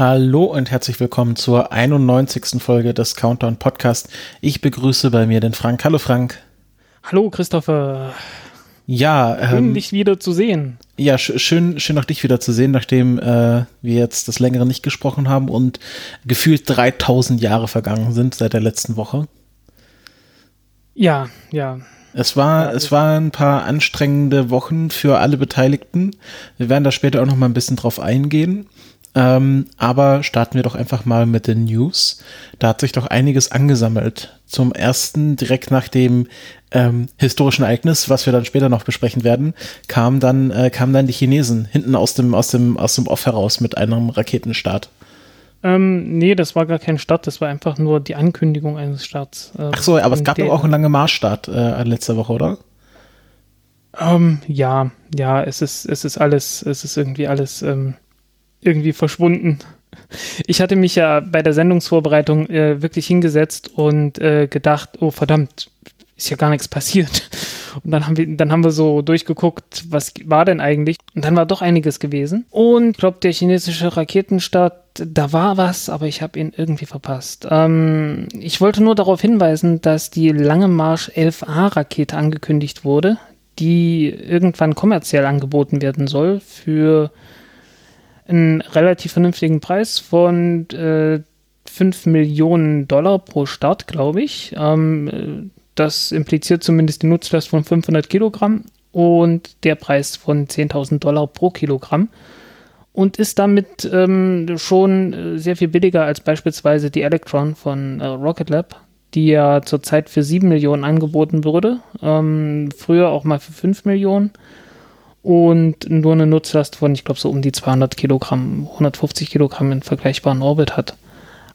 Hallo und herzlich willkommen zur 91. Folge des Countdown Podcast. Ich begrüße bei mir den Frank. Hallo Frank. Hallo Christopher. Ja, schön ähm, dich wieder zu sehen. Ja, sch schön, schön auch dich wieder zu sehen, nachdem äh, wir jetzt das längere nicht gesprochen haben und gefühlt 3000 Jahre vergangen sind seit der letzten Woche. Ja, ja. Es war, ja, es waren ein paar anstrengende Wochen für alle Beteiligten. Wir werden da später auch noch mal ein bisschen drauf eingehen. Ähm, aber starten wir doch einfach mal mit den News. Da hat sich doch einiges angesammelt. Zum ersten, direkt nach dem ähm, historischen Ereignis, was wir dann später noch besprechen werden, kamen dann, äh, kamen dann die Chinesen hinten aus dem, aus dem, aus dem Off heraus mit einem Raketenstart. Ähm, nee, das war gar kein Start, das war einfach nur die Ankündigung eines Starts. Äh, Ach so, aber es gab doch auch einen langen Marschstart äh, letzte Woche, oder? Ähm, ja, ja, es ist, es ist alles, es ist irgendwie alles, ähm, irgendwie verschwunden. Ich hatte mich ja bei der Sendungsvorbereitung äh, wirklich hingesetzt und äh, gedacht, oh verdammt, ist ja gar nichts passiert. Und dann haben wir, dann haben wir so durchgeguckt, was war denn eigentlich? Und dann war doch einiges gewesen. Und ich glaube, der chinesische Raketenstart, da war was, aber ich habe ihn irgendwie verpasst. Ähm, ich wollte nur darauf hinweisen, dass die Lange Marsch 11A-Rakete angekündigt wurde, die irgendwann kommerziell angeboten werden soll für einen relativ vernünftigen Preis von äh, 5 Millionen Dollar pro Start, glaube ich. Ähm, das impliziert zumindest die Nutzlast von 500 Kilogramm und der Preis von 10.000 Dollar pro Kilogramm. Und ist damit ähm, schon sehr viel billiger als beispielsweise die Electron von äh, Rocket Lab, die ja zurzeit für 7 Millionen angeboten wurde, ähm, früher auch mal für 5 Millionen und nur eine Nutzlast von, ich glaube, so um die 200 Kilogramm, 150 Kilogramm in vergleichbaren Orbit hat.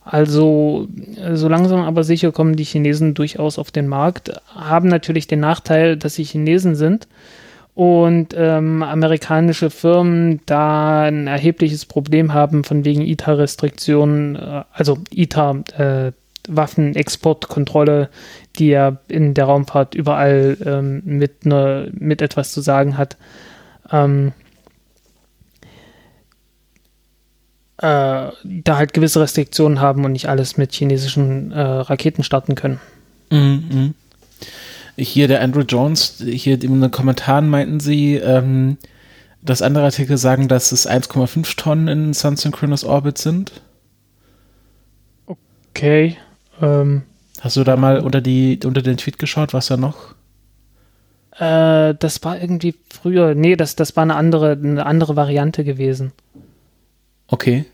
Also so langsam aber sicher kommen die Chinesen durchaus auf den Markt, haben natürlich den Nachteil, dass sie Chinesen sind und ähm, amerikanische Firmen da ein erhebliches Problem haben von wegen ITA-Restriktionen, äh, also ITA, äh, Waffenexportkontrolle, die ja in der Raumfahrt überall ähm, mit, ne, mit etwas zu sagen hat ähm, äh, da halt gewisse Restriktionen haben und nicht alles mit chinesischen äh, Raketen starten können. Mhm. Hier der Andrew Jones, hier in den Kommentaren meinten sie, ähm, dass andere Artikel sagen, dass es 1,5 Tonnen in Sun Synchronous Orbit sind. Okay. Ähm, Hast du da mal unter, die, unter den Tweet geschaut, was da noch? Äh, das war irgendwie früher. Nee, das, das war eine andere, eine andere Variante gewesen. Okay.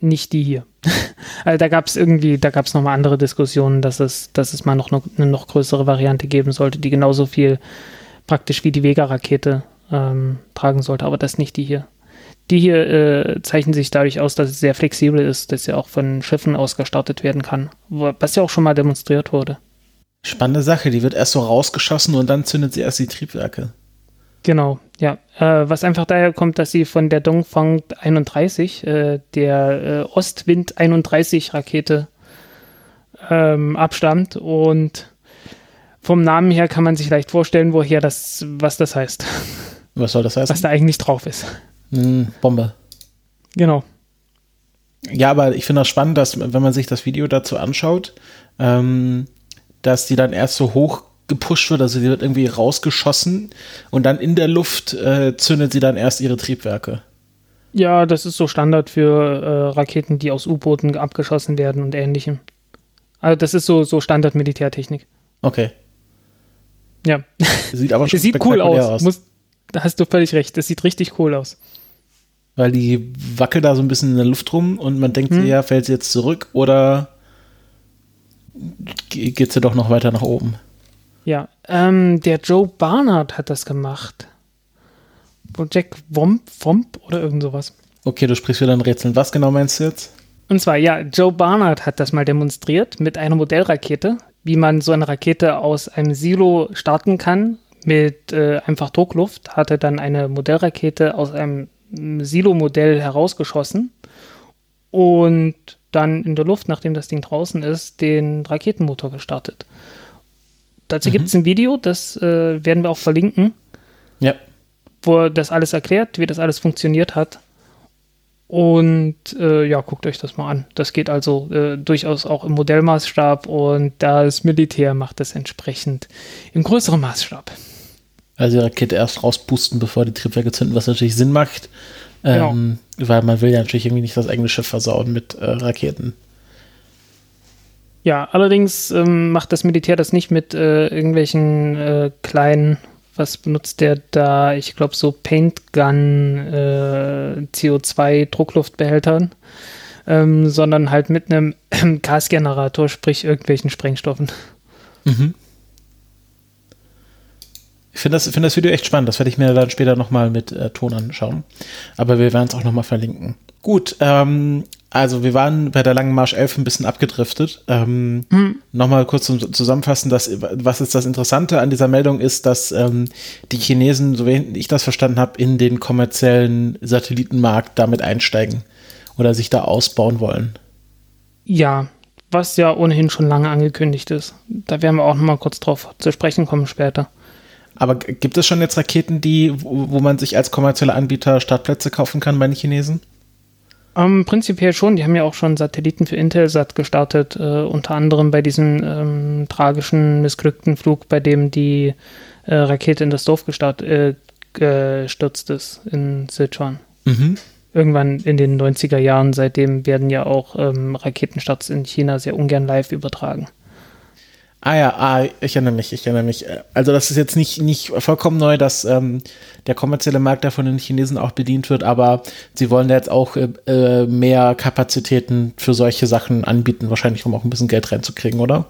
Nicht die hier. also da gab es irgendwie, da gab es nochmal andere Diskussionen, dass es, dass es mal noch eine noch größere Variante geben sollte, die genauso viel praktisch wie die Vega-Rakete ähm, tragen sollte, aber das nicht die hier. Die hier äh, zeichnen sich dadurch aus, dass es sehr flexibel ist, dass sie auch von Schiffen aus gestartet werden kann, was ja auch schon mal demonstriert wurde. Spannende Sache, die wird erst so rausgeschossen und dann zündet sie erst die Triebwerke. Genau, ja. Äh, was einfach daher kommt, dass sie von der Dongfang 31, äh, der äh, Ostwind 31 Rakete, ähm, abstammt und vom Namen her kann man sich leicht vorstellen, woher das, was das heißt. Was soll das heißen? Was da eigentlich drauf ist. Mm, Bombe. Genau. Ja, aber ich finde das spannend, dass, wenn man sich das Video dazu anschaut, ähm, dass die dann erst so hoch gepusht wird, also die wird irgendwie rausgeschossen und dann in der Luft äh, zündet sie dann erst ihre Triebwerke. Ja, das ist so Standard für äh, Raketen, die aus U-Booten abgeschossen werden und ähnlichem. Also das ist so, so Standard-Militärtechnik. Okay. Ja. Sieht aber schon sieht cool aus. aus. Muss, da hast du völlig recht. Das sieht richtig cool aus. Weil die wackelt da so ein bisschen in der Luft rum und man denkt, hm. ja, fällt sie jetzt zurück oder geht sie doch noch weiter nach oben? Ja, ähm, der Joe Barnard hat das gemacht. Project Womp, Womp oder irgend sowas. Okay, du sprichst wieder ein Rätsel. Was genau meinst du jetzt? Und zwar, ja, Joe Barnard hat das mal demonstriert mit einer Modellrakete, wie man so eine Rakete aus einem Silo starten kann mit äh, einfach Druckluft. Hatte dann eine Modellrakete aus einem Silo-Modell herausgeschossen und dann in der Luft, nachdem das Ding draußen ist, den Raketenmotor gestartet. Dazu mhm. gibt es ein Video, das äh, werden wir auch verlinken. Ja. Wo das alles erklärt, wie das alles funktioniert hat. Und äh, ja, guckt euch das mal an. Das geht also äh, durchaus auch im Modellmaßstab und das Militär macht das entsprechend im größeren Maßstab. Also die Rakete erst rauspusten, bevor die Triebwerke zünden, was natürlich Sinn macht. Ähm, genau. Weil man will ja natürlich irgendwie nicht das eigene Schiff versauen mit äh, Raketen. Ja, allerdings ähm, macht das Militär das nicht mit äh, irgendwelchen äh, kleinen, was benutzt der da? Ich glaube so Paintgun äh, CO2-Druckluftbehältern, ähm, sondern halt mit einem Gasgenerator, sprich irgendwelchen Sprengstoffen. Mhm. Ich finde das, find das Video echt spannend. Das werde ich mir dann später nochmal mit äh, Ton anschauen. Aber wir werden es auch nochmal verlinken. Gut, ähm, also wir waren bei der Langen Marsch 11 ein bisschen abgedriftet. Ähm, hm. Nochmal kurz zum Zusammenfassen, dass, was ist das Interessante an dieser Meldung ist, dass ähm, die Chinesen, so wie ich das verstanden habe, in den kommerziellen Satellitenmarkt damit einsteigen oder sich da ausbauen wollen. Ja, was ja ohnehin schon lange angekündigt ist. Da werden wir auch nochmal kurz drauf zu sprechen kommen später. Aber gibt es schon jetzt Raketen, die, wo, wo man sich als kommerzieller Anbieter Startplätze kaufen kann bei den Chinesen? Ähm, prinzipiell schon. Die haben ja auch schon Satelliten für Intelsat gestartet, äh, unter anderem bei diesem ähm, tragischen, missglückten Flug, bei dem die äh, Rakete in das Dorf gestart, äh, gestürzt ist in Sichuan. Mhm. Irgendwann in den 90er Jahren. Seitdem werden ja auch ähm, Raketenstarts in China sehr ungern live übertragen. Ah ja, ah, ich erinnere mich, ich erinnere mich. Also das ist jetzt nicht, nicht vollkommen neu, dass ähm, der kommerzielle Markt da von den Chinesen auch bedient wird, aber sie wollen jetzt auch äh, mehr Kapazitäten für solche Sachen anbieten, wahrscheinlich um auch ein bisschen Geld reinzukriegen, oder?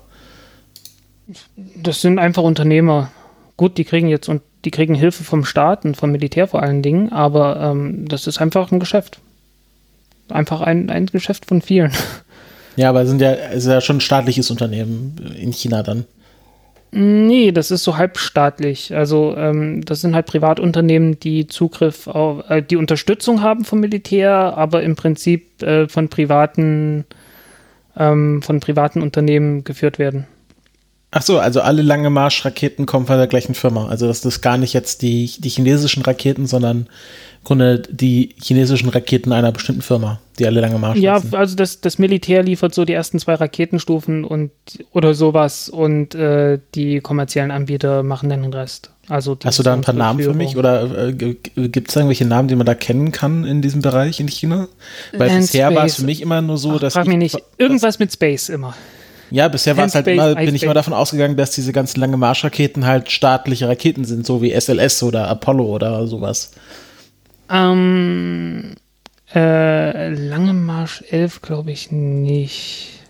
Das sind einfach Unternehmer. Gut, die kriegen jetzt und die kriegen Hilfe vom Staat und vom Militär vor allen Dingen, aber ähm, das ist einfach ein Geschäft. Einfach ein, ein Geschäft von vielen. Ja, aber sind ja, ist ja schon ein staatliches Unternehmen in China dann. Nee, das ist so halbstaatlich. Also ähm, das sind halt Privatunternehmen, die Zugriff auf, äh, die Unterstützung haben vom Militär, aber im Prinzip äh, von privaten ähm, von privaten Unternehmen geführt werden. Ach so, also alle lange Marsch-Raketen kommen von der gleichen Firma. Also das ist gar nicht jetzt die, die chinesischen Raketen, sondern Grunde die chinesischen Raketen einer bestimmten Firma, die alle lange Marsch Ja, also das, das Militär liefert so die ersten zwei Raketenstufen und oder sowas und äh, die kommerziellen Anbieter machen dann den Rest. Also Hast du da ein paar Namen für mich oder äh, gibt es irgendwelche Namen, die man da kennen kann in diesem Bereich in China? Weil Land bisher war es für mich immer nur so, Ach, dass. Frag mich nicht. Irgendwas mit Space immer. Ja, bisher war es halt immer, bin ich immer davon ausgegangen, dass diese ganzen lange Marschraketen halt staatliche Raketen sind, so wie SLS oder Apollo oder sowas. Ähm, äh, Lange Marsch 11 glaube ich nicht.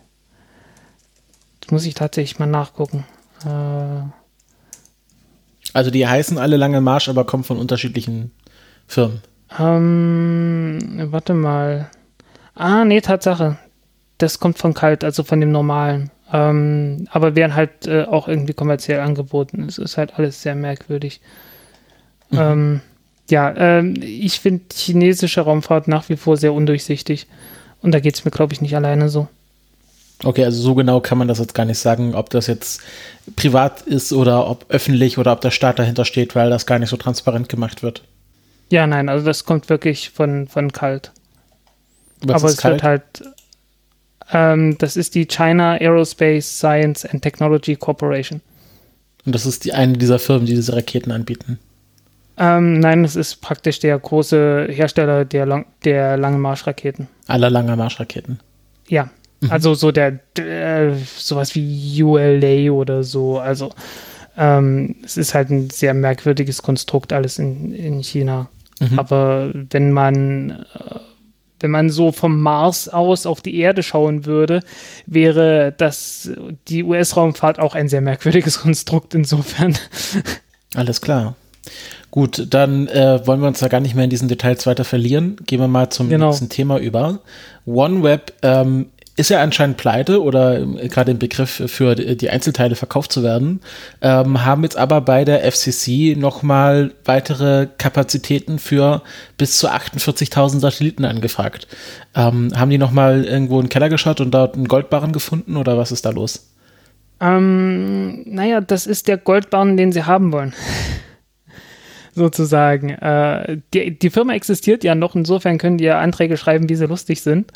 Das muss ich tatsächlich mal nachgucken. Äh, also die heißen alle Lange Marsch, aber kommen von unterschiedlichen Firmen. Ähm, warte mal. Ah, nee, Tatsache. Das kommt von Kalt, also von dem normalen. Ähm, aber werden halt äh, auch irgendwie kommerziell angeboten. Es ist halt alles sehr merkwürdig. Mhm. Ähm, ja, ähm, ich finde chinesische Raumfahrt nach wie vor sehr undurchsichtig. Und da geht es mir, glaube ich, nicht alleine so. Okay, also so genau kann man das jetzt gar nicht sagen, ob das jetzt privat ist oder ob öffentlich oder ob der Staat dahinter steht, weil das gar nicht so transparent gemacht wird. Ja, nein, also das kommt wirklich von, von kalt. Was Aber es kalt? wird halt, ähm, das ist die China Aerospace Science and Technology Corporation. Und das ist die eine dieser Firmen, die diese Raketen anbieten. Ähm, nein, es ist praktisch der große Hersteller der, Long der langen Marschraketen. Aller langer Marschraketen. Ja, mhm. also so der, der, sowas wie ULA oder so. Also ähm, es ist halt ein sehr merkwürdiges Konstrukt alles in, in China. Mhm. Aber wenn man äh, wenn man so vom Mars aus auf die Erde schauen würde, wäre das die US-Raumfahrt auch ein sehr merkwürdiges Konstrukt insofern. Alles klar. Gut, dann äh, wollen wir uns da gar nicht mehr in diesen Details weiter verlieren. Gehen wir mal zum genau. nächsten Thema über. OneWeb ähm, ist ja anscheinend pleite oder äh, gerade im Begriff für die Einzelteile verkauft zu werden, ähm, haben jetzt aber bei der FCC nochmal weitere Kapazitäten für bis zu 48.000 Satelliten angefragt. Ähm, haben die nochmal irgendwo in den Keller geschaut und dort einen Goldbarren gefunden oder was ist da los? Ähm, naja, das ist der Goldbarren, den sie haben wollen. Sozusagen. Äh, die, die Firma existiert ja noch, insofern können die ja Anträge schreiben, wie sie lustig sind.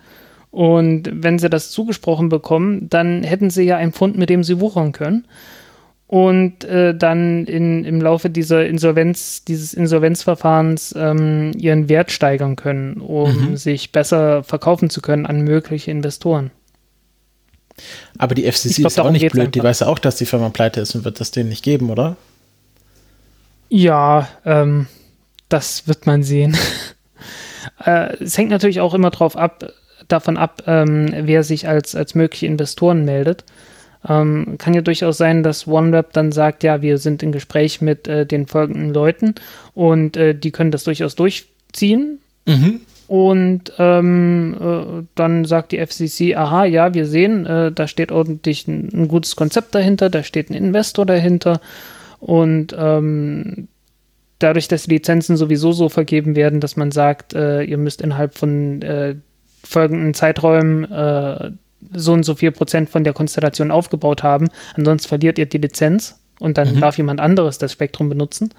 Und wenn sie das zugesprochen bekommen, dann hätten sie ja einen Fund, mit dem sie wuchern können. Und äh, dann in, im Laufe dieser Insolvenz, dieses Insolvenzverfahrens ähm, ihren Wert steigern können, um mhm. sich besser verkaufen zu können an mögliche Investoren. Aber die FCC glaub, ist auch nicht blöd, einfach. die weiß ja auch, dass die Firma pleite ist und wird das denen nicht geben, oder? Ja, ähm, das wird man sehen. äh, es hängt natürlich auch immer drauf ab, davon ab, ähm, wer sich als, als mögliche Investoren meldet. Ähm, kann ja durchaus sein, dass OneWeb dann sagt, ja, wir sind im Gespräch mit äh, den folgenden Leuten und äh, die können das durchaus durchziehen. Mhm. Und ähm, äh, dann sagt die FCC, aha, ja, wir sehen, äh, da steht ordentlich ein, ein, gutes Konzept dahinter, da steht ein Investor dahinter. Und ähm, dadurch, dass die Lizenzen sowieso so vergeben werden, dass man sagt, äh, ihr müsst innerhalb von äh, folgenden Zeiträumen äh, so und so viel Prozent von der Konstellation aufgebaut haben. Ansonsten verliert ihr die Lizenz und dann mhm. darf jemand anderes das Spektrum benutzen.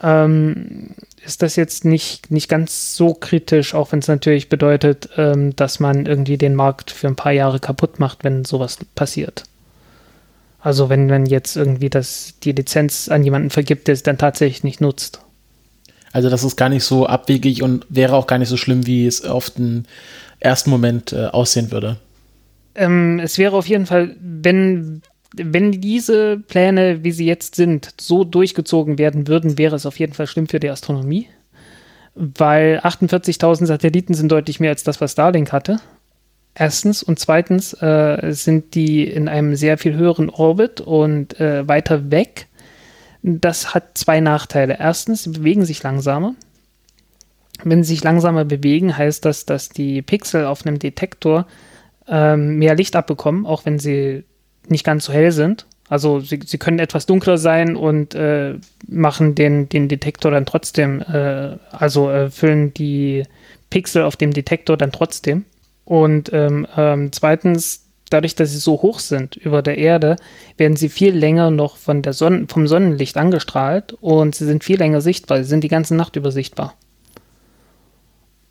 Ähm, ist das jetzt nicht, nicht ganz so kritisch, auch wenn es natürlich bedeutet, ähm, dass man irgendwie den Markt für ein paar Jahre kaputt macht, wenn sowas passiert. Also wenn man jetzt irgendwie das, die Lizenz an jemanden vergibt, der es dann tatsächlich nicht nutzt. Also das ist gar nicht so abwegig und wäre auch gar nicht so schlimm, wie es auf den ersten Moment äh, aussehen würde. Ähm, es wäre auf jeden Fall, wenn, wenn diese Pläne, wie sie jetzt sind, so durchgezogen werden würden, wäre es auf jeden Fall schlimm für die Astronomie. Weil 48.000 Satelliten sind deutlich mehr als das, was Starlink hatte. Erstens. Und zweitens äh, sind die in einem sehr viel höheren Orbit und äh, weiter weg das hat zwei Nachteile. Erstens, sie bewegen sich langsamer. Wenn sie sich langsamer bewegen, heißt das, dass die Pixel auf einem Detektor ähm, mehr Licht abbekommen, auch wenn sie nicht ganz so hell sind. Also sie, sie können etwas dunkler sein und äh, machen den, den Detektor dann trotzdem, äh, also äh, füllen die Pixel auf dem Detektor dann trotzdem. Und ähm, ähm, zweitens, dadurch, dass sie so hoch sind über der Erde, werden sie viel länger noch von der Sonne, vom Sonnenlicht angestrahlt und sie sind viel länger sichtbar. Sie sind die ganze Nacht über sichtbar.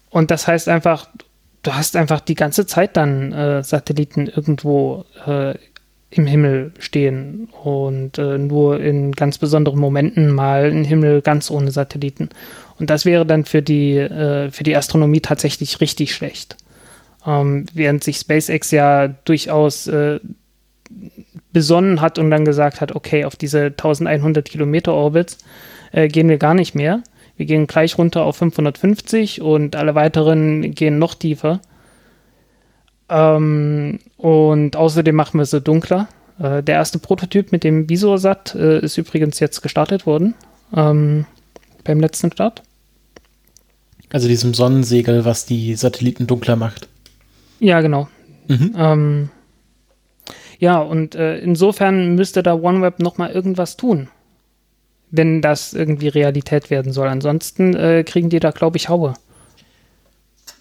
Und das heißt einfach, du hast einfach die ganze Zeit dann äh, Satelliten irgendwo äh, im Himmel stehen und äh, nur in ganz besonderen Momenten mal ein Himmel ganz ohne Satelliten. Und das wäre dann für die, äh, für die Astronomie tatsächlich richtig schlecht. Ähm, während sich SpaceX ja durchaus äh, besonnen hat und dann gesagt hat, okay, auf diese 1100 Kilometer Orbits äh, gehen wir gar nicht mehr. Wir gehen gleich runter auf 550 und alle weiteren gehen noch tiefer. Ähm, und außerdem machen wir sie dunkler. Äh, der erste Prototyp mit dem Visorsat äh, ist übrigens jetzt gestartet worden ähm, beim letzten Start. Also diesem Sonnensegel, was die Satelliten dunkler macht. Ja, genau. Mhm. Ähm, ja, und äh, insofern müsste da OneWeb nochmal irgendwas tun, wenn das irgendwie Realität werden soll. Ansonsten äh, kriegen die da, glaube ich, Haue.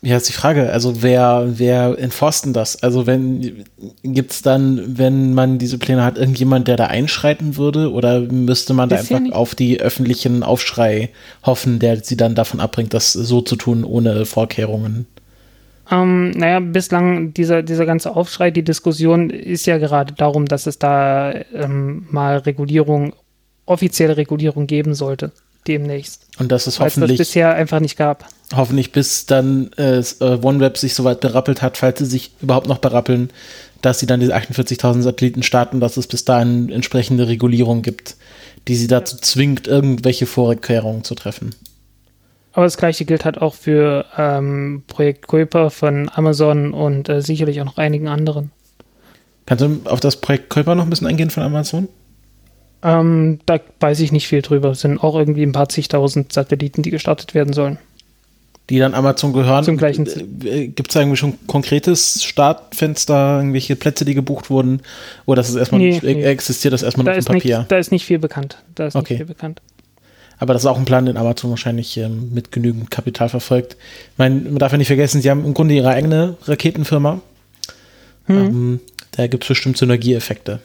Ja, ist die Frage. Also wer, wer enforst denn das? Also wenn gibt es dann, wenn man diese Pläne hat, irgendjemand, der da einschreiten würde? Oder müsste man da einfach auf die öffentlichen Aufschrei hoffen, der sie dann davon abbringt, das so zu tun, ohne Vorkehrungen? Ähm, naja, bislang dieser, dieser ganze Aufschrei, die Diskussion ist ja gerade darum, dass es da ähm, mal Regulierung, offizielle Regulierung geben sollte, demnächst. Und dass es hoffentlich das bisher einfach nicht gab. Hoffentlich bis dann äh, äh OneWeb sich soweit berappelt hat, falls sie sich überhaupt noch berappeln, dass sie dann diese 48.000 Satelliten starten, dass es bis dahin entsprechende Regulierung gibt, die sie dazu zwingt, irgendwelche Vorkehrungen zu treffen. Aber das gleiche gilt halt auch für ähm, Projekt Kuiper von Amazon und äh, sicherlich auch noch einigen anderen. Kannst du auf das Projekt Kuiper noch ein bisschen eingehen von Amazon? Ähm, da weiß ich nicht viel drüber. Es sind auch irgendwie ein paar zigtausend Satelliten, die gestartet werden sollen. Die dann Amazon gehören. Zum gleichen äh, Gibt es irgendwie schon konkretes Startfenster, irgendwelche Plätze, die gebucht wurden? Oder das ist erstmal Nee, nicht, nee. existiert das erstmal Da nur auf dem nicht, Papier? da ist nicht viel bekannt. Da ist Okay. nicht viel bekannt. Aber das ist auch ein Plan, den Amazon wahrscheinlich ähm, mit genügend Kapital verfolgt. Ich meine, man darf ja nicht vergessen, sie haben im Grunde ihre eigene Raketenfirma. Ähm, da gibt es bestimmt Synergieeffekte.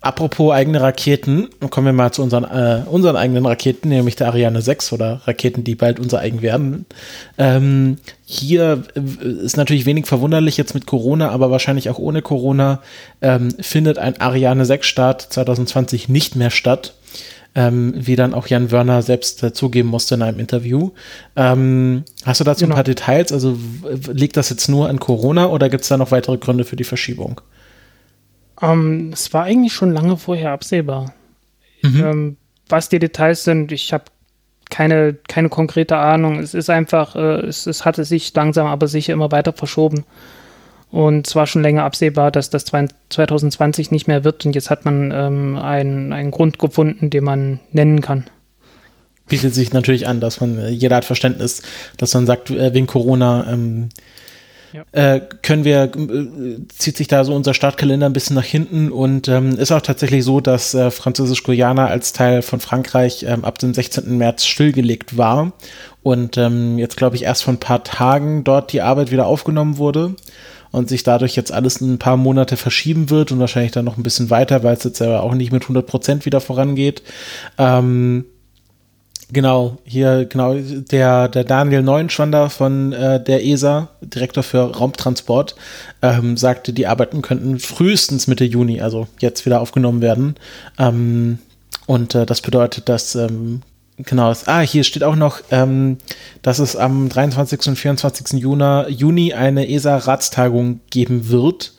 Apropos eigene Raketen, kommen wir mal zu unseren, äh, unseren eigenen Raketen, nämlich der Ariane 6 oder Raketen, die bald unser eigen werden. Ähm, hier äh, ist natürlich wenig verwunderlich jetzt mit Corona, aber wahrscheinlich auch ohne Corona ähm, findet ein Ariane 6 Start 2020 nicht mehr statt ähm, wie dann auch Jan Wörner selbst äh, zugeben musste in einem Interview. Ähm, hast du dazu Genau. ein paar Details? Also liegt das jetzt nur an Corona oder gibt es da noch weitere Gründe für die Verschiebung? Ähm, es war eigentlich schon lange vorher absehbar. Ähm, was die Details sind, ich habe keine, keine konkrete Ahnung. Es ist einfach, äh, es, es hatte sich langsam aber sicher immer weiter verschoben. Und es war schon länger absehbar, dass das 2020 nicht mehr wird. Und jetzt hat man ähm, einen, einen Grund gefunden, den man nennen kann. Bietet sich natürlich an, dass man, äh, jeder hat Verständnis, dass man sagt, äh, wegen Corona ähm, Ja. äh, können wir, äh, zieht sich da so unser Startkalender ein bisschen nach hinten und ähm, ist auch tatsächlich so, dass äh, Französisch-Guyana als Teil von Frankreich ähm, ab dem 16. März stillgelegt war und ähm, jetzt glaube ich erst vor ein paar Tagen dort die Arbeit wieder aufgenommen wurde und sich dadurch jetzt alles ein paar Monate verschieben wird und wahrscheinlich dann noch ein bisschen weiter, weil es jetzt aber auch nicht mit 100 Prozent wieder vorangeht. Ähm, Genau, hier, genau, der, der Daniel Neuenschwander von äh, der ESA, Direktor für Raumtransport, ähm, sagte, die Arbeiten könnten frühestens Mitte Juni, also jetzt wieder aufgenommen werden. Ähm, und äh, das bedeutet, dass, ähm, genau, ah, hier steht auch noch, ähm, dass es am 23. und 24. Juni, Juni eine ESA-Ratstagung geben wird,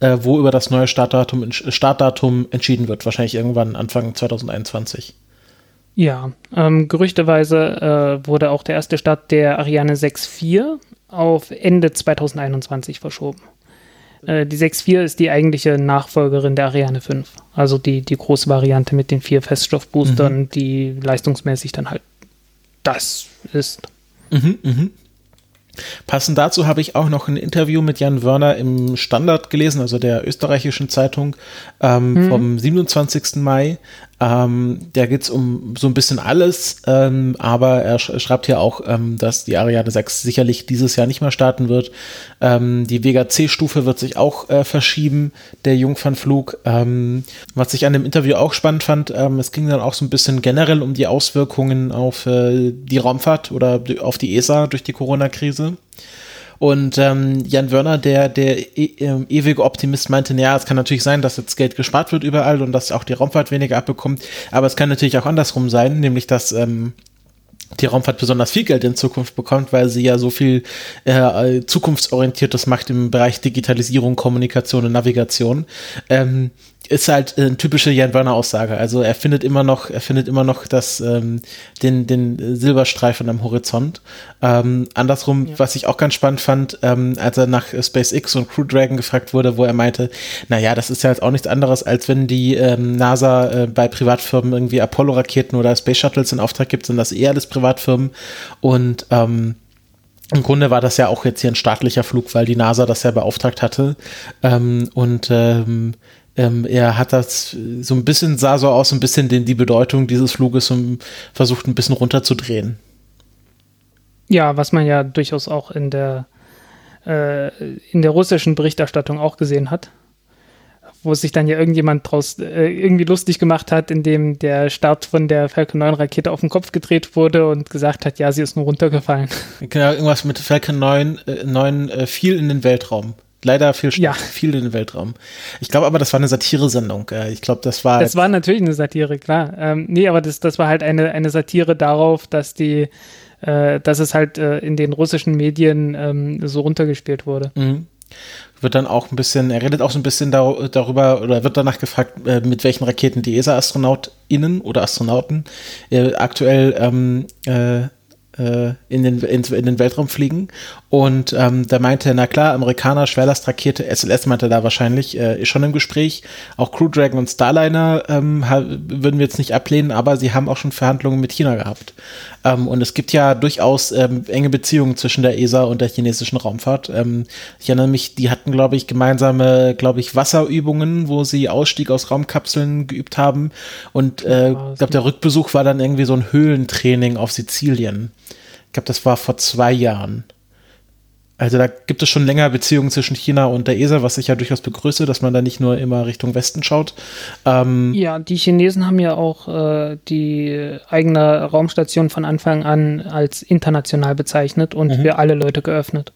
äh, wo über das neue Startdatum, Startdatum entschieden wird, wahrscheinlich irgendwann Anfang 2021. Ja, ähm, gerüchteweise äh, wurde auch der erste Start der Ariane 6.4 auf Ende 2021 verschoben. Äh, die 6.4 ist die eigentliche Nachfolgerin der Ariane 5. Also die, die große Variante mit den vier Feststoffboostern, die leistungsmäßig dann halt das ist. Mhm, mhm. Passend dazu habe ich auch noch ein Interview mit Jan Wörner im Standard gelesen, also der österreichischen Zeitung ähm, vom 27. Mai. Ähm, da geht es um so ein bisschen alles, ähm, aber er sch schreibt hier auch, ähm, dass die Ariane 6 sicherlich dieses Jahr nicht mehr starten wird. Ähm, die Vega C-Stufe wird sich auch äh, verschieben, der Jungfernflug. Ähm, was ich an dem Interview auch spannend fand, ähm, es ging dann auch so ein bisschen generell um die Auswirkungen auf äh, die Raumfahrt oder auf die ESA durch die Corona-Krise. Und ähm, Jan Wörner, der, der e ähm, ewige Optimist, meinte, naja, es kann natürlich sein, dass jetzt Geld gespart wird überall und dass auch die Raumfahrt weniger abbekommt, aber es kann natürlich auch andersrum sein, nämlich dass ähm, die Raumfahrt besonders viel Geld in Zukunft bekommt, weil sie ja so viel äh, zukunftsorientiertes macht im Bereich Digitalisierung, Kommunikation und Navigation. Ähm, ist halt eine typische Jan Werner Aussage. Also er findet immer noch, er findet immer noch das, ähm, den, den Silberstreifen am Horizont. Ähm, andersrum, was ich auch ganz spannend fand, ähm, als er nach SpaceX und Crew Dragon gefragt wurde, wo er meinte, naja, das ist ja jetzt auch nichts anderes, als wenn die ähm, NASA äh, bei Privatfirmen irgendwie Apollo-Raketen oder Space Shuttles in Auftrag gibt, sind das eher alles Privatfirmen. Und ähm, im Grunde war das ja auch jetzt hier ein staatlicher Flug, weil die NASA das ja beauftragt hatte. Ähm, und ähm, ähm, er hat das so ein bisschen, sah so aus, ein bisschen den, die Bedeutung dieses Fluges um, versucht ein bisschen runterzudrehen. Ja, was man ja durchaus auch in der, äh, in der russischen Berichterstattung auch gesehen hat. Wo sich dann ja irgendjemand draus äh, irgendwie lustig gemacht hat, indem der Start von der Falcon 9 Rakete auf den Kopf gedreht wurde und gesagt hat, ja, sie ist nur runtergefallen. Genau, irgendwas mit Falcon 9, äh, 9 äh, viel in den Weltraum. Leider viel, Ja. viel in den Weltraum. Ich glaube aber, das war eine Satire-Sendung. Äh, ich glaube, das war. Das war natürlich eine Satire, klar. Ähm, nee, aber das, das war halt eine, eine Satire darauf, dass die, äh, dass es halt äh, in den russischen Medien ähm, so runtergespielt wurde. Mhm. Wird dann auch ein bisschen, er redet auch so ein bisschen dar darüber oder wird danach gefragt, äh, mit welchen Raketen die ESA-AstronautInnen oder Astronauten äh, aktuell ähm, äh, in, den, in, in, den Weltraum fliegen. Und ähm, da meinte, na klar, Amerikaner, Schwerlastrakete, SLS meinte da wahrscheinlich, äh, ist schon im Gespräch. Auch Crew Dragon und Starliner ähm, würden wir jetzt nicht ablehnen, aber sie haben auch schon Verhandlungen mit China gehabt. Ähm, und es gibt ja durchaus ähm, enge Beziehungen zwischen der ESA und der chinesischen Raumfahrt. Ähm, ich erinnere mich, die hatten, glaube ich, gemeinsame, glaube ich, Wasserübungen, wo sie Ausstieg aus Raumkapseln geübt haben. Und äh, ich glaube, der Rückbesuch war dann irgendwie so ein Höhlentraining auf Sizilien. Ich glaube, das war vor zwei Jahren. Also da gibt es schon länger Beziehungen zwischen China und der ESA, was ich ja durchaus begrüße, dass man da nicht nur immer Richtung Westen schaut. Ähm ja, die Chinesen haben ja auch äh, die eigene Raumstation von Anfang an als international bezeichnet und mhm. für alle Leute geöffnet.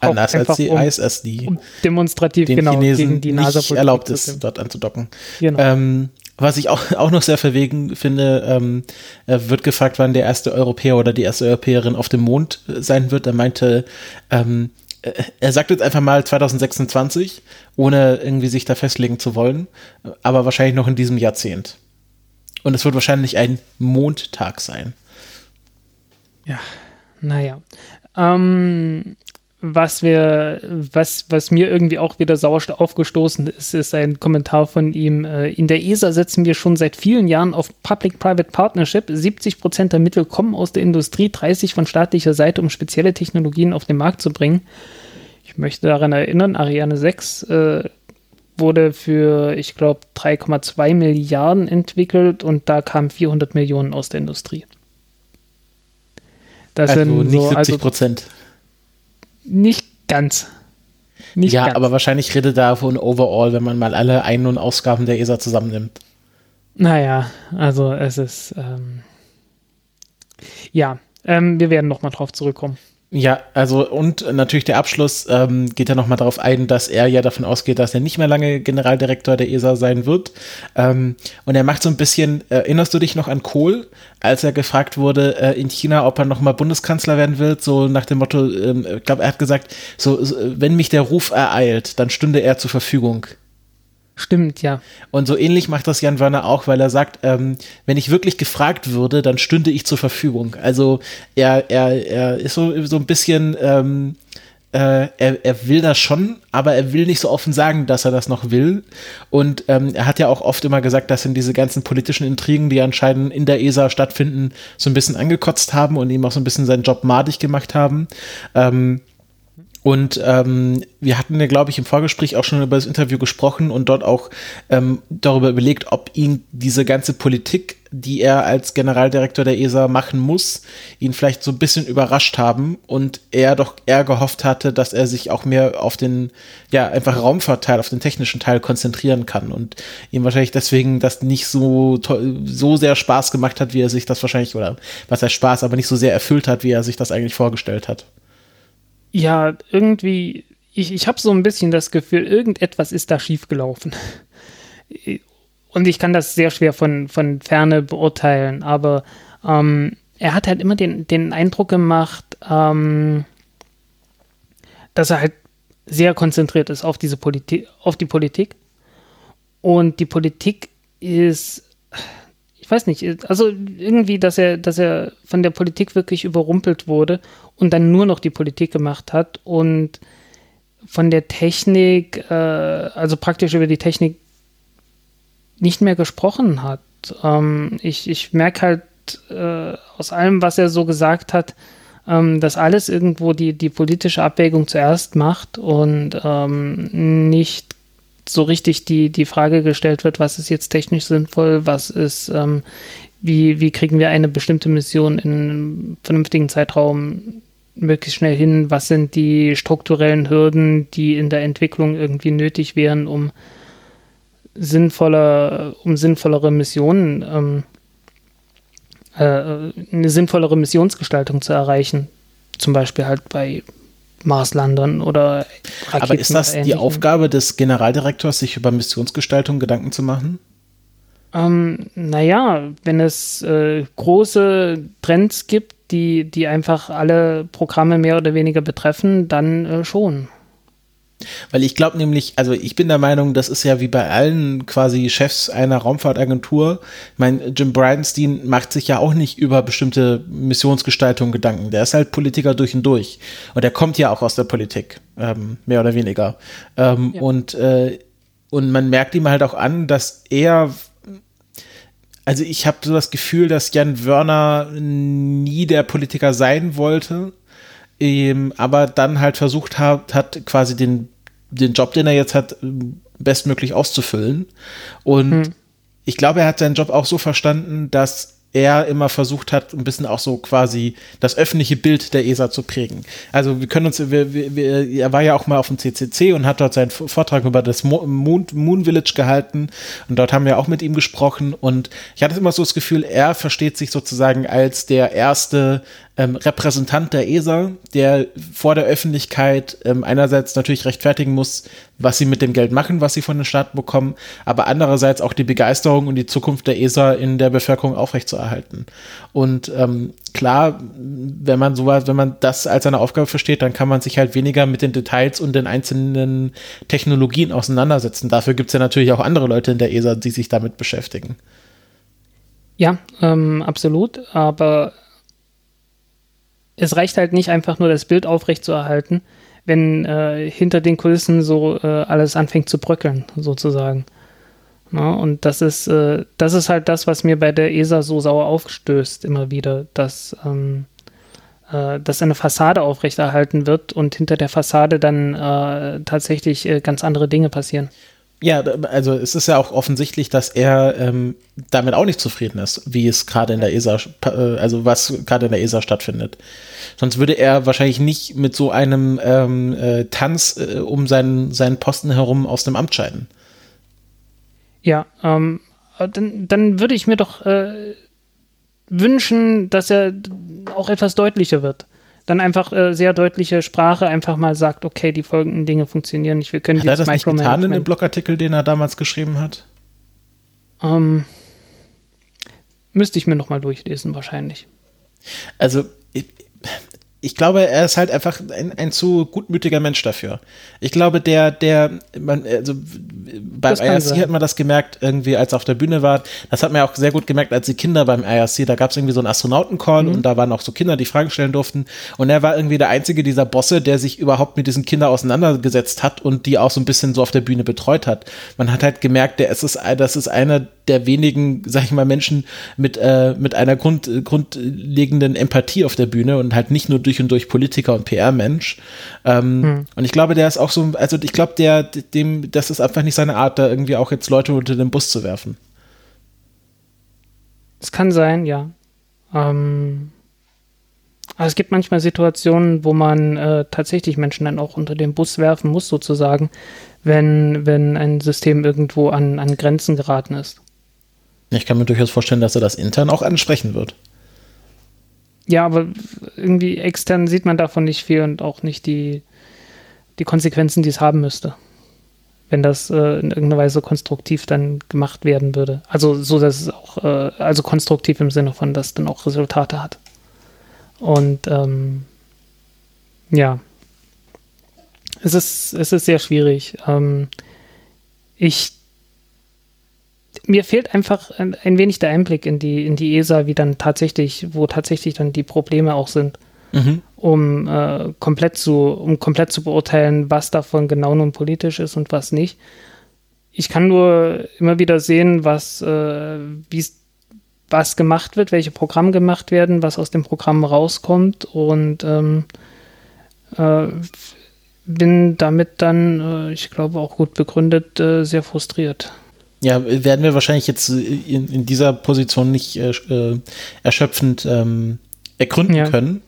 Anders als die um, ISS, die um demonstrativ den genau, Chinesen gegen die NASA nicht erlaubt ist, dort anzudocken. Genau. Ähm, was ich auch, auch noch sehr verwegen finde, ähm, wird gefragt, wann der erste Europäer oder die erste Europäerin auf dem Mond sein wird. Er meinte, ähm, er sagt jetzt einfach mal 2026, ohne irgendwie sich da festlegen zu wollen, aber wahrscheinlich noch in diesem Jahrzehnt. Und es wird wahrscheinlich ein Mondtag sein. Ja, naja. Ähm, was wir, was, was mir irgendwie auch wieder sauer aufgestoßen ist, ist ein Kommentar von ihm. Äh, in der ESA setzen wir schon seit vielen Jahren auf Public-Private Partnership. 70 Prozent der Mittel kommen aus der Industrie, 30 von staatlicher Seite, um spezielle Technologien auf den Markt zu bringen. Ich möchte daran erinnern, Ariane 6 äh, wurde für, ich glaube, 3,2 Milliarden entwickelt und da kamen 400 Millionen aus der Industrie. Das also sind nicht so, 70 Prozent. Also, nicht ganz. Nicht ja, ganz. aber wahrscheinlich redet da von Overall, wenn man mal alle Ein- und Ausgaben der ESA zusammennimmt. Naja, also es ist. Ähm, ja, ähm, wir werden nochmal drauf zurückkommen. Ja, also und natürlich der Abschluss ähm, geht ja nochmal darauf ein, dass er ja davon ausgeht, dass er nicht mehr lange Generaldirektor der ESA sein wird. Ähm, und er macht so ein bisschen, erinnerst du dich noch an Kohl, als er gefragt wurde äh, in China, ob er nochmal Bundeskanzler werden will, so nach dem Motto, ähm, ich glaube, er hat gesagt, so, wenn mich der Ruf ereilt, dann stünde er zur Verfügung. Stimmt, ja. Und so ähnlich macht das Jan Werner auch, weil er sagt, ähm, wenn ich wirklich gefragt würde, dann stünde ich zur Verfügung. Also er, er, er ist so, so ein bisschen, ähm, äh, er, er will das schon, aber er will nicht so offen sagen, dass er das noch will. Und ähm, er hat ja auch oft immer gesagt, dass ihn diese ganzen politischen Intrigen, die anscheinend in der ESA stattfinden, so ein bisschen angekotzt haben und ihm auch so ein bisschen seinen Job madig gemacht haben. Ähm, und ähm, wir hatten ja, glaube ich, im Vorgespräch auch schon über das Interview gesprochen und dort auch ähm, darüber überlegt, ob ihn diese ganze Politik, die er als Generaldirektor der ESA machen muss, ihn vielleicht so ein bisschen überrascht haben und er doch eher gehofft hatte, dass er sich auch mehr auf den, ja, einfach Raumfahrtteil, auf den technischen Teil konzentrieren kann und ihm wahrscheinlich deswegen das nicht so, so sehr Spaß gemacht hat, wie er sich das wahrscheinlich, oder was heißt Spaß, aber nicht so sehr erfüllt hat, wie er sich das eigentlich vorgestellt hat ja, irgendwie, ich, ich habe so ein bisschen das Gefühl, irgendetwas ist da schiefgelaufen. Und ich kann das sehr schwer von, von Ferne beurteilen, aber ähm, er hat halt immer den, den Eindruck gemacht, ähm, dass er halt sehr konzentriert ist auf diese Politik, auf die Politik. Und die Politik ist ich weiß nicht, also irgendwie, dass er, dass er von der Politik wirklich überrumpelt wurde und dann nur noch die Politik gemacht hat und von der Technik, äh, also praktisch über die Technik nicht mehr gesprochen hat. Ähm, ich ich merke halt äh, aus allem, was er so gesagt hat, ähm, dass alles irgendwo die, die politische Abwägung zuerst macht und ähm, nicht so richtig die, die Frage gestellt wird, was ist jetzt technisch sinnvoll, was ist, ähm, wie, wie kriegen wir eine bestimmte Mission in einem vernünftigen Zeitraum möglichst schnell hin, was sind die strukturellen Hürden, die in der Entwicklung irgendwie nötig wären, um sinnvoller, um sinnvollere Missionen, ähm, äh, eine sinnvollere Missionsgestaltung zu erreichen. Zum Beispiel halt bei Marslandern oder Raketen. Aber ist das die Aufgabe des Generaldirektors, sich über Missionsgestaltung Gedanken zu machen? Ähm, naja, wenn es äh, große Trends gibt, die, die einfach alle Programme mehr oder weniger betreffen, dann äh, schon. Weil ich glaube nämlich, also ich bin der Meinung, das ist ja wie bei allen quasi Chefs einer Raumfahrtagentur. Ich meine, Jim Bridenstine macht sich ja auch nicht über bestimmte Missionsgestaltung Gedanken. Der ist halt Politiker durch und durch. Und er kommt ja auch aus der Politik, ähm, mehr oder weniger. Ähm, ja. Und, äh, und man merkt ihm halt auch an, dass er also ich habe so das Gefühl, dass Jan Wörner nie der Politiker sein wollte, ähm, aber dann halt versucht hat, hat quasi den, den Job, den er jetzt hat, bestmöglich auszufüllen. Und hm. ich glaube, er hat seinen Job auch so verstanden, dass er immer versucht hat, ein bisschen auch so quasi das öffentliche Bild der ESA zu prägen. Also wir können uns, wir, wir, er war ja auch mal auf dem CCC und hat dort seinen Vortrag über das Moon, Moon Village gehalten und dort haben wir auch mit ihm gesprochen und ich hatte immer so das Gefühl, er versteht sich sozusagen als der erste ähm, Repräsentant der ESA, der vor der Öffentlichkeit ähm, einerseits natürlich rechtfertigen muss, was sie mit dem Geld machen, was sie von den Staaten bekommen, aber andererseits auch die Begeisterung und die Zukunft der ESA in der Bevölkerung aufrechtzuerhalten. Und ähm, klar, wenn man sowas, wenn man das als eine Aufgabe versteht, dann kann man sich halt weniger mit den Details und den einzelnen Technologien auseinandersetzen. Dafür gibt es ja natürlich auch andere Leute in der ESA, die sich damit beschäftigen. Ja, ähm, absolut. Aber es reicht halt nicht einfach nur das Bild aufrechtzuerhalten, wenn äh, hinter den Kulissen so äh, alles anfängt zu bröckeln, sozusagen. Na, und das ist, äh, das ist halt das, was mir bei der ESA so sauer aufstößt, immer wieder, dass, ähm, äh, dass eine Fassade aufrechterhalten wird und hinter der Fassade dann äh, tatsächlich äh, ganz andere Dinge passieren. Ja, also es ist ja auch offensichtlich, dass er ähm, damit auch nicht zufrieden ist, wie es gerade in der ESA, äh, also was gerade in der ESA stattfindet. Sonst würde er wahrscheinlich nicht mit so einem ähm, äh, Tanz äh, um seinen, seinen Posten herum aus dem Amt scheiden. Ja, ähm, dann, dann würde ich mir doch äh, wünschen, dass er auch etwas deutlicher wird dann einfach äh, sehr deutliche Sprache einfach mal sagt, okay, die folgenden Dinge funktionieren nicht, wir können hat er das nicht getan in dem Blogartikel, den er damals geschrieben hat? Ähm, müsste ich mir noch mal durchlesen wahrscheinlich. Also ich, ich glaube, er ist halt einfach ein, ein, zu gutmütiger Mensch dafür. Ich glaube, der, der, man, also beim IRC hat man das gemerkt, irgendwie, als er auf der Bühne war. Das hat man ja auch sehr gut gemerkt, als die Kinder beim IRC, da gab es irgendwie so einen Astronautencall mhm. und da waren auch so Kinder, die Fragen stellen durften. Und er war irgendwie der einzige dieser Bosse, der sich überhaupt mit diesen Kindern auseinandergesetzt hat und die auch so ein bisschen so auf der Bühne betreut hat. Man hat halt gemerkt, der, es ist, das ist einer der wenigen, sag ich mal, Menschen mit, äh, mit einer Grund, grundlegenden Empathie auf der Bühne und halt nicht nur durch und durch Politiker und PR-Mensch. Ähm, hm. Und ich glaube, der ist auch so, also ich glaube, der, dem, das ist einfach nicht seine Art, da irgendwie auch jetzt Leute unter den Bus zu werfen. Es kann sein, ja. Ähm, also es gibt manchmal Situationen, wo man äh, tatsächlich Menschen dann auch unter den Bus werfen muss, sozusagen, wenn, wenn ein System irgendwo an, an Grenzen geraten ist. Ich kann mir durchaus vorstellen, dass er das intern auch ansprechen wird. Ja, aber irgendwie extern sieht man davon nicht viel und auch nicht die, die Konsequenzen, die es haben müsste. Wenn das äh, in irgendeiner Weise konstruktiv dann gemacht werden würde. Also so, dass es auch, äh, also konstruktiv im Sinne von, dass es dann auch Resultate hat. Und ähm, ja, es ist, es ist sehr schwierig. Ähm, ich mir fehlt einfach ein, ein, wenig der Einblick in die, in die ESA, wie dann tatsächlich, wo tatsächlich dann die Probleme auch sind, mhm. um äh, komplett zu, um komplett zu beurteilen, was davon genau nun politisch ist und was nicht. Ich kann nur immer wieder sehen, was, äh, was gemacht wird, welche Programme gemacht werden, was aus dem Programm rauskommt und ähm, äh, bin damit dann, äh, ich glaube auch gut begründet, äh, sehr frustriert. Ja, werden wir wahrscheinlich jetzt in, in dieser Position nicht äh, äh, erschöpfend ähm, ergründen ja. können.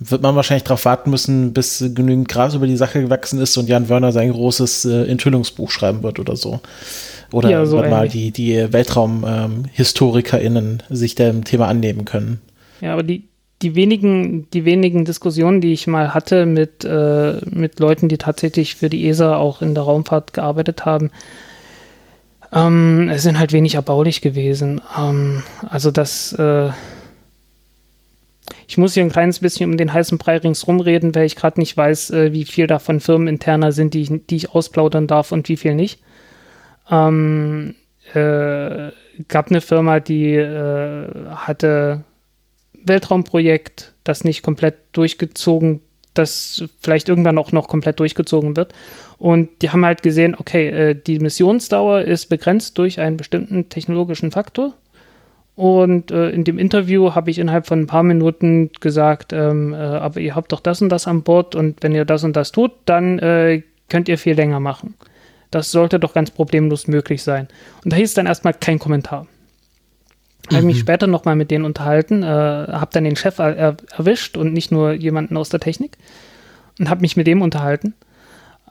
Wird man wahrscheinlich darauf warten müssen, bis genügend Gras über die Sache gewachsen ist und Jan Wörner sein großes äh, Enthüllungsbuch schreiben wird oder so. Oder ja, so mal die, die WeltraumhistorikerInnen ähm, sich dem Thema annehmen können. Ja, aber die, die wenigen, die wenigen Diskussionen, die ich mal hatte mit, äh, mit Leuten, die tatsächlich für die ESA auch in der Raumfahrt gearbeitet haben, ähm, es sind halt wenig erbaulich gewesen. Ähm, also das, äh, Ich muss hier ein kleines bisschen um den heißen Brei ringsrum reden, weil ich gerade nicht weiß, äh, wie viel davon firmeninterner sind, die ich, die ich ausplaudern darf und wie viel nicht. Ähm, äh, gab eine Firma, die äh, hatte Weltraumprojekt, das nicht komplett durchgezogen, das vielleicht irgendwann auch noch komplett durchgezogen wird. Und die haben halt gesehen, okay, äh, die Missionsdauer ist begrenzt durch einen bestimmten technologischen Faktor. Und äh, in dem Interview habe ich innerhalb von ein paar Minuten gesagt, ähm, äh, aber ihr habt doch das und das an Bord und wenn ihr das und das tut, dann könnt ihr viel länger machen. Das sollte doch ganz problemlos möglich sein. Und da hieß dann erstmal kein Kommentar. Mhm. Habe mich später nochmal mit denen unterhalten, äh, habe dann den Chef er erwischt und nicht nur jemanden aus der Technik und habe mich mit dem unterhalten.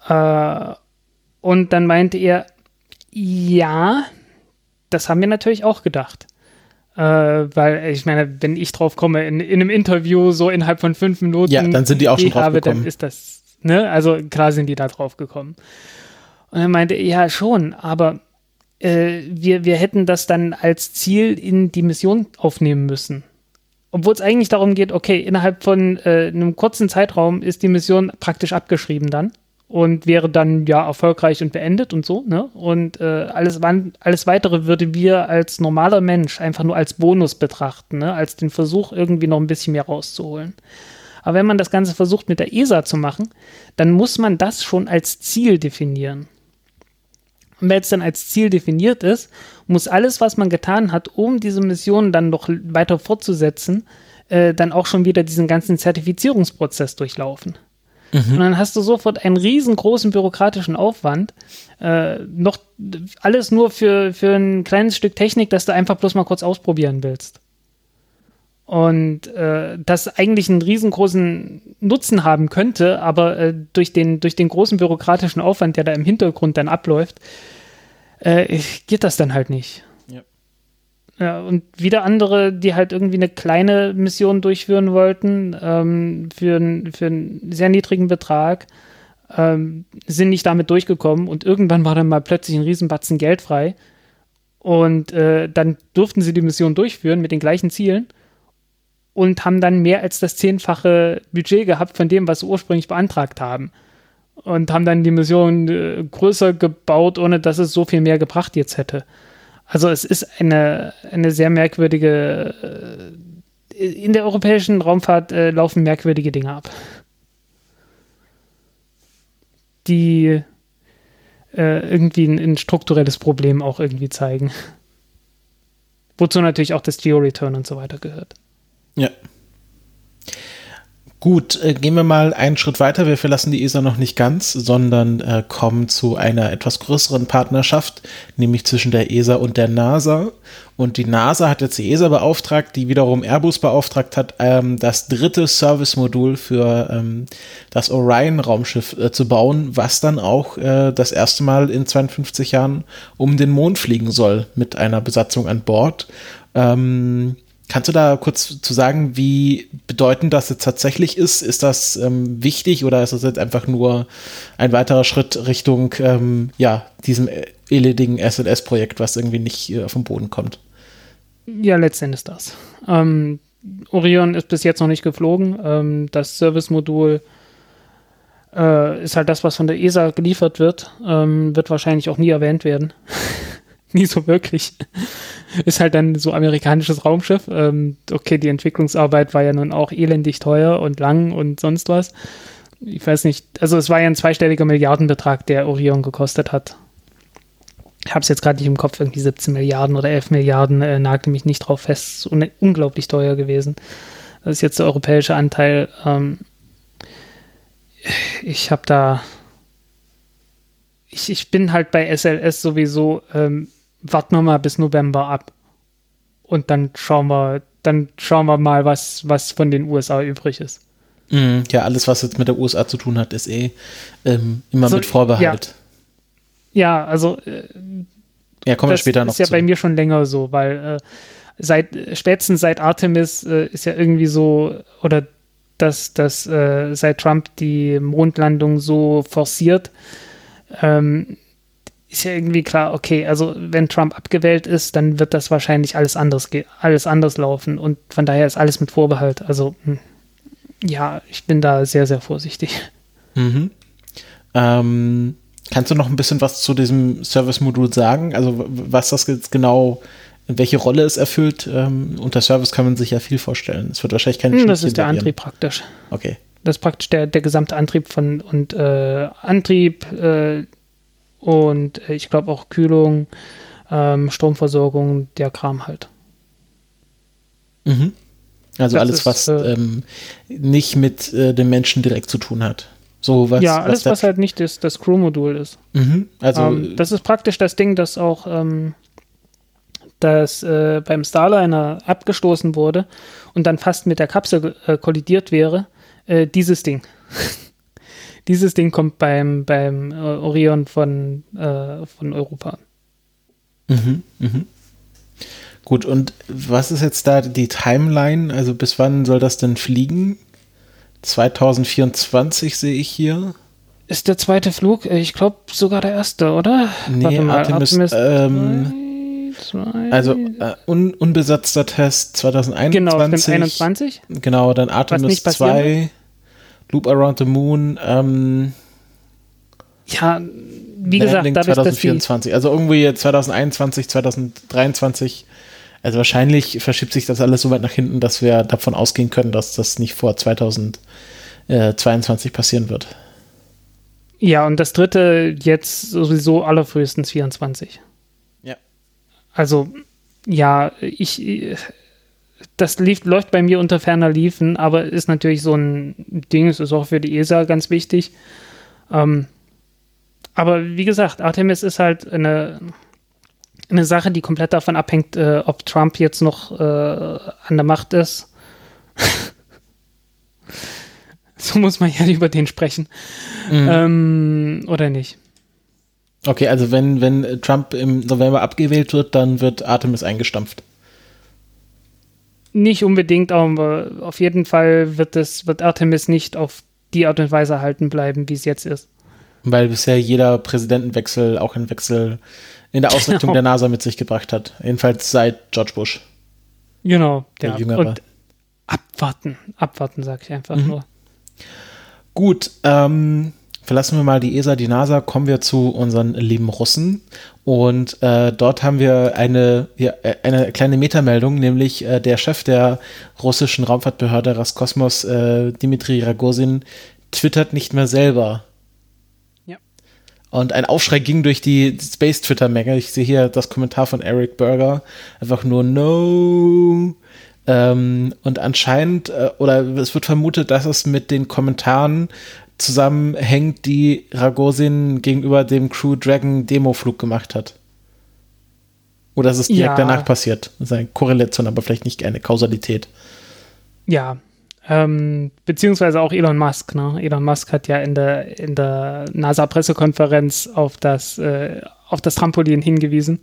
Äh, und dann meinte er, ja, das haben wir natürlich auch gedacht. Äh, weil ich meine, wenn ich drauf komme in, in einem Interview so innerhalb von fünf Minuten, ja, dann sind die auch schon drauf habe, gekommen. Dann ist das, ne? Also klar sind die da drauf gekommen. Und er meinte, ja schon, aber äh, wir, wir hätten das dann als Ziel in die Mission aufnehmen müssen. Obwohl es eigentlich darum geht, okay, innerhalb von äh, einem kurzen Zeitraum ist die Mission praktisch abgeschrieben dann und wäre dann ja erfolgreich und beendet und so, ne? Und äh, alles, alles weitere würde wir als normaler Mensch einfach nur als Bonus betrachten, ne? Als den Versuch, irgendwie noch ein bisschen mehr rauszuholen. Aber wenn man das Ganze versucht mit der ESA zu machen, dann muss man das schon als Ziel definieren. Und wenn es dann als Ziel definiert ist, muss alles, was man getan hat, um diese Mission dann noch weiter fortzusetzen, äh, dann auch schon wieder diesen ganzen Zertifizierungsprozess durchlaufen. Mhm. Und dann hast du sofort einen riesengroßen bürokratischen Aufwand. Äh, noch alles nur für, für ein kleines Stück Technik, das du einfach bloß mal kurz ausprobieren willst. Und äh, das eigentlich einen riesengroßen Nutzen haben könnte, aber äh, durch, den, durch den großen bürokratischen Aufwand, der da im Hintergrund dann abläuft, äh, geht das dann halt nicht. Ja. ja. Und wieder andere, die halt irgendwie eine kleine Mission durchführen wollten, ähm, für, für einen sehr niedrigen Betrag, ähm, sind nicht damit durchgekommen und irgendwann war dann mal plötzlich ein Riesenbatzen Geld frei. Und äh, dann durften sie die Mission durchführen mit den gleichen Zielen und haben dann mehr als das zehnfache Budget gehabt von dem, was sie ursprünglich beantragt haben. Und haben dann die Mission äh, größer gebaut, ohne dass es so viel mehr gebracht jetzt hätte. Also es ist eine, eine sehr merkwürdige, äh, in der europäischen Raumfahrt äh, laufen merkwürdige Dinge ab. Die äh, irgendwie ein, ein strukturelles Problem auch irgendwie zeigen. Wozu natürlich auch das Geo-Return und so weiter gehört. Ja. Gut, äh, gehen wir mal einen Schritt weiter. Wir verlassen die ESA noch nicht ganz, sondern äh, kommen zu einer etwas größeren Partnerschaft, nämlich zwischen der ESA und der NASA. Und die NASA hat jetzt die ESA beauftragt, die wiederum Airbus beauftragt hat, ähm, das dritte Service-Modul für ähm, das Orion-Raumschiff äh, zu bauen, was dann auch das erste Mal in 52 Jahren um den Mond fliegen soll mit einer Besatzung an Bord. Ähm, Kannst du da kurz zu sagen, wie bedeutend das jetzt tatsächlich ist? Ist das ähm, wichtig oder ist das jetzt einfach nur ein weiterer Schritt Richtung ja, diesem eledigen SLS-Projekt, was irgendwie nicht äh, vom Boden kommt? Ja, letztendlich das. Ähm, Orion ist bis jetzt noch nicht geflogen. Ähm, das Service-Modul äh, ist halt das, was von der ESA geliefert wird. Ähm, wird wahrscheinlich auch nie erwähnt werden. nie so wirklich. Ist halt dann so amerikanisches Raumschiff. Ähm, okay, die Entwicklungsarbeit war ja nun auch elendig teuer und lang und sonst was. Ich weiß nicht, also es war ja ein zweistelliger Milliardenbetrag, der Orion gekostet hat. Ich habe es jetzt gerade nicht im Kopf, irgendwie 17 Milliarden oder 11 Milliarden, äh, nagte mich nicht drauf fest. Ist unglaublich teuer gewesen. Das ist jetzt der europäische Anteil. Ähm, ich habe da ich, ich bin halt bei SLS sowieso ähm, warten wir mal bis November ab. Und dann schauen wir, dann schauen wir mal, was, was von den USA übrig ist. Mhm, ja, alles, was jetzt mit der USA zu tun hat, ist eh ähm, immer also, mit Vorbehalt. Ja, ja also äh, ja, kommen wir später noch ist ja zu. bei mir schon länger so, weil äh, seit spätestens seit Artemis äh, ist ja irgendwie so, oder dass, dass äh, seit Trump die Mondlandung so forciert, ähm, ist ja irgendwie klar, okay, also wenn Trump abgewählt ist, dann wird das wahrscheinlich alles anders, alles anders laufen und von daher ist alles mit Vorbehalt. Also hm, ja, ich bin da sehr, sehr vorsichtig. Mhm. Ähm, kannst du noch ein bisschen was zu diesem Service-Modul sagen? Also was das jetzt genau, welche Rolle es erfüllt? Ähm, unter Service kann man sich ja viel vorstellen. Es wird wahrscheinlich keine hm, Das ist der Antrieb praktisch. Okay. Das ist praktisch der, der gesamte Antrieb von und äh, Antrieb äh, und äh, ich glaube auch Kühlung, ähm, Stromversorgung, der Kram halt. Mhm. Also das alles, ist, was äh, ähm, nicht mit äh, dem Menschen direkt zu tun hat. So was, ja, alles, was, was halt nicht das, das Crew-Modul ist. Mhm. Also, ähm, das ist praktisch das Ding, das auch ähm, das äh, beim Starliner abgestoßen wurde und dann fast mit der Kapsel äh, kollidiert wäre. Äh, dieses Ding. dieses Ding kommt beim, beim äh, Orion von, äh, von Europa. Mhm, mhm. Gut, und was ist jetzt da die Timeline? Also bis wann soll das denn fliegen? 2024 sehe ich hier. Ist der zweite Flug, äh, ich glaube sogar der erste, oder? Nee, mal, Artemis, Artemis ähm, zwei, also äh, un, unbesetzter Test 2021. Genau, 2021. Genau, dann Artemis 2, Loop Around the Moon. Ähm, ja, wie gesagt, dadurch, 2024. also irgendwie 2021, 2023 also wahrscheinlich verschiebt sich das alles so weit nach hinten, dass wir davon ausgehen können, dass das nicht vor 2022 passieren wird. Ja, und das dritte jetzt sowieso allerfrühestens 24. Ja. Also, ja, ich, das lief, läuft bei mir unter ferner Liefen, aber ist natürlich so ein Ding, es ist auch für die ESA ganz wichtig. Ähm, aber wie gesagt, Artemis ist halt eine eine Sache, die komplett davon abhängt, äh, ob Trump jetzt noch äh, an der Macht ist. so muss man ja über den sprechen. Mhm. Ähm, oder nicht. Okay, also wenn, wenn Trump im November abgewählt wird, dann wird Artemis eingestampft. Nicht unbedingt, aber auf jeden Fall wird, es, wird Artemis nicht auf die Art und Weise erhalten bleiben, wie es jetzt ist. Weil bisher jeder Präsidentenwechsel auch ein Wechsel in der Ausrichtung genau. der NASA mit sich gebracht hat. Jedenfalls seit George Bush. Genau, der ja. Jüngere. Und abwarten, abwarten, sag ich einfach mhm. nur. Gut, ähm, verlassen wir mal die ESA, die NASA, kommen wir zu unseren lieben Russen. Und äh, dort haben wir eine, ja, äh, eine kleine Metameldung, nämlich äh, der Chef der russischen Raumfahrtbehörde Raskosmos, äh, Dimitri Ragozin, twittert nicht mehr selber. Und ein Aufschrei ging durch die Space-Twitter-Menge. Ich sehe hier das Kommentar von Eric Berger. Einfach nur No. Ähm, und anscheinend, äh, oder es wird vermutet, dass es mit den Kommentaren zusammenhängt, die Ragosin gegenüber dem Crew Dragon Demo-Flug gemacht hat. Oder dass es direkt ja. danach passiert. Das ist eine Korrelation, aber vielleicht nicht eine Kausalität. Ja, ähm, beziehungsweise auch Elon Musk. Ne? Elon Musk hat ja in der, in der NASA-Pressekonferenz auf, das, äh, auf das Trampolin hingewiesen.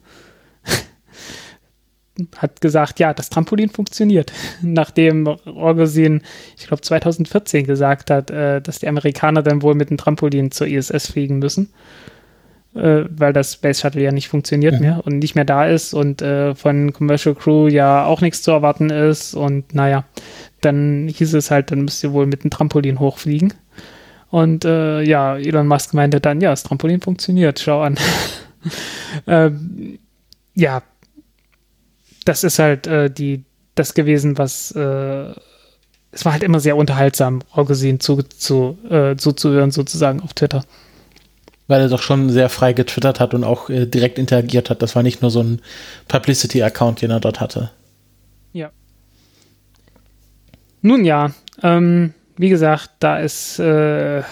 Hat gesagt, ja, das Trampolin funktioniert. Nachdem Rogozin, ich glaube 2014 gesagt hat, äh, dass die Amerikaner dann wohl mit dem Trampolin zur ISS fliegen müssen, äh, weil das Space Shuttle ja nicht funktioniert ja. mehr und nicht mehr da ist und äh, von Commercial Crew ja auch nichts zu erwarten ist und naja, dann hieß es halt, dann müsst ihr wohl mit dem Trampolin hochfliegen. Und äh, ja, Elon Musk meinte dann, ja, das Trampolin funktioniert, schau an. ähm, ja, das ist halt äh, die, das gewesen, was äh, es war halt immer sehr unterhaltsam, Rogozin zu, zu, äh, zuzuhören, sozusagen auf Twitter. Weil er doch schon sehr frei getwittert hat und auch äh, direkt interagiert hat. Das war nicht nur so ein Publicity-Account, den er dort hatte. Ja. Nun ja, ähm, wie gesagt, da ist äh,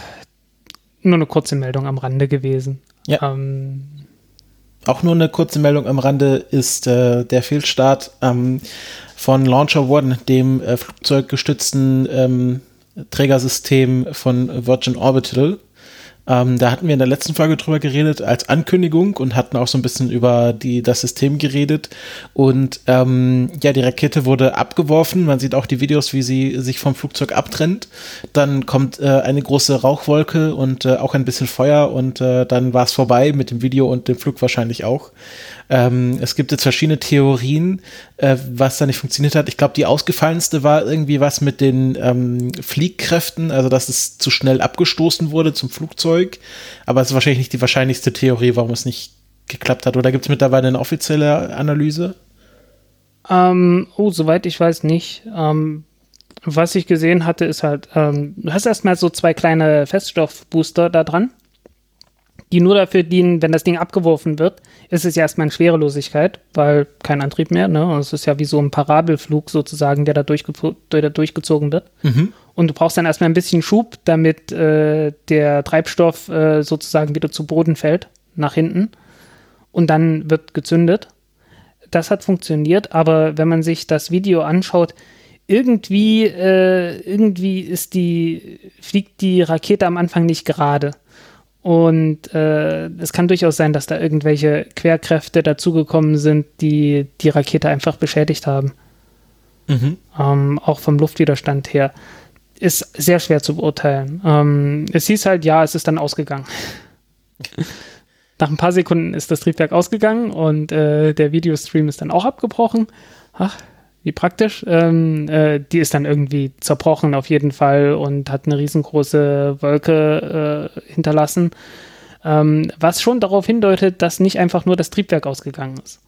nur eine kurze Meldung am Rande gewesen. Ja. Ähm, auch nur eine kurze Meldung am Rande ist äh, der Fehlstart ähm, von Launcher One, dem äh, flugzeuggestützten ähm, Trägersystem von Virgin Orbital. Ähm, da hatten wir in der letzten Folge drüber geredet als Ankündigung und hatten auch so ein bisschen über die, das System geredet. Und ähm, ja, die Rakete wurde abgeworfen. Man sieht auch die Videos, wie sie sich vom Flugzeug abtrennt. Dann kommt äh, eine große Rauchwolke und äh, auch ein bisschen Feuer und äh, dann war es vorbei mit dem Video und dem Flug wahrscheinlich auch. Ähm, es gibt jetzt verschiedene Theorien, äh, was da nicht funktioniert hat. Ich glaube, die ausgefallenste war irgendwie was mit den ähm, Fliehkräften, also dass es zu schnell abgestoßen wurde zum Flugzeug. Aber es ist wahrscheinlich nicht die wahrscheinlichste Theorie, warum es nicht geklappt hat. Oder gibt es mittlerweile eine offizielle Analyse? Ähm, oh, soweit ich weiß nicht. Ähm, was ich gesehen hatte, ist halt, ähm, du hast erstmal so zwei kleine Feststoffbooster da dran die nur dafür dienen, wenn das Ding abgeworfen wird, ist es ja erstmal in Schwerelosigkeit, weil kein Antrieb mehr, ne? Es ist ja wie so ein Parabelflug sozusagen, der da, durchge der da durchgezogen wird. Mhm. Und du brauchst dann erstmal ein bisschen Schub, damit äh, der Treibstoff äh, sozusagen wieder zu Boden fällt, nach hinten. Und dann wird gezündet. Das hat funktioniert, aber wenn man sich das Video anschaut, irgendwie, äh, irgendwie ist die, fliegt die Rakete am Anfang nicht gerade. Und äh, es kann durchaus sein, dass da irgendwelche Querkräfte dazugekommen sind, die die Rakete einfach beschädigt haben. Mhm. Ähm, auch vom Luftwiderstand her. Ist sehr schwer zu beurteilen. Ähm, es hieß halt, ja, es ist dann ausgegangen. Nach ein paar Sekunden ist das Triebwerk ausgegangen und äh, der Videostream ist dann auch abgebrochen. Ach, wie praktisch. Ähm, äh, die ist dann irgendwie zerbrochen auf jeden Fall und hat eine riesengroße Wolke äh, hinterlassen. Ähm, was schon darauf hindeutet, dass nicht einfach nur das Triebwerk ausgegangen ist.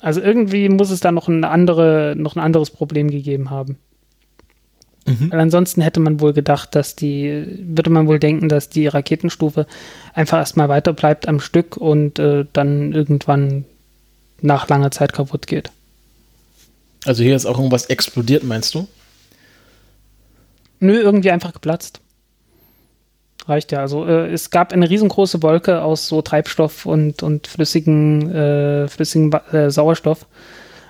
Also irgendwie muss es da noch, eine andere, noch ein anderes Problem gegeben haben. Mhm. Weil ansonsten hätte man wohl gedacht, dass die, würde man wohl denken, dass die Raketenstufe einfach erstmal weiter bleibt am Stück und äh, dann irgendwann nach langer Zeit kaputt geht. Also hier ist auch irgendwas explodiert, meinst du? Nö, irgendwie einfach geplatzt. Reicht ja. Also äh, es gab eine riesengroße Wolke aus so Treibstoff und, und flüssigen, äh, flüssigen äh, Sauerstoff,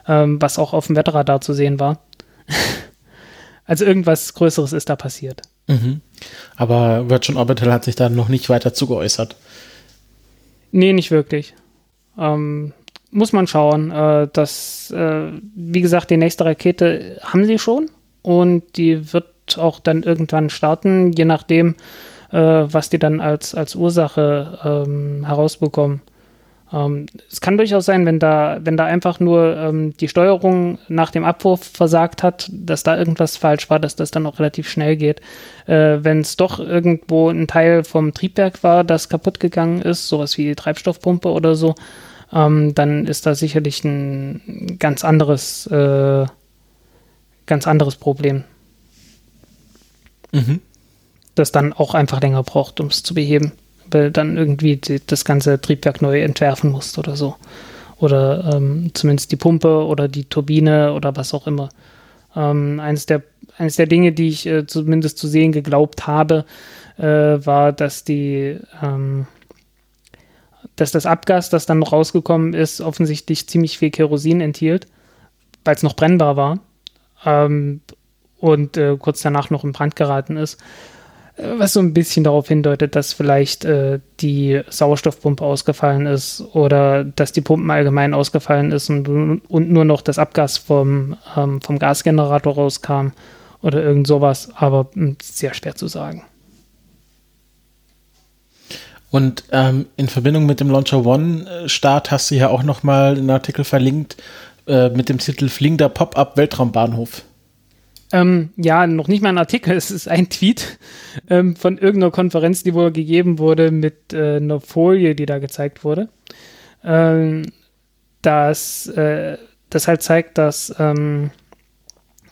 ähm, was auch auf dem Wetterradar zu sehen war. also irgendwas Größeres ist da passiert. Mhm. Aber Virgin Orbital hat sich da noch nicht weiter zugeäußert. Nee, nicht wirklich. Ähm, muss man schauen. Äh, dass, äh, wie gesagt, die nächste Rakete haben sie schon und die wird auch dann irgendwann starten, je nachdem, äh, was die dann als, als Ursache ähm, herausbekommen. Ähm, es kann durchaus sein, wenn da, wenn da einfach nur ähm, die Steuerung nach dem Abwurf versagt hat, dass da irgendwas falsch war, dass das dann auch relativ schnell geht. Äh, wenn es doch irgendwo ein Teil vom Triebwerk war, das kaputt gegangen ist, sowas wie die Treibstoffpumpe oder so, ähm, dann ist da sicherlich ein ganz anderes, äh, ganz anderes Problem. Mhm. Das dann auch einfach länger braucht, um es zu beheben. Weil dann irgendwie die, das ganze Triebwerk neu entwerfen muss oder so. Oder ähm, zumindest die Pumpe oder die Turbine oder was auch immer. Ähm, eines, der, eines der Dinge, die ich äh, zumindest zu sehen geglaubt habe, äh, war, dass die ähm, dass das Abgas, das dann noch rausgekommen ist, offensichtlich ziemlich viel Kerosin enthielt, weil es noch brennbar war ähm, und äh, kurz danach noch in Brand geraten ist. Äh, was so ein bisschen darauf hindeutet, dass vielleicht äh, die Sauerstoffpumpe ausgefallen ist oder dass die Pumpen allgemein ausgefallen ist und, und nur noch das Abgas vom, ähm, vom Gasgenerator rauskam oder irgend sowas, aber mh, hm, sehr schwer zu sagen. Und ähm, in Verbindung mit dem Launcher One-Start hast du ja auch nochmal einen Artikel verlinkt äh, mit dem Titel Fliegender Pop-up Weltraumbahnhof. Ähm, ja, noch nicht mal ein Artikel, es ist ein Tweet ähm, von irgendeiner Konferenz, die wohl gegeben wurde mit äh, einer Folie, die da gezeigt wurde. Ähm, das, äh, das halt zeigt, dass ähm,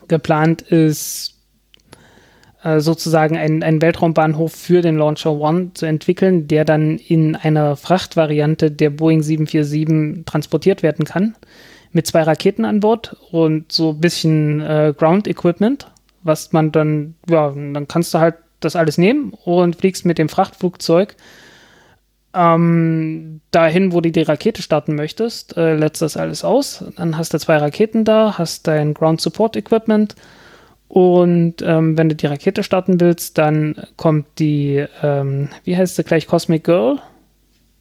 geplant ist, äh, sozusagen einen, einen Weltraumbahnhof für den Launcher One zu entwickeln, der dann in einer Frachtvariante der Boeing 747 transportiert werden kann. Mit zwei Raketen an Bord und so ein bisschen äh, Ground Equipment, was man dann, ja, dann kannst du halt das alles nehmen und fliegst mit dem Frachtflugzeug ähm, dahin, wo du die Rakete starten möchtest, äh, lädst das alles aus. Dann hast du zwei Raketen da, hast dein Ground Support Equipment Und ähm, wenn du die Rakete starten willst, dann kommt die, ähm, wie heißt sie gleich, Cosmic Girl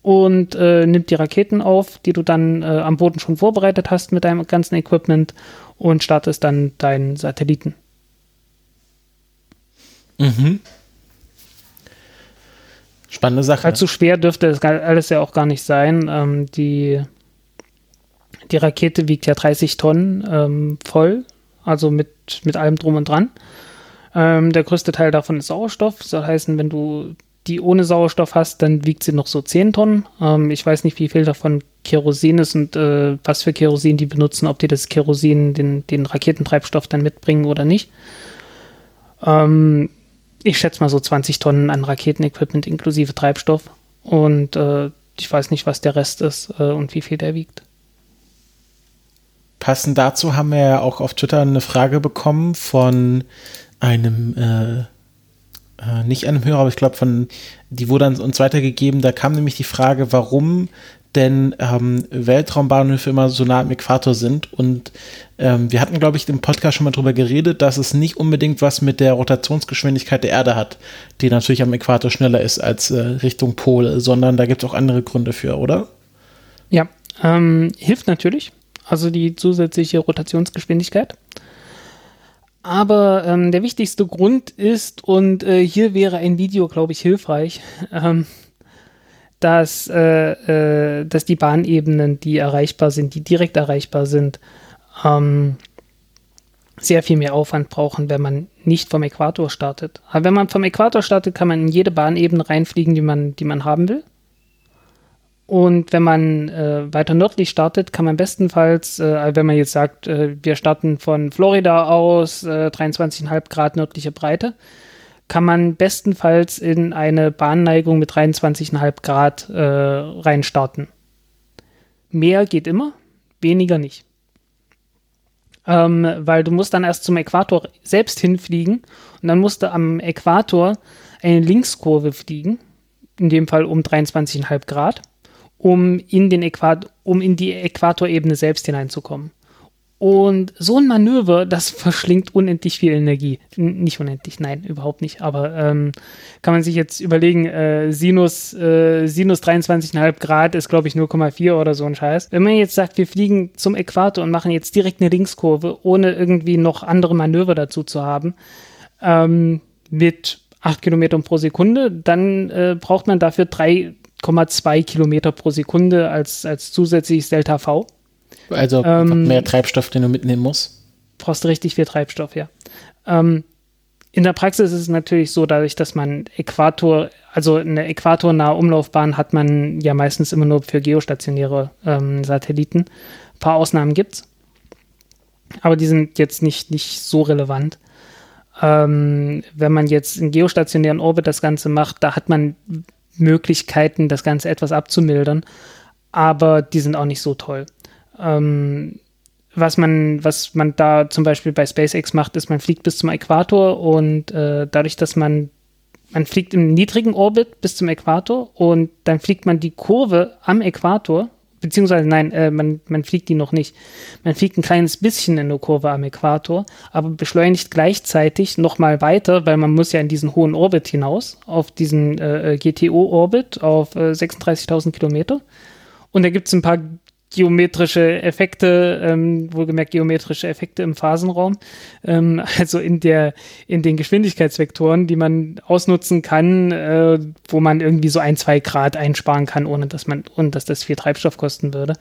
und äh, nimmt die Raketen auf, die du dann äh, am Boden schon vorbereitet hast mit deinem ganzen Equipment und startest dann deinen Satelliten. Mhm. Spannende Sache. Allzu schwer dürfte das alles ja auch gar nicht sein. Ähm, die, die Rakete wiegt ja 30 Tonnen ähm, voll, also mit, mit allem drum und dran. Ähm, der größte Teil davon ist Sauerstoff. Das soll heißen, wenn du die ohne Sauerstoff hast, dann wiegt sie noch so 10 Tonnen. Ähm, ich weiß nicht, wie viel davon Kerosin ist und äh, was für Kerosin die benutzen, ob die das Kerosin, den, den Raketentreibstoff dann mitbringen oder nicht. Ähm, ich schätze mal so 20 Tonnen an Raketenequipment inklusive Treibstoff. Und äh, ich weiß nicht, was der Rest ist äh, und wie viel der wiegt. Passend dazu haben wir ja auch auf Twitter eine Frage bekommen von einem, äh, äh, nicht einem Hörer, aber ich glaube von, die wurde uns weitergegeben. Da kam nämlich die Frage, warum denn ähm, Weltraumbahnhöfe immer so nah am Äquator sind. Und ähm, wir hatten, glaube ich, im Podcast schon mal drüber geredet, dass es nicht unbedingt was mit der Rotationsgeschwindigkeit der Erde hat, die natürlich am Äquator schneller ist als äh, Richtung Pole, sondern da gibt es auch andere Gründe für, oder? Ja, ähm, hilft natürlich. Also die zusätzliche Rotationsgeschwindigkeit. Aber ähm, der wichtigste Grund ist, und äh, hier wäre ein Video, glaube ich, hilfreich, ähm, dass, äh, äh, dass die Bahnebenen, die erreichbar sind, die direkt erreichbar sind, ähm, sehr viel mehr Aufwand brauchen, wenn man nicht vom Äquator startet. Aber wenn man vom Äquator startet, kann man in jede Bahnebene reinfliegen, die man, die man haben will. Und wenn man äh, weiter nördlich startet, kann man bestenfalls, äh, wenn man jetzt sagt, äh, wir starten von Florida aus, äh, 23,5 Grad nördliche Breite, kann man bestenfalls in eine Bahnneigung mit 23,5 Grad äh, reinstarten. Mehr geht immer, weniger nicht. Ähm, weil du musst dann erst zum Äquator selbst hinfliegen und dann musst du am Äquator eine Linkskurve fliegen, in dem Fall um 23,5 Grad, um in, den Äquat um in die Äquatorebene selbst hineinzukommen. Und so ein Manöver, das verschlingt unendlich viel Energie. N nicht unendlich, nein, überhaupt nicht. Aber ähm, kann man sich jetzt überlegen, äh, Sinus, äh, Sinus 23,5 Grad ist, glaube ich, 0,4 oder so ein Scheiß. Wenn man jetzt sagt, wir fliegen zum Äquator und machen jetzt direkt eine Linkskurve, ohne irgendwie noch andere Manöver dazu zu haben, ähm, mit 8 Kilometern pro Sekunde, dann äh, braucht man dafür 3,2 Kilometer pro Sekunde als, als zusätzliches Delta V. Also ähm, mehr Treibstoff, den du mitnehmen musst. Brauchst richtig viel Treibstoff, ja. Ähm, in der Praxis ist es natürlich so, dadurch, dass man Äquator, also eine äquatornahe Umlaufbahn hat man ja meistens immer nur für geostationäre ähm, Satelliten. Ein paar Ausnahmen gibt es. Aber die sind jetzt nicht, nicht so relevant. Ähm, wenn man jetzt in geostationären Orbit das Ganze macht, da hat man Möglichkeiten, das Ganze etwas abzumildern. Aber die sind auch nicht so toll. Ähm, was man, was man da zum Beispiel bei SpaceX macht, ist, man fliegt bis zum Äquator und äh, dadurch, dass man, man fliegt im niedrigen Orbit bis zum Äquator und dann fliegt man die Kurve am Äquator, beziehungsweise nein, äh, man, man fliegt die noch nicht. Man fliegt ein kleines bisschen in der Kurve am Äquator, aber beschleunigt gleichzeitig nochmal weiter, weil man muss ja in diesen hohen Orbit hinaus, auf diesen äh, GTO-Orbit auf äh, 36.000 Kilometer. Und da gibt es ein paar geometrische Effekte, ähm, wohlgemerkt geometrische Effekte im Phasenraum, ähm, also in der in den Geschwindigkeitsvektoren, die man ausnutzen kann, äh, wo man irgendwie so ein zwei Grad einsparen kann, ohne dass man und dass das viel Treibstoff kosten würde.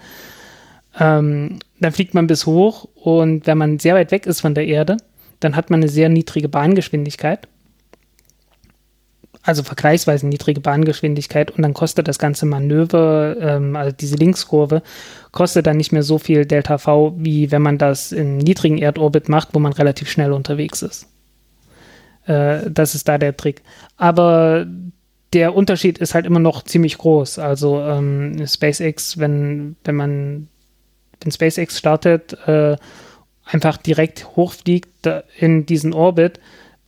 Ähm, dann fliegt man bis hoch und wenn man sehr weit weg ist von der Erde, dann hat man eine sehr niedrige Bahngeschwindigkeit also vergleichsweise niedrige Bahngeschwindigkeit und dann kostet das ganze Manöver, ähm, also diese Linkskurve, kostet dann nicht mehr so viel Delta V, wie wenn man das im niedrigen Erdorbit macht, wo man relativ schnell unterwegs ist. Äh, das ist da der Trick. Aber der Unterschied ist halt immer noch ziemlich groß. Also ähm, SpaceX, wenn, wenn man, wenn SpaceX startet, äh, einfach direkt hochfliegt in diesen Orbit,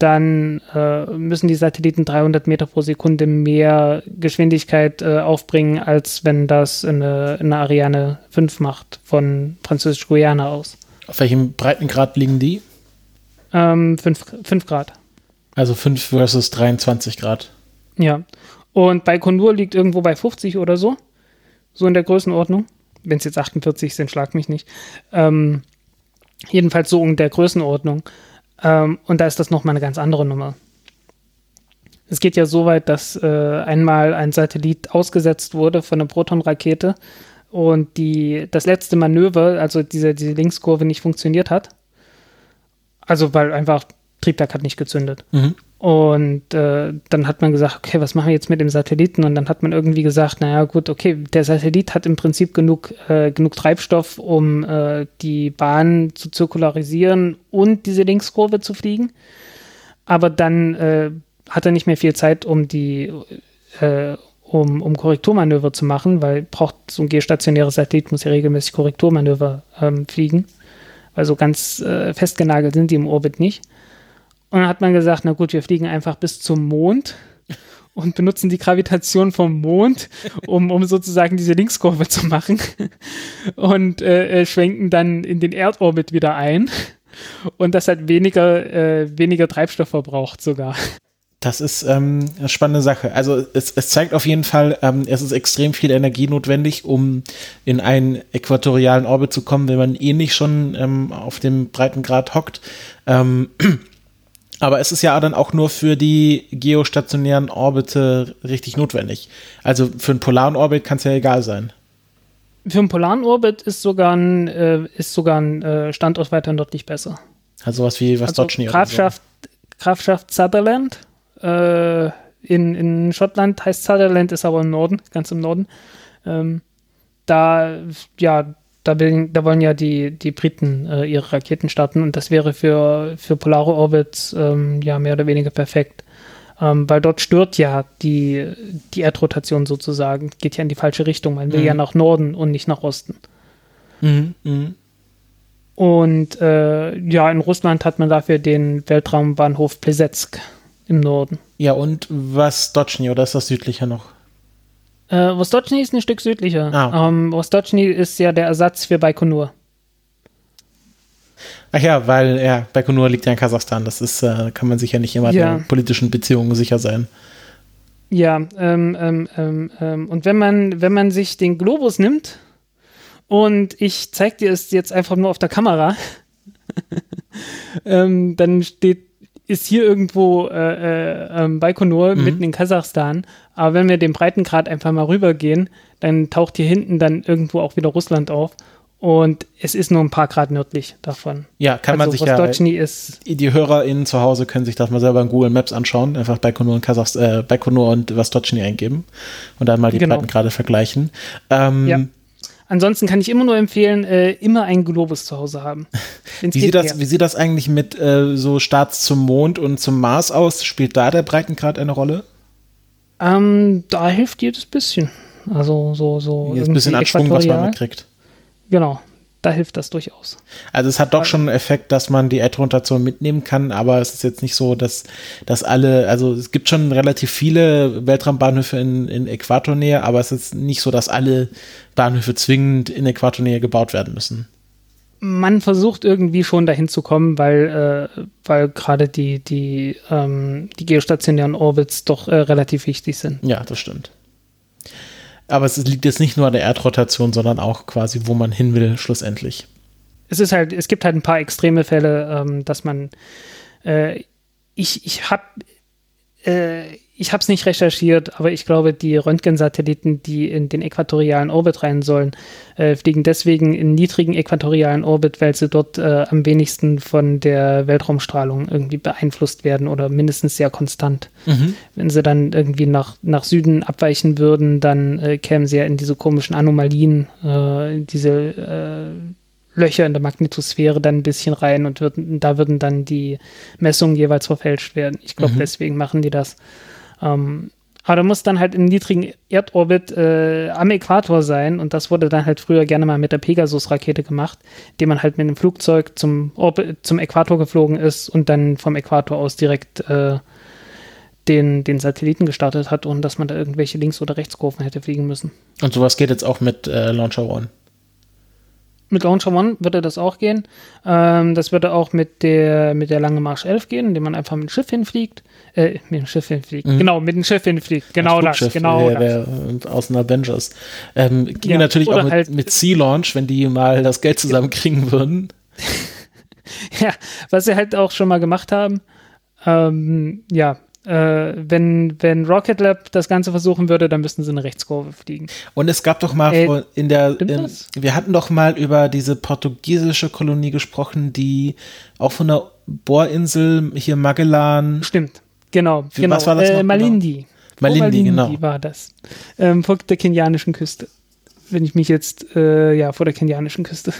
dann äh, müssen die Satelliten 300 Meter pro Sekunde mehr Geschwindigkeit äh, aufbringen, als wenn das eine, eine Ariane 5 macht von Französisch-Guyana aus. Auf welchem Breitengrad liegen die? Ähm, 5 Grad. Also 5 versus 23 Grad. Ja. Und Baikonur liegt irgendwo bei 50 oder so. So in der Größenordnung. Wenn es jetzt 48 sind, schlag mich nicht. Ähm, jedenfalls so in der Größenordnung. Ähm, und da ist das nochmal eine ganz andere Nummer. Es geht ja so weit, dass äh, einmal ein Satellit ausgesetzt wurde von einer Proton-Rakete und die, das letzte Manöver, also diese, diese Linkskurve nicht funktioniert hat. Also weil einfach Triebwerk hat nicht gezündet. Mhm. Und äh, dann hat man gesagt, okay, was machen wir jetzt mit dem Satelliten? Und dann hat man irgendwie gesagt, naja gut, okay, der Satellit hat im Prinzip genug, äh, genug Treibstoff, um äh, die Bahn zu zirkularisieren und diese Linkskurve zu fliegen. Aber dann äh, hat er nicht mehr viel Zeit, um die äh, um, um Korrekturmanöver zu machen, weil braucht so ein geostationäres Satellit muss ja regelmäßig Korrekturmanöver ähm, fliegen. Weil so ganz äh, festgenagelt sind die im Orbit nicht. Und dann hat man gesagt, na gut, wir fliegen einfach bis zum Mond und benutzen die Gravitation vom Mond, um, um sozusagen diese Linkskurve zu machen und äh, äh, schwenken dann in den Erdorbit wieder ein und das hat weniger, äh, weniger Treibstoff verbraucht sogar. Das ist ähm, eine spannende Sache. Also es, es zeigt auf jeden Fall, ähm, es ist extrem viel Energie notwendig, um in einen äquatorialen Orbit zu kommen, wenn man eh nicht schon ähm, auf dem Breitengrad hockt. Ähm, aber es ist ja dann auch nur für die geostationären Orbite richtig notwendig. Also für einen polaren Orbit kann es ja egal sein. Für einen polaren Orbit ist sogar ein, äh, ist sogar ein äh, Standort weiter nördlich besser. Also was wie was also Dodge Grafschaft, so. Grafschaft Sutherland äh, in, in Schottland heißt Sutherland, ist aber im Norden, ganz im Norden. Ähm, da, ja, da, will, da wollen ja die, die Briten äh, ihre Raketen starten und das wäre für, für polare Orbits ähm, ja mehr oder weniger perfekt. Ähm, weil dort stört ja die, die Erdrotation sozusagen, geht ja in die falsche Richtung. Man will mhm. ja nach Norden und nicht nach Osten. Mhm. Mhm. Und äh, ja, in Russland hat man dafür den Weltraumbahnhof Plesetsk im Norden. Ja, und was Dochny, oder ist das südlicher noch? Äh, Vostochny ist ein Stück südlicher. Ah. Ähm, Vostochny ist ja der Ersatz für Baikonur. Ach ja, weil ja, Baikonur liegt ja in Kasachstan. Das ist, äh, kann man sich ja nicht immer ja. der politischen Beziehungen sicher sein. Ja, ähm, ähm, ähm, ähm, und wenn man, wenn man sich den Globus nimmt und ich zeige dir es jetzt einfach nur auf der Kamera, ähm, dann steht ist hier irgendwo äh, äh, ähm, Baikonur mhm. mitten in Kasachstan. Aber wenn wir den Breitengrad einfach mal rübergehen, dann taucht hier hinten dann irgendwo auch wieder Russland auf. Und es ist nur ein paar Grad nördlich davon. Ja, kann also man sich ja. Ist die HörerInnen zu Hause können sich das mal selber in Google Maps anschauen. Einfach Baikonur und Kasachs, äh, Baikonur und Vostochny eingeben und dann mal die genau. Breitengrade vergleichen. Ähm, ja. Ansonsten kann ich immer nur empfehlen, äh, immer einen Globus zu Hause haben. Wie sieht, das, wie sieht das eigentlich mit äh, so Starts zum Mond und zum Mars aus? Spielt da der Breitengrad eine Rolle? Ähm, da hilft jedes bisschen. Also so so. Ein bisschen Abschwung, was man mitkriegt. Genau da hilft das durchaus. Also es hat doch schon einen Effekt, dass man die Erdrotation mitnehmen kann, aber es ist jetzt nicht so, dass, dass alle, also es gibt schon relativ viele Weltraumbahnhöfe in, in Äquatornähe, aber es ist nicht so, dass alle Bahnhöfe zwingend in Äquatornähe gebaut werden müssen. Man versucht irgendwie schon dahin zu kommen, weil, äh, weil gerade die, die, ähm, die geostationären Orbits doch äh, relativ wichtig sind. Ja, das stimmt. Aber es liegt jetzt nicht nur an der Erdrotation, sondern auch quasi, wo man hin will, schlussendlich. Es ist halt, es gibt halt ein paar extreme Fälle, ähm, dass man, äh, ich, ich habe äh, ich habe es nicht recherchiert, aber ich glaube, die Röntgensatelliten, die in den äquatorialen Orbit rein sollen, äh, fliegen deswegen in niedrigen äquatorialen Orbit, weil sie dort äh, am wenigsten von der Weltraumstrahlung irgendwie beeinflusst werden oder mindestens sehr konstant. Mhm. Wenn sie dann irgendwie nach, nach Süden abweichen würden, dann äh, kämen sie ja in diese komischen Anomalien, äh, diese äh, Löcher in der Magnetosphäre dann ein bisschen rein und würden, da würden dann die Messungen jeweils verfälscht werden. Ich glaube, mhm. deswegen machen die das. Ähm, aber da muss dann halt im niedrigen Erdorbit äh, am Äquator sein und das wurde dann halt früher gerne mal mit der Pegasus-Rakete gemacht, die man halt mit einem Flugzeug zum, Orbit, zum Äquator geflogen ist und dann vom Äquator aus direkt äh, den, den Satelliten gestartet hat und dass man da irgendwelche Links- oder Rechtskurven hätte fliegen müssen. Und sowas geht jetzt auch mit äh, Launcher One. Mit Launcher One würde das auch gehen. Ähm, das würde auch mit der, mit der Lange Marsch 11 gehen, indem man einfach mit dem Schiff hinfliegt. Äh, mit dem Schiff hinfliegt. Mhm. Genau, mit dem Schiff hinfliegt. Genau das. Genau der, das. aus den Avengers. Ähm, ging ja, natürlich auch mit, halt mit Sea Launch, wenn die mal das Geld zusammenkriegen würden. ja, was sie halt auch schon mal gemacht haben. Ähm, ja, äh, wenn, wenn Rocket Lab das Ganze versuchen würde, dann müssten sie eine Rechtskurve fliegen. Und es gab doch mal äh, in der, in, wir hatten doch mal über diese portugiesische Kolonie gesprochen, die auch von der Bohrinsel hier Magellan. Stimmt, genau. Wie, genau. Was war das äh, Malindi. Genau? Malindi, Malindi, genau. war das. Ähm, vor der kenianischen Küste. Wenn ich mich jetzt, äh, ja, vor der kenianischen Küste.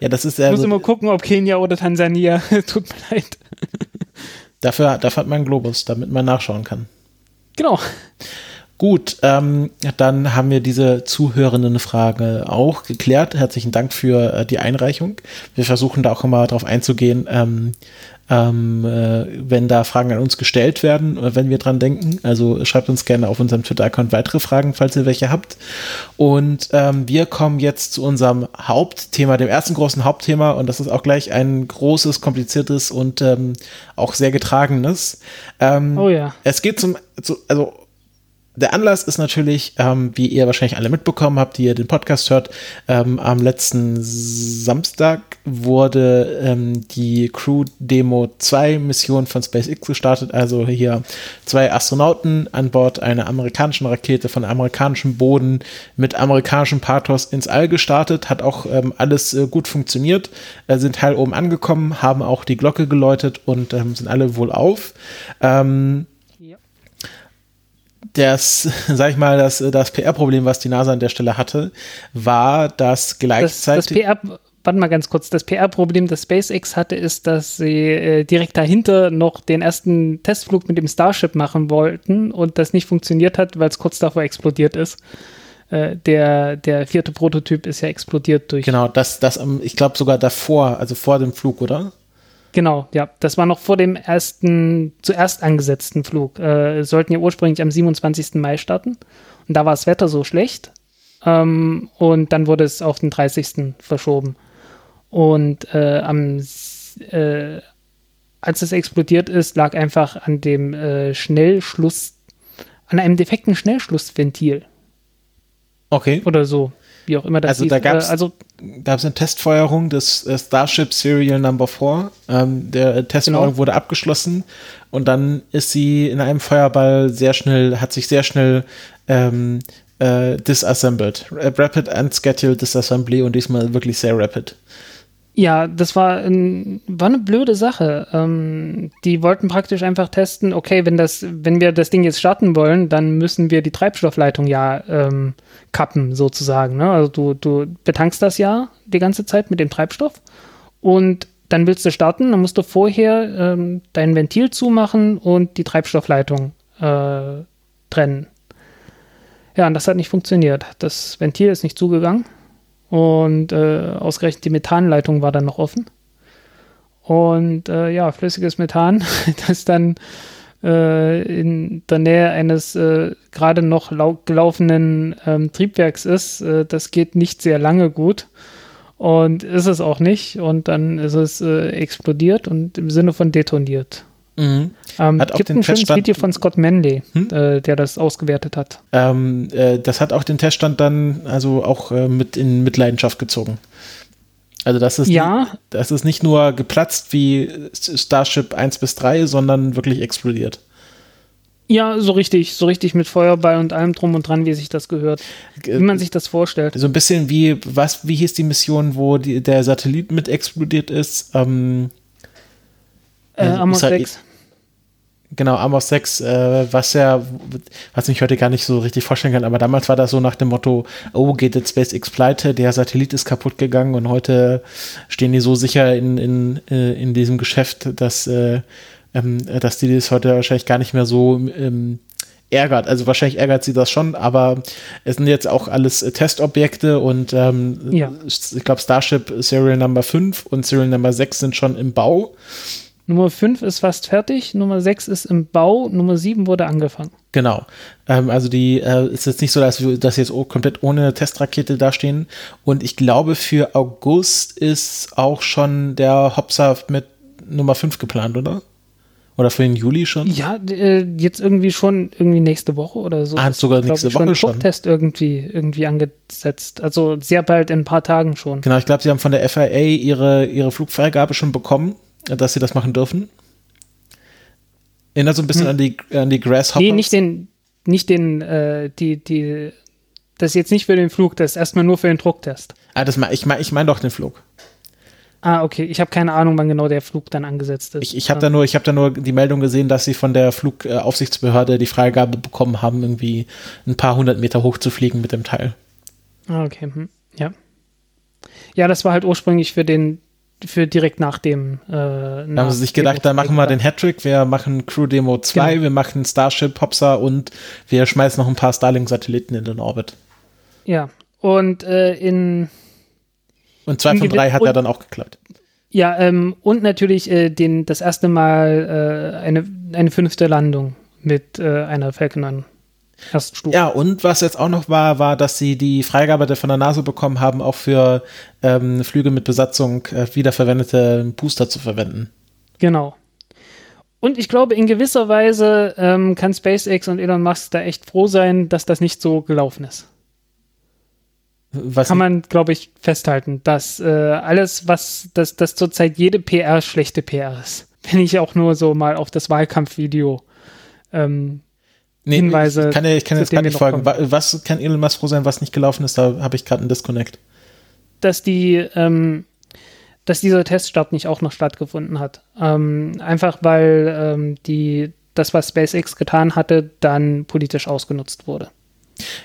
Ja, das ist ja. Ich muss immer gucken, ob Kenia oder Tansania. Tut mir leid. Dafür, dafür hat man einen Globus, damit man nachschauen kann. Genau. Gut, ähm, dann haben wir diese zuhörenden Frage auch geklärt. Herzlichen Dank für äh, die Einreichung. Wir versuchen da auch immer drauf einzugehen, ähm, ähm, äh, wenn da Fragen an uns gestellt werden, äh, wenn wir dran denken. Also schreibt uns gerne auf unserem Twitter-Account weitere Fragen, falls ihr welche habt. Und ähm, wir kommen jetzt zu unserem Hauptthema, dem ersten großen Hauptthema. Und das ist auch gleich ein großes, kompliziertes und ähm, auch sehr getragenes. Ähm, oh ja. Es geht zum, zu, also der Anlass ist natürlich, ähm, wie ihr wahrscheinlich alle mitbekommen habt, die ihr den Podcast hört, ähm, am letzten Samstag wurde ähm, die Crew Demo 2 Mission von SpaceX gestartet. Also hier zwei Astronauten an Bord einer amerikanischen Rakete von amerikanischem Boden mit amerikanischem Pathos ins All gestartet. Hat auch ähm, alles äh, gut funktioniert, äh, sind heil oben angekommen, haben auch die Glocke geläutet und ähm, sind alle wohl auf. Ähm, das, sag ich mal, das, das PR-Problem, was die NASA an der Stelle hatte, war, dass gleichzeitig. Das, das PR, warte mal ganz kurz, das PR-Problem, das SpaceX hatte, ist, dass sie äh, direkt dahinter noch den ersten Testflug mit dem Starship machen wollten und das nicht funktioniert hat, weil es kurz davor explodiert ist. Äh, der, der vierte Prototyp ist ja explodiert durch. Genau, das, das, ich glaube sogar davor, also vor dem Flug, oder? Genau, ja. Das war noch vor dem ersten, zuerst angesetzten Flug. Äh, sollten ja ursprünglich am 27. Mai starten. Und da war das Wetter so schlecht. Ähm, und dann wurde es auf den 30. verschoben. Und äh, am, äh, als es explodiert ist, lag einfach an dem äh, Schnellschluss, an einem defekten Schnellschlussventil. Okay. Oder so wie auch immer das also hieß. Da gab's, äh, also gab es eine Testfeuerung des äh, Starship Serial Number 4. Ähm, der Testfeuerung genau. wurde abgeschlossen und dann ist sie in einem Feuerball sehr schnell, hat sich sehr schnell ähm, äh, disassembled. Rapid Unscheduled Disassembly und diesmal wirklich sehr rapid. Ja, das war, ein, war eine blöde Sache. Ähm, die wollten praktisch einfach testen, okay, wenn das, wenn wir das Ding jetzt starten wollen, dann müssen wir die Treibstoffleitung ja ähm, kappen, sozusagen. Ne? Also du, du betankst das ja die ganze Zeit mit dem Treibstoff und dann willst du starten, dann musst du vorher ähm, dein Ventil zumachen und die Treibstoffleitung äh, trennen. Ja, und das hat nicht funktioniert. Das Ventil ist nicht zugegangen und äh, ausgerechnet die Methanleitung war dann noch offen. Und äh, ja, flüssiges Methan, das dann äh, in der Nähe eines äh, gerade noch gelaufenen ähm, Triebwerks ist, äh, das geht nicht sehr lange gut. Und ist es auch nicht. Und dann ist es äh, explodiert und im Sinne von detoniert. Mhm. Ähm, hat gibt ein schönes Video von Scott Manley, hm? äh, der das ausgewertet hat. Ähm, äh, das hat auch den Teststand dann also auch äh, mit in Mitleidenschaft gezogen. Also das ist, ja. nicht, das ist nicht nur geplatzt wie Starship 1 bis 3, sondern wirklich explodiert. Ja, so richtig, so richtig mit Feuerball und allem drum und dran, wie sich das gehört. Wie man sich das vorstellt. So ein bisschen wie, was, wie hieß die Mission, wo die, der Satellit mit explodiert ist? Ähm, äh, Amos 6. Genau, Amos 6, äh, was ja, was ich heute gar nicht so richtig vorstellen kann, aber damals war das so nach dem Motto, oh, geht jetzt SpaceX pleite, der Satellit ist kaputt gegangen und heute stehen die so sicher in, in, äh, in diesem Geschäft, dass, äh, ähm, dass die das heute wahrscheinlich gar nicht mehr so ähm, ärgert. Also wahrscheinlich ärgert sie das schon, aber es sind jetzt auch alles äh, Testobjekte und ähm, ja. ich glaube Starship Serial Number 5 und Serial Number 6 sind schon im Bau. Nummer 5 ist fast fertig, Nummer 6 ist im Bau, Nummer 7 wurde angefangen. Genau. Ähm, also die äh, ist jetzt nicht so, dass wir dass jetzt komplett ohne Testrakete dastehen. Und ich glaube, für August ist auch schon der Hopser mit Nummer 5 geplant, oder? Oder für den Juli schon? Ja, äh, jetzt irgendwie schon irgendwie nächste Woche oder so. Ah, sogar nächste ich, Woche schon. Drucktest irgendwie irgendwie angesetzt. Also sehr bald in ein paar Tagen schon. Genau, ich glaube, sie haben von der FIA ihre ihre Flugfreigabe schon bekommen, dass sie das machen dürfen. Erinnert so ein bisschen hm. an die an die Grasshoppers. Nee, nicht den nicht den äh, die die das ist jetzt nicht für den Flug, das ist erstmal nur für den Drucktest. Ah, das ich meine ich meine doch den Flug. Ah, okay. Ich habe keine Ahnung, wann genau der Flug dann angesetzt ist. Ich, ich habe da nur, ich habe da nur die Meldung gesehen, dass sie von der Flugaufsichtsbehörde die Freigabe bekommen haben, irgendwie ein paar hundert Meter hoch zu fliegen mit dem Teil. Ah, okay. Hm. Ja. Ja, das war halt ursprünglich für den, für direkt nach dem. Äh, da haben sie sich gedacht, da machen wir den Hattrick, wir machen Crew Demo 2, genau. wir machen Starship Hopser und wir schmeißen noch ein paar Starlink-Satelliten in den Orbit. Ja. Und äh, in und zwei von drei hat ja dann auch geklappt. Ja, ähm, und natürlich äh, den, das erste Mal äh, eine, eine fünfte Landung mit äh, einer Falcon 9 Erststufe. Ja, und was jetzt auch noch war, war, dass sie die Freigabe von der NASA bekommen haben, auch für ähm, Flüge mit Besatzung äh, wiederverwendete Booster zu verwenden. Genau. Und ich glaube, in gewisser Weise ähm, kann SpaceX und Elon Musk da echt froh sein, dass das nicht so gelaufen ist. Was kann man, glaube ich, festhalten, dass äh, alles, was, dass, dass zurzeit jede PR schlechte PR ist. Wenn ich auch nur so mal auf das Wahlkampfvideo ähm, nee, Hinweise. Ich kann, ja, ich kann jetzt gar nicht folgen. Kommen. Was kann Elon Musk froh sein, was nicht gelaufen ist? Da habe ich gerade einen Disconnect. Dass die, ähm, dass dieser Teststart nicht auch noch stattgefunden hat. Ähm, einfach weil ähm, die, das, was SpaceX getan hatte, dann politisch ausgenutzt wurde.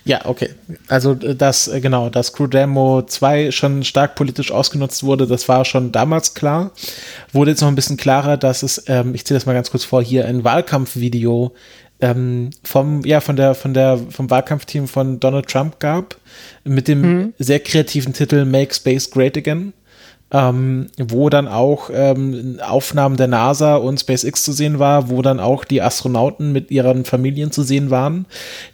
Ja, okay. Also äh, dass äh, genau, dass Crew Demo 2 schon stark politisch ausgenutzt wurde, das war schon damals klar. Wurde jetzt noch ein bisschen klarer, dass es, ähm, ich ziehe das mal ganz kurz vor, hier ein Wahlkampfvideo ähm, vom, ja, von der, von der, vom Wahlkampfteam von Donald Trump gab, mit dem mhm. sehr kreativen Titel Make Space Great Again ähm, wo dann auch ähm, Aufnahmen der NASA und SpaceX zu sehen war, wo dann auch die Astronauten mit ihren Familien zu sehen waren.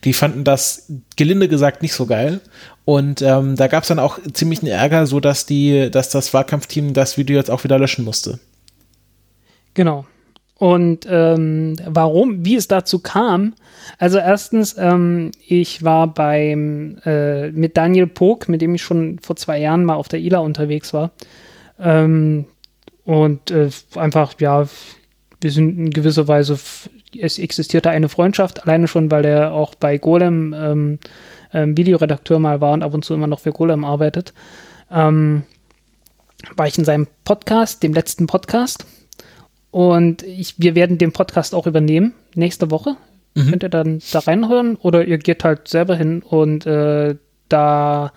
Die fanden das gelinde gesagt nicht so geil. Und ähm, da gab es dann auch ziemlichen Ärger, so dass die, dass das Wahlkampfteam das Video jetzt auch wieder löschen musste. Genau. Und ähm, warum, wie es dazu kam, also erstens, ähm, ich war beim äh, mit Daniel Pog, mit dem ich schon vor zwei Jahren mal auf der ILA unterwegs war. Ähm, und äh, einfach, ja, wir sind in gewisser Weise, es existierte eine Freundschaft, alleine schon, weil er auch bei Golem ähm, ähm, Videoredakteur mal war und ab und zu immer noch für Golem arbeitet. Ähm, war ich in seinem Podcast, dem letzten Podcast. Und ich, wir werden den Podcast auch übernehmen nächste Woche. Mhm. Könnt ihr dann da reinhören oder ihr geht halt selber hin und äh, da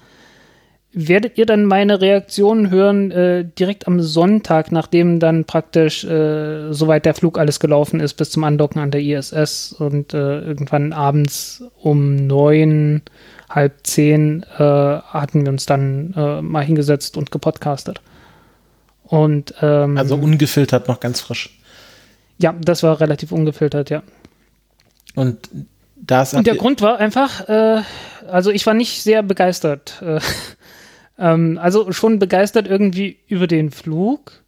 werdet ihr dann meine Reaktionen hören äh, direkt am Sonntag, nachdem dann praktisch äh, soweit der Flug alles gelaufen ist bis zum Andocken an der ISS und äh, irgendwann abends um neun, halb zehn äh, hatten wir uns dann äh, mal hingesetzt und gepodcastet. Und ähm, also ungefiltert noch ganz frisch. Ja, das war relativ ungefiltert, ja. Und das und der Grund war einfach, äh, also ich war nicht sehr begeistert ähm, also schon begeistert irgendwie über den Flug,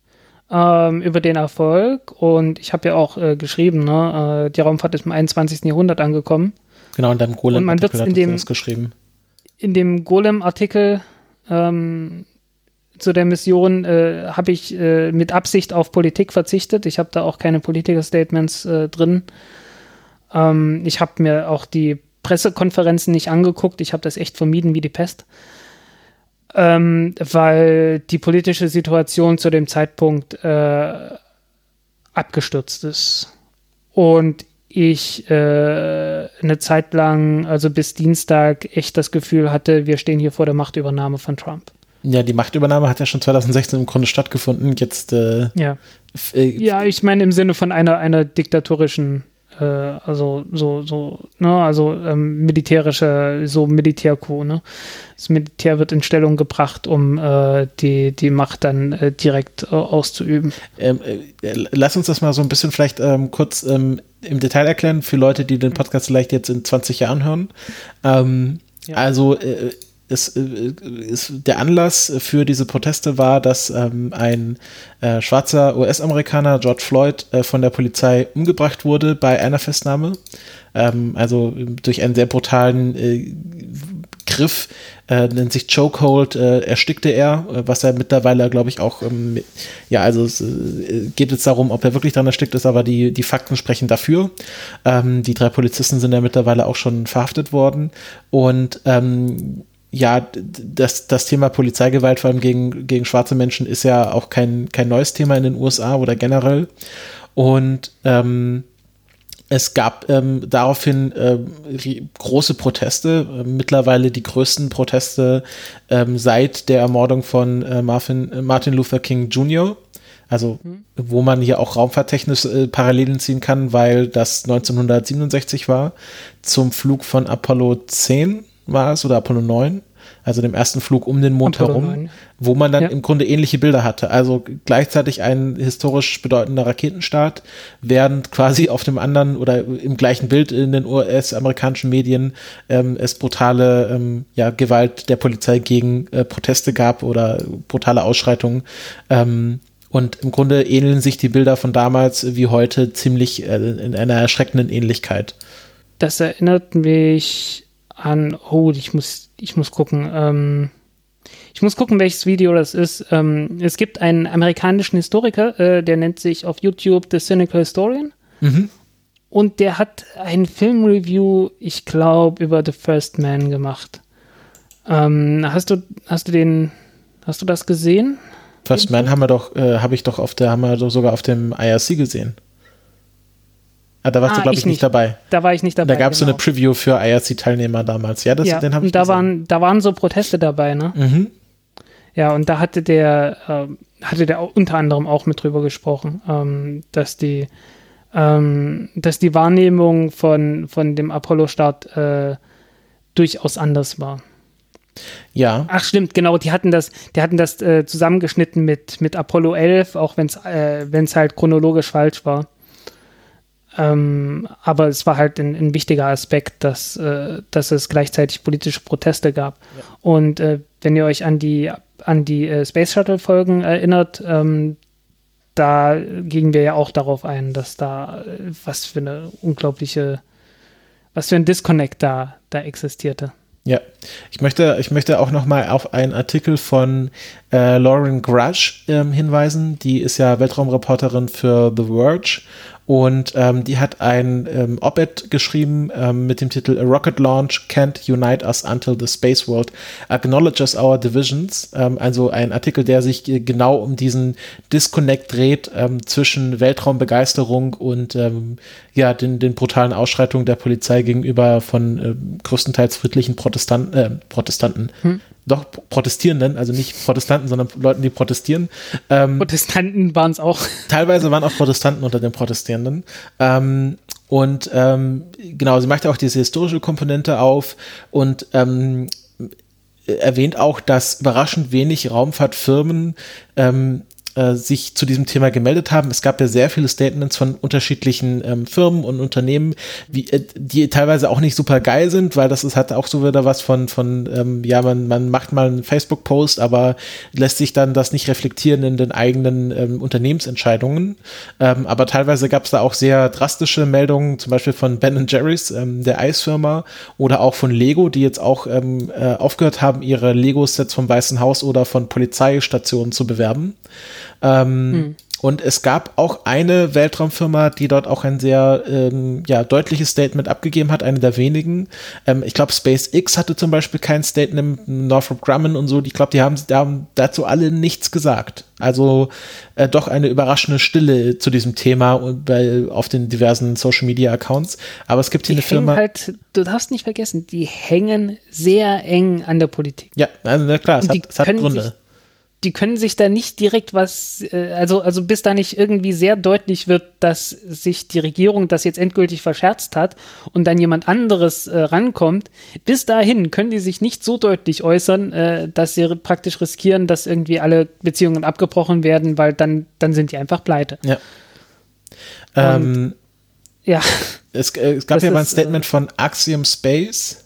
ähm, über den Erfolg. Und ich habe ja auch äh, geschrieben, ne, äh, die Raumfahrt ist im 21. Jahrhundert angekommen. Genau, in deinem Golem-Artikel in dem, geschrieben. In dem Golem-Artikel ähm, zu der Mission äh, habe ich äh, mit Absicht auf Politik verzichtet. Ich habe da auch keine Politiker-Statements äh, drin. Ähm, ich habe mir auch die Pressekonferenzen nicht angeguckt. Ich habe das echt vermieden wie die Pest ähm, weil die politische Situation zu dem Zeitpunkt äh, abgestürzt ist. Und ich äh, eine Zeit lang, also bis Dienstag, echt das Gefühl hatte, wir stehen hier vor der Machtübernahme von Trump. Ja, die Machtübernahme hat ja schon 2016 im Grunde stattgefunden. Jetzt. Äh, ja. Äh, ja, ich meine im Sinne von einer, einer diktatorischen äh, also so, so, ne, also ähm, militärische, so Militärcoup, ne? Das Militär wird in Stellung gebracht, um äh, die, die Macht dann äh, direkt äh, auszuüben. Ähm, äh, lass uns das mal so ein bisschen vielleicht ähm, kurz ähm, im Detail erklären für Leute, die den Podcast vielleicht jetzt in 20 Jahren hören. Ähm, ja. Also äh, ist, ist, der Anlass für diese Proteste war, dass ähm, ein äh, schwarzer US-Amerikaner, George Floyd, äh, von der Polizei umgebracht wurde bei einer Festnahme. Ähm, also durch einen sehr brutalen äh, Griff, äh, nennt sich Chokehold, äh, erstickte er, äh, was er mittlerweile, glaube ich, auch, ähm, ja, also es äh, geht jetzt darum, ob er wirklich dran erstickt ist, aber die, die Fakten sprechen dafür. Ähm, die drei Polizisten sind ja mittlerweile auch schon verhaftet worden und ähm, ja, das, das Thema Polizeigewalt vor allem gegen, gegen schwarze Menschen ist ja auch kein, kein neues Thema in den USA oder generell. Und ähm, es gab ähm, daraufhin äh, große Proteste, äh, mittlerweile die größten Proteste ähm, seit der Ermordung von äh, Marvin, äh, Martin Luther King Jr. Also, mhm. wo man hier auch raumfahrttechnisch äh, Parallelen ziehen kann, weil das 1967 war, zum Flug von Apollo 10 war es oder Apollo 9 also dem ersten Flug um den Mond Apollo herum, 9. wo man dann ja. im Grunde ähnliche Bilder hatte. Also gleichzeitig ein historisch bedeutender Raketenstart, während quasi auf dem anderen oder im gleichen Bild in den US-amerikanischen Medien ähm, es brutale ähm, ja, Gewalt der Polizei gegen äh, Proteste gab oder brutale Ausschreitungen. Ähm, und im Grunde ähneln sich die Bilder von damals wie heute ziemlich äh, in einer erschreckenden Ähnlichkeit. Das erinnert mich an, oh, ich muss, ich muss gucken, ähm, ich muss gucken, welches Video das ist. Ähm, es gibt einen amerikanischen Historiker, äh, der nennt sich auf YouTube The Cynical Historian. Mhm. Und der hat ein Filmreview, ich glaube, über The First Man gemacht. Ähm, hast du, hast du den, hast du das gesehen? First Man haben wir doch, äh, habe ich doch auf der, haben wir doch sogar auf dem IRC gesehen. Ah, da warst ah, du, glaube ich, nicht, nicht dabei. Da war ich nicht dabei. Da gab es genau. so eine genau. Preview für IRC-Teilnehmer damals. Ja, das, ja, den habe ich da gesehen. waren, da waren so Proteste dabei, ne? Mhm. Ja, und da hatte der, äh, hatte der unter anderem auch mit drüber gesprochen, ähm, dass die, ähm, dass die Wahrnehmung von, von dem Apollo-Start äh, durchaus anders war. Ja. Ach stimmt, genau, die hatten das, die hatten das äh, zusammengeschnitten mit, mit Apollo 11, auch wenn es äh, halt chronologisch falsch war. Ähm, aber es war halt ein, ein wichtiger Aspekt, dass, äh, dass es gleichzeitig politische Proteste gab. Ja. Und äh, wenn ihr euch an die, an die äh, Space Shuttle-Folgen erinnert, ähm, da gingen wir ja auch darauf ein, dass da äh, was für eine unglaubliche, was für ein Disconnect da, da existierte. Ja, ich möchte, ich möchte auch noch mal auf einen Artikel von äh, Lauren Grush ähm, hinweisen. Die ist ja Weltraumreporterin für The Verge und ähm, die hat ein ähm, Op-Ed geschrieben ähm, mit dem Titel A Rocket Launch Can't Unite Us Until the Space World Acknowledges Our Divisions. Ähm, also ein Artikel, der sich genau um diesen Disconnect dreht ähm, zwischen Weltraumbegeisterung und ähm, ja, den, den brutalen Ausschreitungen der Polizei gegenüber von äh, größtenteils friedlichen Protestanten, äh, Protestanten, hm doch Protestierenden, also nicht Protestanten, sondern Leuten, die protestieren. Ähm, Protestanten waren es auch. Teilweise waren auch Protestanten unter den Protestierenden. Ähm, und ähm, genau, sie macht auch diese historische Komponente auf und ähm, erwähnt auch, dass überraschend wenig Raumfahrtfirmen ähm, äh, sich zu diesem Thema gemeldet haben. Es gab ja sehr viele Statements von unterschiedlichen ähm, Firmen und Unternehmen, wie, äh, die teilweise auch nicht super geil sind, weil das ist, hat auch so wieder was von, von ähm, ja, man, man macht mal einen Facebook-Post, aber lässt sich dann das nicht reflektieren in den eigenen ähm, Unternehmensentscheidungen. Ähm, aber teilweise gab es da auch sehr drastische Meldungen, zum Beispiel von Ben Jerry's, ähm, der Eisfirma, oder auch von Lego, die jetzt auch ähm, äh, aufgehört haben, ihre Lego-Sets vom Weißen Haus oder von Polizeistationen zu bewerben. Ähm, hm. Und es gab auch eine Weltraumfirma, die dort auch ein sehr ähm, ja, deutliches Statement abgegeben hat, eine der wenigen. Ähm, ich glaube, SpaceX hatte zum Beispiel kein Statement, Northrop Grumman und so. Ich glaube, die haben, die haben dazu alle nichts gesagt. Also äh, doch eine überraschende Stille zu diesem Thema bei, auf den diversen Social Media Accounts. Aber es gibt hier die eine Firma. Halt, du darfst nicht vergessen, die hängen sehr eng an der Politik. Ja, also na klar, es hat, es hat Gründe. Die können sich da nicht direkt was, äh, also, also bis da nicht irgendwie sehr deutlich wird, dass sich die Regierung das jetzt endgültig verscherzt hat und dann jemand anderes äh, rankommt, bis dahin können die sich nicht so deutlich äußern, äh, dass sie praktisch riskieren, dass irgendwie alle Beziehungen abgebrochen werden, weil dann, dann sind die einfach pleite. Ja. Ähm, ja. Es, äh, es gab Das ja mal ein ist, Statement von Axiom Space,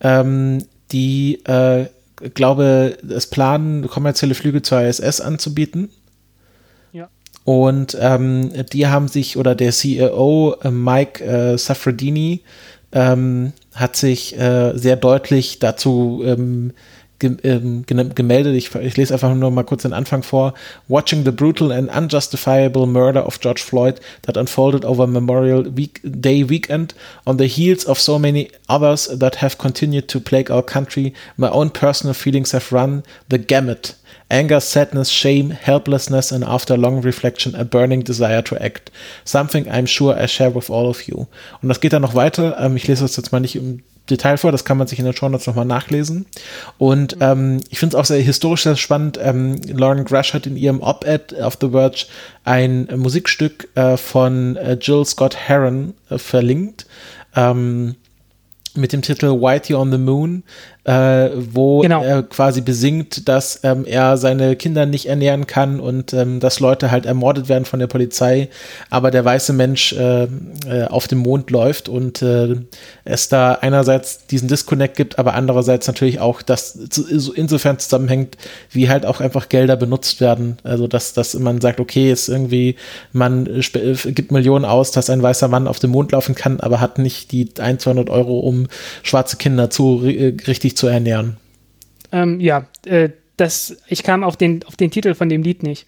ähm, die, äh, glaube, es planen, kommerzielle Flüge zur ISS anzubieten. Ja. Und ähm, die haben sich, oder der CEO äh, Mike äh, Safradini ähm, hat sich äh, sehr deutlich dazu ähm, ähm, gem- gemeldet. Ich, ich lese einfach nur mal kurz den Anfang vor. Watching the brutal and unjustifiable murder of George Floyd that unfolded over Memorial week Day weekend on the heels of so many others that have continued to plague our country, my own personal feelings have run the gamut. Anger, sadness, shame, helplessness, and after long reflection, a burning desire to act. Something I'm sure I share with all of you. Und das geht dann noch weiter. Ähm, ich lese das jetzt mal nicht im Detail vor, das kann man sich in den Show Notes nochmal nachlesen. Und ähm, ich finde es auch sehr historisch sehr spannend. Ähm, Lauren Grush hat in ihrem Op-Ed auf The Verge ein Musikstück äh, von äh, Jill Scott Heron äh, verlinkt. Ähm, mit dem Titel Whitey on the Moon, äh, wo Genau. er quasi besingt, dass ähm, er seine Kinder nicht ernähren kann und ähm, dass Leute halt ermordet werden von der Polizei, aber der weiße Mensch äh, äh, auf dem Mond läuft und äh, es da einerseits diesen Disconnect gibt, aber andererseits natürlich auch, dass zu- so insofern zusammenhängt, wie halt auch einfach Gelder benutzt werden. Also dass, dass man sagt, okay, ist irgendwie, man gibt Millionen aus, dass ein weißer Mann auf dem Mond laufen kann, aber hat nicht die 1, 200 Euro, um schwarze Kinder zu äh, richtig zu ernähren. Ähm, ja, äh, das, ich kam auf den, auf den Titel von dem Lied nicht.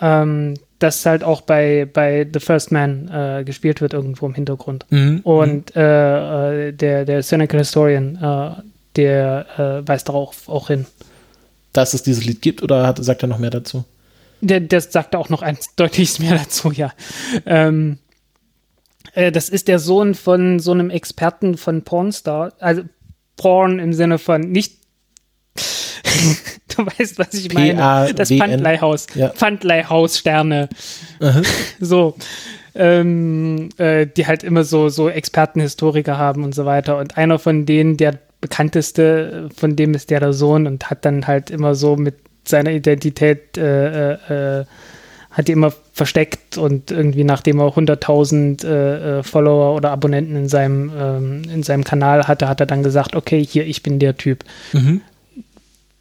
Ähm, das halt auch bei, bei The First Man äh, gespielt wird irgendwo im Hintergrund. Mhm. Und äh, äh, der, der Cynical Historian, äh, der äh, weist darauf auch hin. Dass es dieses Lied gibt oder hat, sagt er noch mehr dazu? Der, der sagte auch noch eins deutliches mehr dazu, ja. Ähm, äh, das ist der Sohn von so einem Experten von Pornstar, also Porn im Sinne von nicht. du weißt, was ich meine. Das. Pfandleihhaus. Ja. Pfandleihhaus Sterne. So. Ähm, äh, die halt immer so, so Expertenhistoriker haben und so weiter. Und einer von denen, der bekannteste, von dem ist der der Sohn und hat dann halt immer so mit seiner Identität äh, äh, äh, hat die immer versteckt und irgendwie nachdem er 100.000 äh, äh, Follower oder Abonnenten in seinem, ähm, in seinem Kanal hatte, hat er dann gesagt, okay, hier, ich bin der Typ.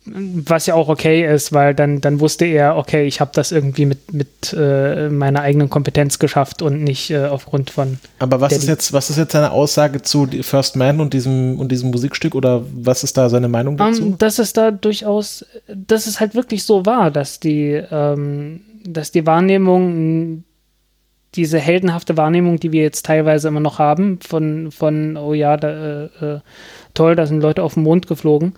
Was ja auch okay ist, weil dann, dann wusste er, okay, ich habe das irgendwie mit, mit äh, meiner eigenen Kompetenz geschafft und nicht äh, aufgrund von. Aber was ist jetzt, was ist jetzt seine Aussage zu First Man und diesem und diesem Musikstück oder was ist da seine Meinung dazu? Ähm, dass es da durchaus, dass es halt wirklich so war, dass die, ähm, dass die Wahrnehmung, diese heldenhafte Wahrnehmung, die wir jetzt teilweise immer noch haben, von, von oh ja, da, äh, äh, toll, da sind Leute auf den Mond geflogen,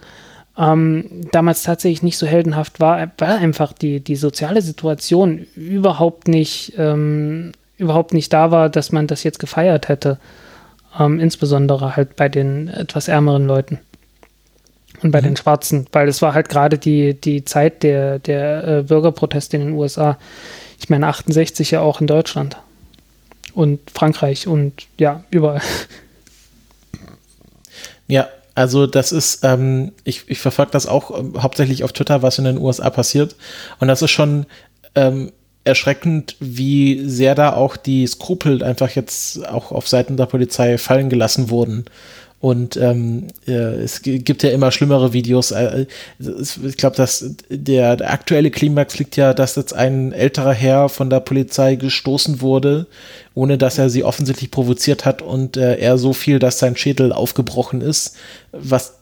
ähm, damals tatsächlich nicht so heldenhaft war, weil einfach die, die soziale Situation überhaupt nicht, ähm, überhaupt nicht da war, dass man das jetzt gefeiert hätte. Ähm, insbesondere halt bei den etwas ärmeren Leuten und bei den Schwarzen, weil es war halt gerade die, die Zeit der, der äh, Bürgerproteste in den USA. Ich meine, 68 ja auch in Deutschland und Frankreich und ja, überall. Ja, also das ist, ähm, ich, ich verfolge das auch ähm, hauptsächlich auf Twitter, was in den USA passiert. Und das ist schon ähm, erschreckend, wie sehr da auch die Skrupel einfach jetzt auch auf Seiten der Polizei fallen gelassen wurden. Und ähm, äh, es gibt ja immer schlimmere Videos. Äh, ich glaube, dass der, der aktuelle Klimax liegt ja, dass jetzt ein älterer Herr von der Polizei gestoßen wurde, ohne dass er sie offensichtlich provoziert hat und äh, er so viel, dass sein Schädel aufgebrochen ist, was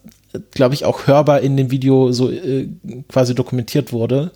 glaube ich, auch hörbar in dem Video so äh, quasi dokumentiert wurde.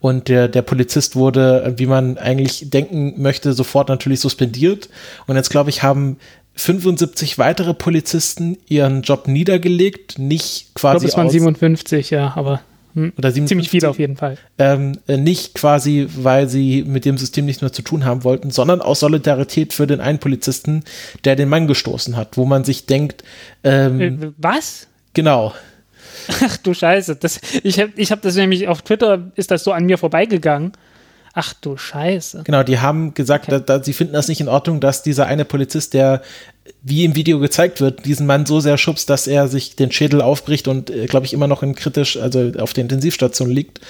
Und der, der Polizist wurde, wie man eigentlich denken möchte, sofort natürlich suspendiert. Und jetzt, glaube ich, haben 75 weitere Polizisten ihren Job niedergelegt, nicht Ich glaube, quasi es waren aus- 57, ja, aber hm, oder 57, ziemlich viele auf jeden Fall. ähm, äh, nicht quasi, weil sie mit dem System nichts mehr zu tun haben wollten, sondern aus Solidarität für den einen Polizisten, der den Mann gestoßen hat, wo man sich denkt, ähm, Äh, was? Genau. Ach du Scheiße. Das, ich habe ich hab das nämlich auf Twitter, ist das so an mir vorbeigegangen. Ach du Scheiße. Genau, die haben gesagt, okay. da, da, sie finden das nicht in Ordnung, dass dieser eine Polizist, der wie im Video gezeigt wird, diesen Mann so sehr schubst, dass er sich den Schädel aufbricht und, äh, glaube ich, immer noch in kritisch, also auf der Intensivstation liegt.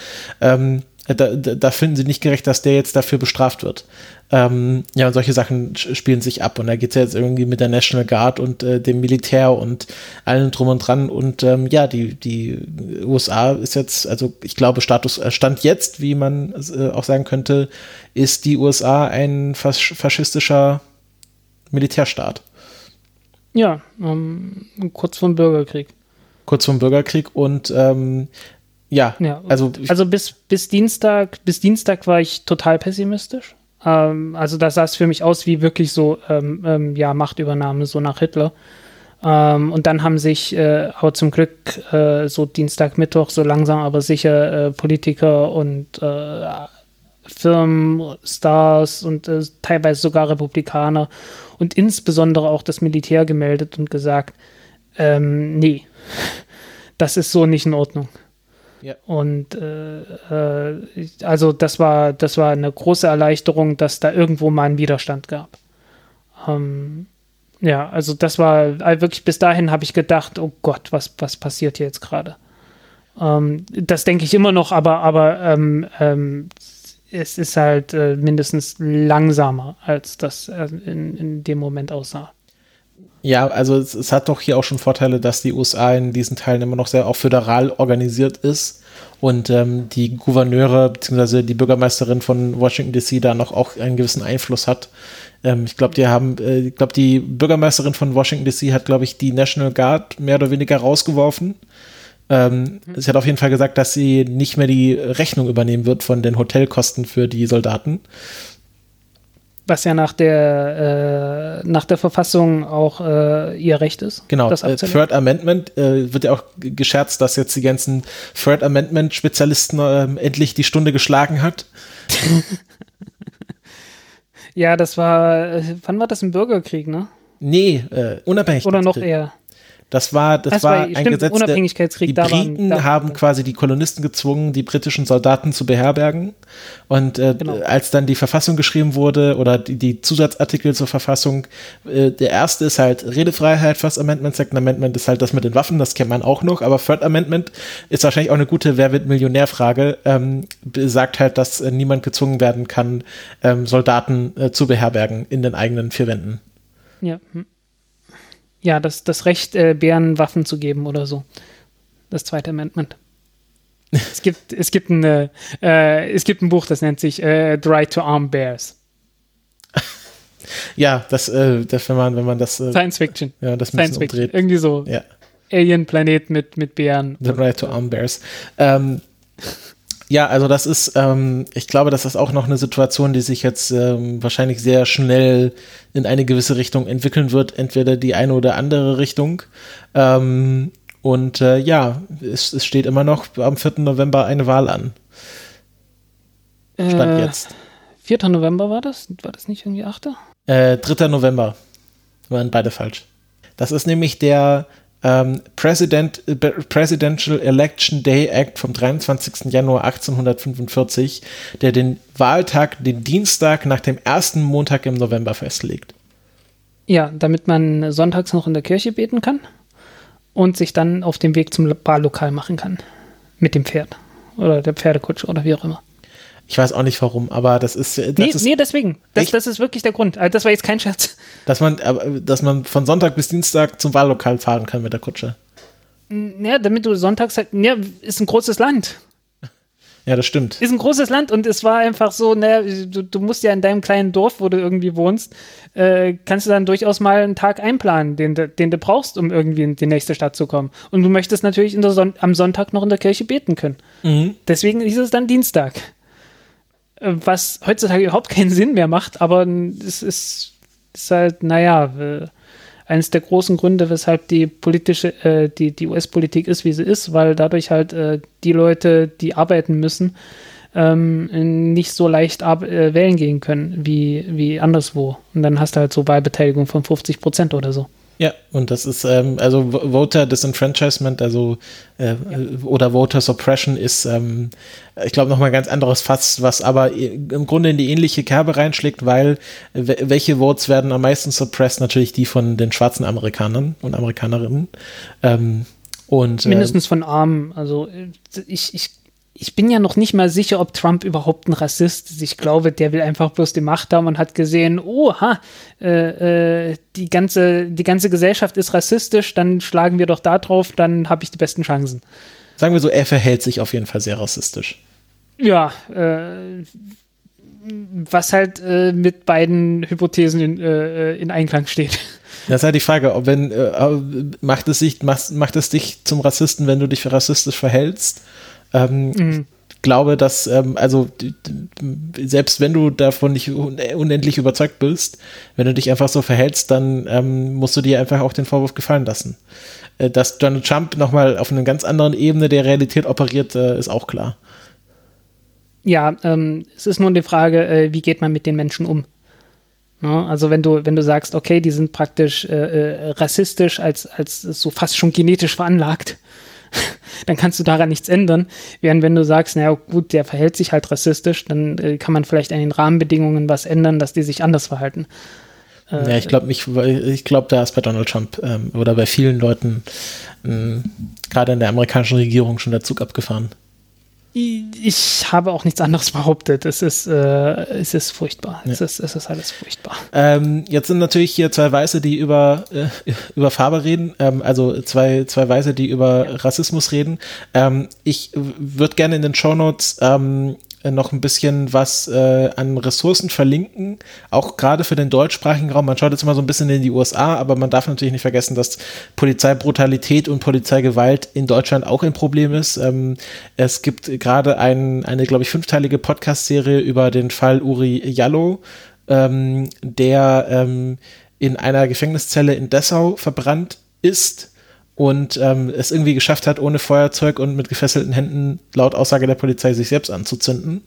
Ähm, da, da, finden sie nicht gerecht, dass der jetzt dafür bestraft wird. Ähm, ja, und solche Sachen spielen sich ab. Und da geht es ja jetzt irgendwie mit der National Guard und äh, dem Militär und allem drum und dran. Und ähm, ja, die, die USA ist jetzt, also ich glaube, Status, äh, Stand jetzt, wie man äh, auch sagen könnte, ist die USA ein fas faschistischer Militärstaat. Ja, ähm, kurz vor dem Bürgerkrieg. Kurz vor dem Bürgerkrieg und ähm, ja, ja, also, also bis, bis Dienstag, bis Dienstag war ich total pessimistisch. Ähm, also da sah es für mich aus wie wirklich so, ähm, ähm, ja, Machtübernahme, so nach Hitler. Ähm, und dann haben sich äh, aber zum Glück äh, so Dienstag, Mittwoch so langsam aber sicher äh, Politiker und äh, Firmen, Stars und äh, teilweise sogar Republikaner und insbesondere auch das Militär gemeldet und gesagt, ähm, nee, das ist so nicht in Ordnung. Ja. Und äh, äh, also das war, das war eine große Erleichterung, dass da irgendwo mal einen Widerstand gab. Ähm, ja, also das war äh, wirklich bis dahin habe ich gedacht, oh Gott, was, was passiert hier jetzt gerade? Ähm, das denke ich immer noch, aber, aber ähm, ähm, es ist halt äh, mindestens langsamer, als das äh, in, in dem Moment aussah. Ja, also es, es, hat doch hier auch schon Vorteile, dass die USA in diesen Teilen immer noch sehr auch föderal organisiert ist und ähm, die Gouverneure bzw. die Bürgermeisterin von Washington DC da noch auch einen gewissen Einfluss hat. Ähm, ich glaube, die haben, äh, ich glaube, die Bürgermeisterin von Washington DC hat, glaube ich, die National Guard mehr oder weniger rausgeworfen. Ähm, mhm. Sie hat auf jeden Fall gesagt, dass sie nicht mehr die Rechnung übernehmen wird von den Hotelkosten für die Soldaten, was ja nach der, äh, nach der Verfassung auch äh, ihr Recht ist. Genau, das äh, Third Amendment äh, wird ja auch gescherzt, dass jetzt die ganzen Third Amendment-Spezialisten ähm, endlich die Stunde geschlagen hat. ja, das war, äh, wann war das im Bürgerkrieg, ne? Nee, äh, unabhängig. Oder noch eher. Das war, das, das war, war ein stimmt, Gesetz, Unabhängigkeitskrieg, die Briten waren, haben quasi die Kolonisten gezwungen, die britischen Soldaten zu beherbergen. Und äh, genau. als dann die Verfassung geschrieben wurde oder die, die Zusatzartikel zur Verfassung, äh, der erste ist halt Redefreiheit, First Amendment, Second Amendment ist halt das mit den Waffen, das kennt man auch noch, aber Third Amendment ist wahrscheinlich auch eine gute Wer wird Millionär-Frage, ähm, sagt halt, dass äh, niemand gezwungen werden kann, ähm, Soldaten äh, zu beherbergen in den eigenen vier Wänden. Ja. Hm ja, das, das Recht, äh, Bären Waffen zu geben oder so. Das zweite Amendment. es, gibt, es, gibt ein, äh, es gibt ein Buch, das nennt sich äh, The Right to Arm Bears. Ja, das, äh, das wenn man, wenn man das. Äh, Science Fiction. Ja, das Science Fiction. Irgendwie so. Ja. Alien-Planet mit, mit Bären. The Right to Arm Bears. Ähm, ja, also das ist, ähm, ich glaube, das ist auch noch eine Situation, die sich jetzt ähm, wahrscheinlich sehr schnell in eine gewisse Richtung entwickeln wird, entweder die eine oder andere Richtung. Ähm, und äh, ja, es, es, steht immer noch am 4. November eine Wahl an. Stand äh, jetzt. 4. November war das? War das nicht irgendwie 8.? Äh, 3. November. Waren beide falsch. Das ist nämlich der ähm, President, äh, Presidential Election Day Act vom 23. Januar 1845, der den Wahltag, den Dienstag nach dem ersten Montag im November festlegt. Ja, damit man sonntags noch in der Kirche beten kann und sich dann auf dem Weg zum Wahllokal machen kann. Mit dem Pferd oder der Pferdekutsche oder wie auch immer. Ich weiß auch nicht warum, aber das ist. Das nee, ist nee, deswegen. Das, das, ist wirklich der Grund. Also das war jetzt kein Scherz. Dass man, dass man von Sonntag bis Dienstag zum Wahllokal fahren kann mit der Kutsche. Ja, damit du sonntags halt. Ja, ist ein großes Land. Ja, das stimmt. Ist ein großes Land und es war einfach so, naja, du, du musst ja in deinem kleinen Dorf, wo du irgendwie wohnst, äh, kannst du dann durchaus mal einen Tag einplanen, den, den du brauchst, um irgendwie in die nächste Stadt zu kommen. Und du möchtest natürlich Son am Sonntag noch in der Kirche beten können. Mhm. Deswegen ist es dann Dienstag was heutzutage überhaupt keinen Sinn mehr macht, aber es ist, ist halt, naja, eines der großen Gründe, weshalb die politische, äh, die, die US-Politik ist, wie sie ist, weil dadurch halt äh, die Leute, die arbeiten müssen, ähm, nicht so leicht äh, wählen gehen können wie, wie anderswo. Und dann hast du halt so Wahlbeteiligung von 50 Prozent oder so. Ja, und das ist, ähm, also Voter Disenfranchisement, also äh, ja. oder Voter Suppression ist, ähm, ich glaube, nochmal ein ganz anderes Fass, was aber im Grunde in die ähnliche Kerbe reinschlägt, weil welche Votes werden am meisten suppressed? Natürlich die von den schwarzen Amerikanern und Amerikanerinnen. Ähm, und, Mindestens äh, von Armen. Also äh, ich, ich ich bin ja noch nicht mal sicher, ob Trump überhaupt ein Rassist ist. Ich glaube, der will einfach bloß die Macht haben und hat gesehen, oha, äh, äh, die, ganze, die ganze Gesellschaft ist rassistisch, dann schlagen wir doch da drauf, dann habe ich die besten Chancen. Sagen wir so, er verhält sich auf jeden Fall sehr rassistisch. Ja, äh, was halt äh, mit beiden Hypothesen in, äh, in Einklang steht. Das ist halt die Frage, ob wenn äh, macht es sich macht, macht es dich zum Rassisten, wenn du dich für rassistisch verhältst? Ähm, mhm. Ich glaube, dass, ähm, also selbst wenn du davon nicht unendlich überzeugt bist, wenn du dich einfach so verhältst, dann ähm, musst du dir einfach auch den Vorwurf gefallen lassen. Äh, dass Donald Trump nochmal auf einer ganz anderen Ebene der Realität operiert, äh, ist auch klar. Ja, ähm, es ist nur die Frage, äh, wie geht man mit den Menschen um? No, ne? also wenn du, wenn du sagst, okay, die sind praktisch äh, äh, rassistisch als, als so fast schon genetisch veranlagt, dann kannst du daran nichts ändern. Während wenn du sagst, naja, gut, der verhält sich halt rassistisch, dann äh, kann man vielleicht an den Rahmenbedingungen was ändern, dass die sich anders verhalten. Äh, ja, ich glaube, ich, ich glaube, da ist bei Donald Trump ähm, oder bei vielen Leuten ähm, gerade in der amerikanischen Regierung schon der Zug abgefahren ich habe auch nichts anderes behauptet. Es ist, äh, es ist furchtbar. Ja. Es, ist, es ist alles furchtbar. Ähm, jetzt sind natürlich hier zwei Weiße, die über, äh, über Farbe reden, ähm, also zwei, zwei Weiße, die über ja. Rassismus reden. Ähm, ich würde gerne in den Shownotes ähm, äh, noch ein bisschen was äh, an Ressourcen verlinken, auch gerade für den deutschsprachigen Raum. Man schaut jetzt immer so ein bisschen in die USA, aber man darf natürlich nicht vergessen, dass Polizeibrutalität und Polizeigewalt in Deutschland auch ein Problem ist. Ähm, es gibt gerade ein, eine, glaube ich, fünfteilige Podcast-Serie über den Fall Uri Jallo, ähm, der ähm, in einer Gefängniszelle in Dessau verbrannt ist und ähm, es irgendwie geschafft hat, ohne Feuerzeug und mit gefesselten Händen laut Aussage der Polizei sich selbst anzuzünden.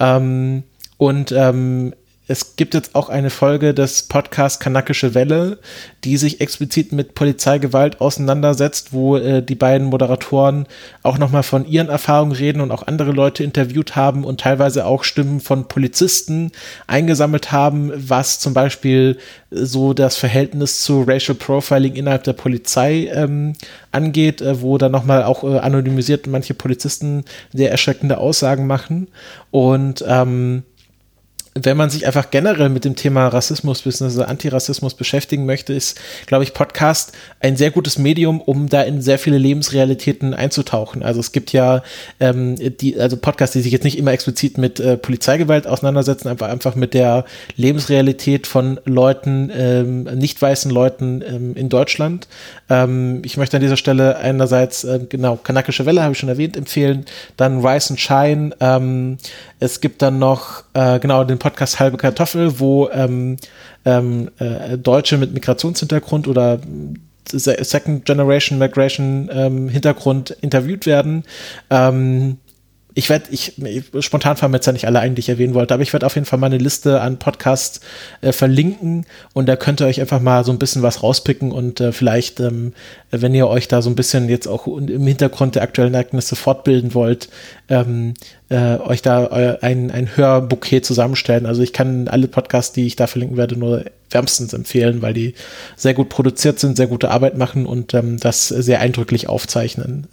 Ähm, und ähm, es gibt jetzt auch eine Folge des Podcasts Kanakische Welle, die sich explizit mit Polizeigewalt auseinandersetzt, wo äh, die beiden Moderatoren auch nochmal von ihren Erfahrungen reden und auch andere Leute interviewt haben und teilweise auch Stimmen von Polizisten eingesammelt haben, was zum Beispiel so das Verhältnis zu Racial Profiling innerhalb der Polizei ähm, angeht, äh, wo dann nochmal auch äh, anonymisiert manche Polizisten sehr erschreckende Aussagen machen. Und ähm, wenn man sich einfach generell mit dem Thema Rassismus bzw. Antirassismus beschäftigen möchte, ist, glaube ich, Podcast ein sehr gutes Medium, um da in sehr viele Lebensrealitäten einzutauchen. Also es gibt ja ähm, die, also Podcasts, die sich jetzt nicht immer explizit mit äh, Polizeigewalt auseinandersetzen, aber einfach mit der Lebensrealität von Leuten, ähm, nicht weißen Leuten ähm, in Deutschland. Ähm, ich möchte an dieser Stelle einerseits, äh, genau, Kanakische Welle habe ich schon erwähnt, empfehlen, dann Rise and Shine. Ähm, es gibt dann noch, äh, genau, den Podcast Halbe Kartoffel, wo ähm, ähm, äh, Deutsche mit Migrationshintergrund oder Second Generation Migration ähm, Hintergrund interviewt werden. Ähm, ich werde, ich, spontan fallen mir jetzt ja nicht alle ein, die ich erwähnen wollte, aber ich werde auf jeden Fall mal eine Liste an Podcasts äh, verlinken und da könnt ihr euch einfach mal so ein bisschen was rauspicken und äh, vielleicht, ähm, wenn ihr euch da so ein bisschen jetzt auch im Hintergrund der aktuellen Ereignisse fortbilden wollt, ähm, äh, euch da ein, ein Hörbouquet zusammenstellen. Also ich kann alle Podcasts, die ich da verlinken werde, nur wärmstens empfehlen, weil die sehr gut produziert sind, sehr gute Arbeit machen und ähm, das sehr eindrücklich aufzeichnen.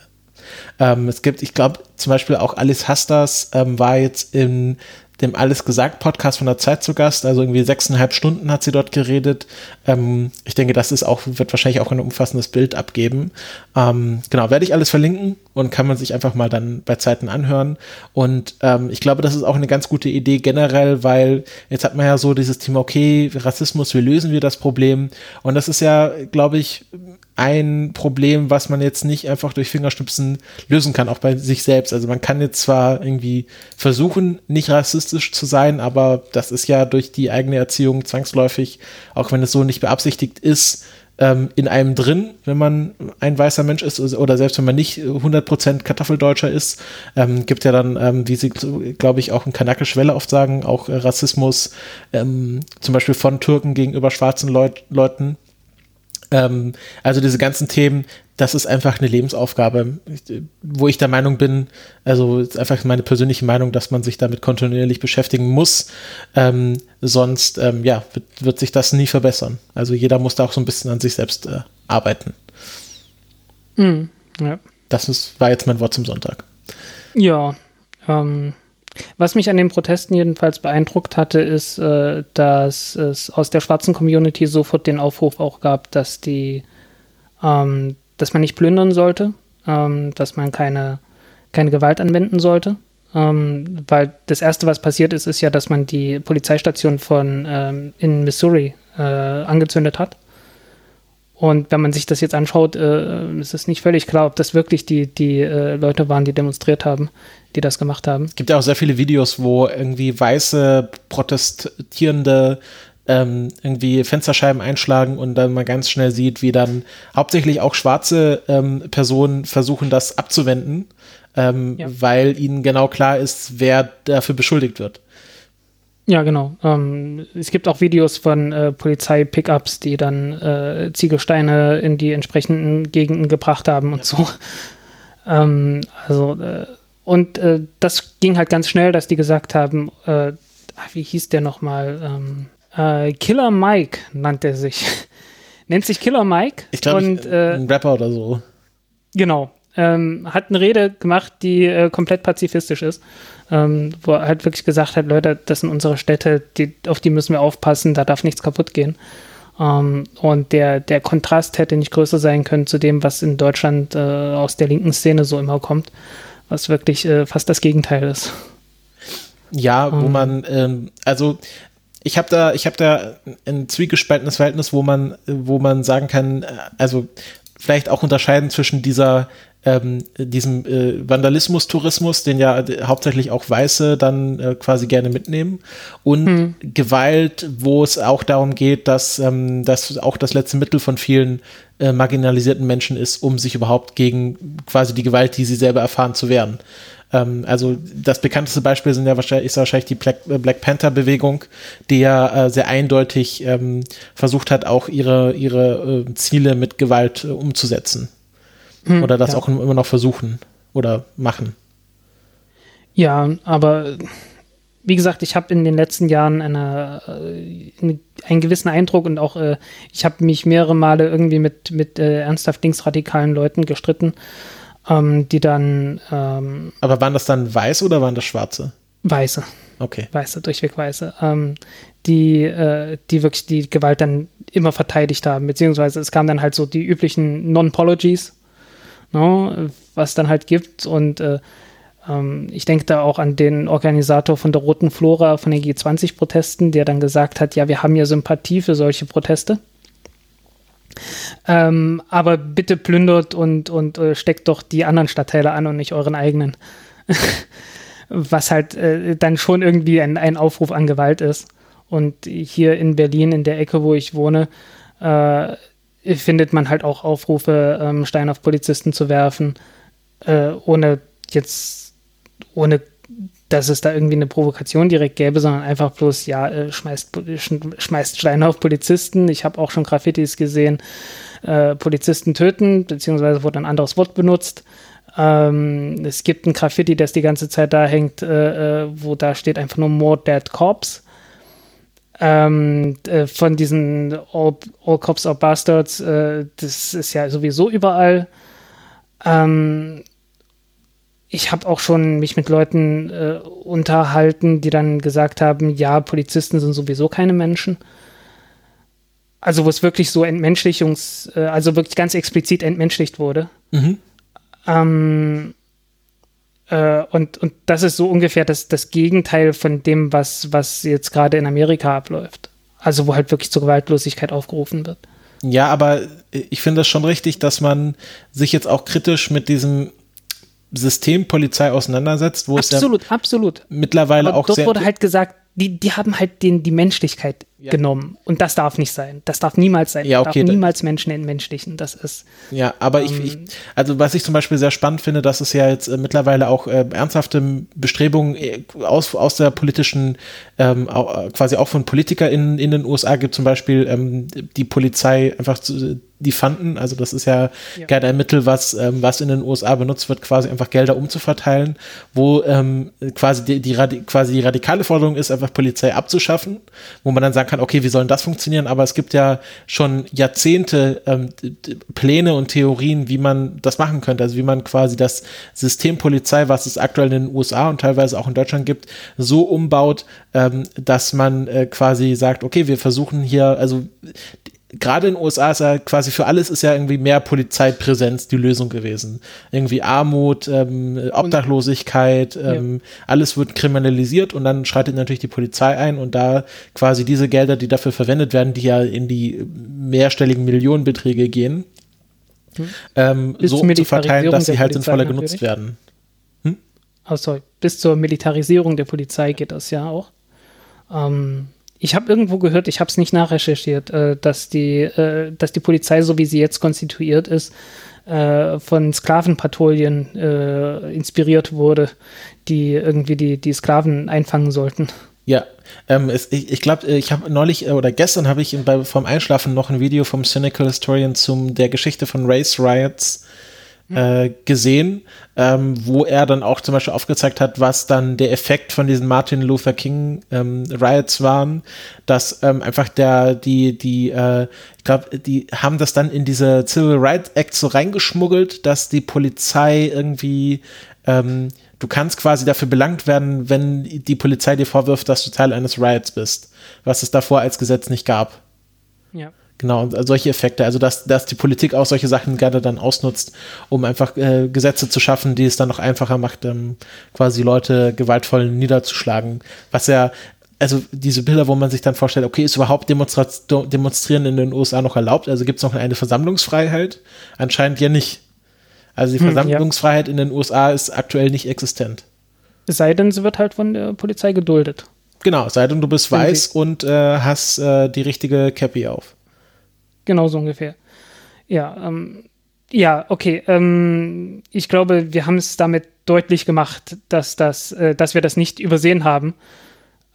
Ähm, es gibt, ich glaube, zum Beispiel auch Alice Hastas ähm, war jetzt in dem Alles gesagt Podcast von der Zeit zu Gast. Also irgendwie sechseinhalb Stunden hat sie dort geredet. Ähm, ich denke, das ist auch, wird wahrscheinlich auch ein umfassendes Bild abgeben. Ähm, genau, werde ich alles verlinken und kann man sich einfach mal dann bei Zeiten anhören. Und ähm, ich glaube, das ist auch eine ganz gute Idee generell, weil jetzt hat man ja so dieses Thema, okay, Rassismus, wie lösen wir das Problem? Und das ist ja, glaube ich, ein Problem, was man jetzt nicht einfach durch Fingerschnipsen lösen kann, auch bei sich selbst. Also man kann jetzt zwar irgendwie versuchen, nicht rassistisch zu sein, aber das ist ja durch die eigene Erziehung zwangsläufig, auch wenn es so nicht beabsichtigt ist, ähm, in einem drin, wenn man ein weißer Mensch ist oder selbst wenn man nicht 100% Kartoffeldeutscher ist, ähm, gibt ja dann, ähm, wie sie, glaube ich, auch in Kanakisch Welle oft sagen, auch Rassismus, ähm, zum Beispiel von Türken gegenüber schwarzen Leut Leuten Ähm, also diese ganzen Themen, das ist einfach eine Lebensaufgabe, wo ich der Meinung bin, also ist einfach meine persönliche Meinung, dass man sich damit kontinuierlich beschäftigen muss. Ähm, sonst, ähm, ja, wird, wird, sich das nie verbessern. Also jeder muss da auch so ein bisschen an sich selbst äh, arbeiten. Mhm, ja. Das ist, war jetzt mein Wort zum Sonntag. Ja, ähm, was mich an den Protesten jedenfalls beeindruckt hatte, ist, äh, dass es aus der schwarzen Community sofort den Aufruf auch gab, dass die, ähm, dass man nicht plündern sollte, ähm, dass man keine, keine Gewalt anwenden sollte. Ähm, weil das erste, was passiert ist, ist ja, dass man die Polizeistation von ähm, in Missouri äh, angezündet hat. Und wenn man sich das jetzt anschaut, äh, ist es nicht völlig klar, ob das wirklich die, die äh, Leute waren, die demonstriert haben die das gemacht haben. Es gibt ja auch sehr viele Videos, wo irgendwie weiße Protestierende ähm, irgendwie Fensterscheiben einschlagen und dann man ganz schnell sieht, wie dann hauptsächlich auch schwarze ähm, Personen versuchen, das abzuwenden, ähm, ja. weil ihnen genau klar ist, wer dafür beschuldigt wird. Ja, genau. Ähm, es gibt auch Videos von äh, Polizei-Pickups, die dann äh, Ziegelsteine in die entsprechenden Gegenden gebracht haben und ja. so. Ähm, also äh, und äh, das ging halt ganz schnell, dass die gesagt haben, äh, wie hieß der nochmal? Ähm, äh, Killer Mike nannte er sich. Nennt sich Killer Mike. Ich glaube, äh, ein Rapper oder so. Genau. Ähm, hat eine Rede gemacht, die äh, komplett pazifistisch ist, ähm, wo er halt wirklich gesagt hat, Leute, das sind unsere Städte, die, auf die müssen wir aufpassen, da darf nichts kaputt gehen. Ähm, und der, der Kontrast hätte nicht größer sein können zu dem, was in Deutschland äh, aus der linken Szene so immer kommt was wirklich äh, fast das Gegenteil ist. Ja, wo um. man, ähm, also ich habe da, ich habe da ein zwiegespaltenes Verhältnis, wo man, wo man sagen kann, äh, also vielleicht auch unterscheiden zwischen dieser ähm, diesem äh, Vandalismus-Tourismus, den ja hauptsächlich auch Weiße dann äh, quasi gerne mitnehmen, und hm. Gewalt, wo es auch darum geht, dass ähm, das auch das letzte Mittel von vielen äh, marginalisierten Menschen ist, um sich überhaupt gegen quasi die Gewalt, die sie selber erfahren, zu wehren. Ähm, also das bekannteste Beispiel sind ja wahrscheinlich, ist wahrscheinlich die Black, äh, Black Panther-Bewegung, die ja äh, sehr eindeutig ähm, versucht hat, auch ihre, ihre äh, Ziele mit Gewalt umzusetzen. Hm, oder das ja. auch immer noch versuchen oder machen. Ja, aber wie gesagt, ich habe in den letzten Jahren eine, äh, eine, einen gewissen Eindruck und auch äh, ich habe mich mehrere Male irgendwie mit, mit äh, ernsthaft linksradikalen Leuten gestritten, ähm, die dann. Ähm, Aber waren das dann Weiße oder waren das Schwarze? Weiße. Okay. Weiße, durchweg Weiße. Ähm, die, äh, die wirklich die Gewalt dann immer verteidigt haben, beziehungsweise es kamen dann halt so die üblichen Non-Pologies ne, was dann halt gibt. Und äh, ähm, ich denke da auch an den Organisator von der Roten Flora von den G20-Protesten, der dann gesagt hat, ja, wir haben ja Sympathie für solche Proteste. Ähm, aber bitte plündert und, und äh, steckt doch die anderen Stadtteile an und nicht euren eigenen. Was halt äh, dann schon irgendwie ein, ein Aufruf an Gewalt ist. Und hier in Berlin, in der Ecke, wo ich wohne, äh, findet man halt auch Aufrufe, ähm, Steine auf Polizisten zu werfen, äh, ohne jetzt, ohne dass es da irgendwie eine Provokation direkt gäbe, sondern einfach bloß, ja, äh, schmeißt, schmeißt Steine auf Polizisten. Ich habe auch schon Graffitis gesehen, äh, Polizisten töten, beziehungsweise wurde ein anderes Wort benutzt. Ähm, es gibt ein Graffiti, das die ganze Zeit da hängt, äh, äh wo da steht einfach nur More Dead Corps ähm, äh, von diesen All, All, Cops are Bastards, äh, das ist ja sowieso überall. Ähm, ich habe auch schon mich mit Leuten äh, unterhalten, die dann gesagt haben, ja, Polizisten sind sowieso keine Menschen. Also wo es wirklich so Entmenschlichungs, äh, also wirklich ganz explizit entmenschlicht wurde. Mhm. Ähm, äh, und, und das ist so ungefähr das, das Gegenteil von dem, was, was jetzt gerade in Amerika abläuft. Also wo halt wirklich zur Gewaltlosigkeit aufgerufen wird. Ja, aber ich finde es schon richtig, dass man sich jetzt auch kritisch mit diesem System Polizei auseinandersetzt, wo absolut, es ja absolut. mittlerweile aber auch dort wurde halt gesagt, die, die haben halt den, die Menschlichkeit ja. genommen. Und das darf nicht sein. Das darf niemals sein. Ja, okay, darf niemals Menschen entmenschlichen. Das ist. Ja, aber ähm, ich, ich, also was ich zum Beispiel sehr spannend finde, dass es ja jetzt äh, mittlerweile auch äh, ernsthafte Bestrebungen äh, aus, aus der politischen, ähm, auch, quasi auch von PolitikerInnen in den USA gibt, zum Beispiel ähm, die Polizei einfach zu die fanden. Also das ist ja, ja. gerne ein Mittel, was, ähm, was in den USA benutzt wird, quasi einfach Gelder umzuverteilen, wo ähm, quasi die, die, quasi die radikale Forderung ist, einfach Polizei abzuschaffen, wo man dann sagen kann, okay, wie soll das funktionieren? Aber es gibt ja schon Jahrzehnte ähm, Pläne und Theorien, wie man das machen könnte. Also wie man quasi das System Polizei, was es aktuell in den USA und teilweise auch in Deutschland gibt, so umbaut, ähm, dass man äh, quasi sagt, okay, wir versuchen hier, also gerade in den USA ist ja quasi für alles ist ja irgendwie mehr Polizeipräsenz die Lösung gewesen. Irgendwie Armut, ähm, Obdachlosigkeit, ähm, ja. alles wird kriminalisiert und dann schreitet natürlich die Polizei ein und da quasi diese Gelder, die dafür verwendet werden, die ja in die mehrstelligen Millionenbeträge gehen, hm. ähm, so zu verteilen, dass sie halt sinnvoller genutzt werden. Hm? Oh, sorry. Bis zur Militarisierung der Polizei geht das ja auch. Ähm, ich habe irgendwo gehört, ich habe es nicht nachrecherchiert, äh, dass, die, äh, dass die Polizei, so wie sie jetzt konstituiert ist, äh, von Sklavenpatrouillen äh, inspiriert wurde, die irgendwie die, die Sklaven einfangen sollten. Ja, ähm, es, ich, ich glaube, ich habe neulich äh, oder gestern habe ich bei, vom Einschlafen noch ein Video vom Cynical Historian zum der Geschichte von Race Riots äh, gesehen, ähm, wo er dann auch zum Beispiel aufgezeigt hat, was dann der Effekt von diesen Martin Luther King ähm, Riots waren, dass ähm, einfach der, die, die, äh, ich glaube, die haben das dann in diese Civil Rights Act so reingeschmuggelt, dass die Polizei irgendwie ähm, du kannst quasi dafür belangt werden, wenn die Polizei dir vorwirft, dass du Teil eines Riots bist, was es davor als Gesetz nicht gab. Ja. Genau, solche Effekte, also dass, dass die Politik auch solche Sachen gerne dann ausnutzt, um einfach äh, Gesetze zu schaffen, die es dann noch einfacher macht, ähm, quasi Leute gewaltvoll niederzuschlagen. Was ja, also diese Bilder, wo man sich dann vorstellt, okay, ist überhaupt Demonstra Demonstrieren in den USA noch erlaubt? Also gibt es noch eine Versammlungsfreiheit? Anscheinend ja nicht. Also die hm, Versammlungsfreiheit ja. in den USA ist aktuell nicht existent. Es sei denn, sie wird halt von der Polizei geduldet. Genau, sei denn, du bist weiß und äh, hast äh, die richtige Cappy auf. Genau so ungefähr. Ja, ähm, ja, okay. Ähm, ich glaube, wir haben es damit deutlich gemacht, dass, das, äh, dass wir das nicht übersehen haben.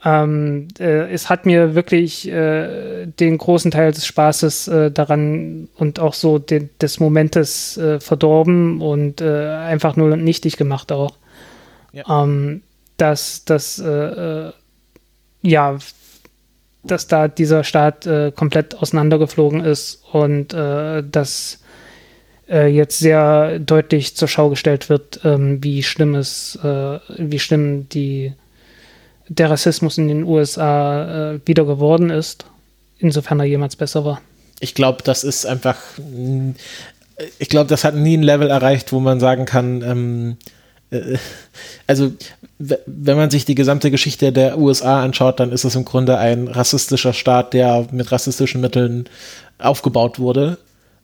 Ähm, äh, es hat mir wirklich äh, den großen Teil des Spaßes äh, daran und auch so den, des Momentes äh, verdorben und äh, einfach nur nichtig gemacht auch. Ja. Ähm, dass das ja dass da dieser Staat äh, komplett auseinandergeflogen ist und äh, dass äh, jetzt sehr deutlich zur Schau gestellt wird, ähm, wie schlimm es, äh, wie schlimm die, der Rassismus in den USA äh, wieder geworden ist, insofern er jemals besser war. Ich glaube, das ist einfach, ich glaube, das hat nie ein Level erreicht, wo man sagen kann, ähm, äh, also wenn man sich die gesamte Geschichte der USA anschaut, dann ist es im Grunde ein rassistischer Staat, der mit rassistischen Mitteln aufgebaut wurde.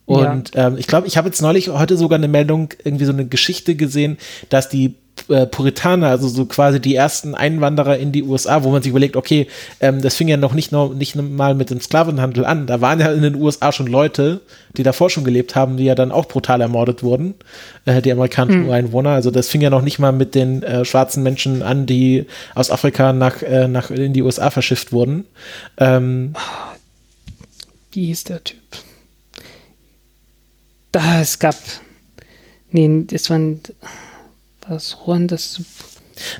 Und ja. ähm, ich glaube, ich habe jetzt neulich heute sogar eine Meldung, irgendwie so eine Geschichte gesehen, dass die äh, Puritaner, also so quasi die ersten Einwanderer in die USA, wo man sich überlegt, okay, ähm, das fing ja noch nicht, noch nicht mal mit dem Sklavenhandel an. Da waren ja in den USA schon Leute, die davor schon gelebt haben, die ja dann auch brutal ermordet wurden, äh, die amerikanischen mhm. Ureinwohner. Also das fing ja noch nicht mal mit den äh, schwarzen Menschen an, die aus Afrika nach, äh, nach in die USA verschifft wurden. Ähm, Wie hieß der Typ? Da, es gab. Nee, das waren was Juan das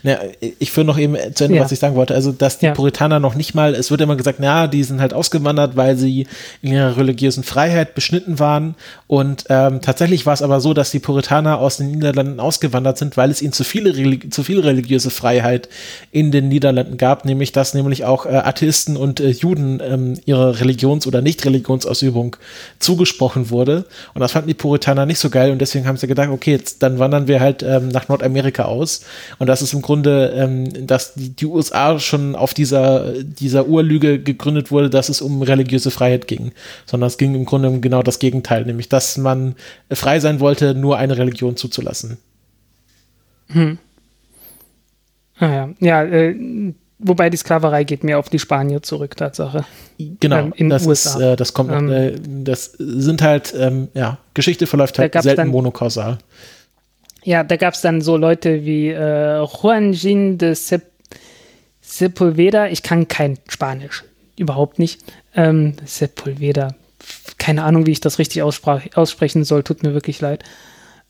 na, ich führe noch eben zu Ende, ja. was ich sagen wollte. Also, dass die ja. Puritaner noch nicht mal, es wird immer gesagt, na, die sind halt ausgewandert, weil sie in ihrer religiösen Freiheit beschnitten waren. Und ähm, tatsächlich war es aber so, dass die Puritaner aus den Niederlanden ausgewandert sind, weil es ihnen zu, viele, zu viel religiöse Freiheit in den Niederlanden gab, nämlich dass nämlich auch äh, Atheisten und äh, Juden ähm, ihre Religions- oder Nicht-Religionsausübung zugesprochen wurde. Und das fanden die Puritaner nicht so geil und deswegen haben sie gedacht, okay, jetzt dann wandern wir halt ähm, nach Nordamerika aus. Und das ist im Grunde, ähm, dass die, die, USA schon auf dieser, dieser Urlüge gegründet wurde, dass es um religiöse Freiheit ging, sondern es ging im Grunde um genau das Gegenteil, nämlich dass man frei sein wollte, nur eine Religion zuzulassen. Hm. Ah ja, ja äh, wobei die Sklaverei geht mehr auf die Spanier zurück, Tatsache. Genau, ähm, in das, USA. Ist, äh, das kommt, Ähm, äh, das sind halt, ähm, ja, Geschichte verläuft halt selten monokausal. Ja, da gab es dann so Leute wie äh, Juan Gin de Sep Sepulveda. Ich kann kein Spanisch, überhaupt nicht. Ähm, Sepulveda. Keine Ahnung, wie ich das richtig aussprechen soll. Tut mir wirklich leid.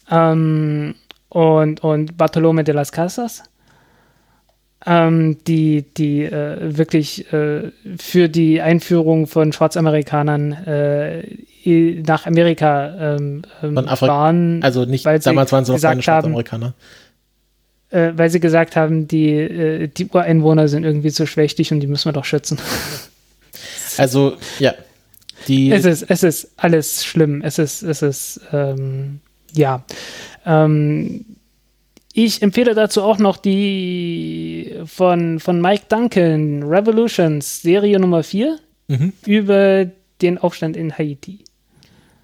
Ähm, und, und Bartolome de las Casas. Ähm, die die äh, wirklich äh, für die Einführung von Schwarzamerikanern äh, nach Amerika ähm, ähm, waren. Also nicht, damals waren sie noch keine gesagt haben, Schwarzamerikaner. äh, weil sie gesagt haben, die, äh, die Ureinwohner sind irgendwie zu schwächtig und die müssen wir doch schützen. Also, ja. Die, es ist, es ist alles schlimm. Es ist, es ist, ähm, ja. Ähm, ich empfehle dazu auch noch die von, von Mike Duncan, Revolutions, Serie Nummer 4, Mhm. über den Aufstand in Haiti.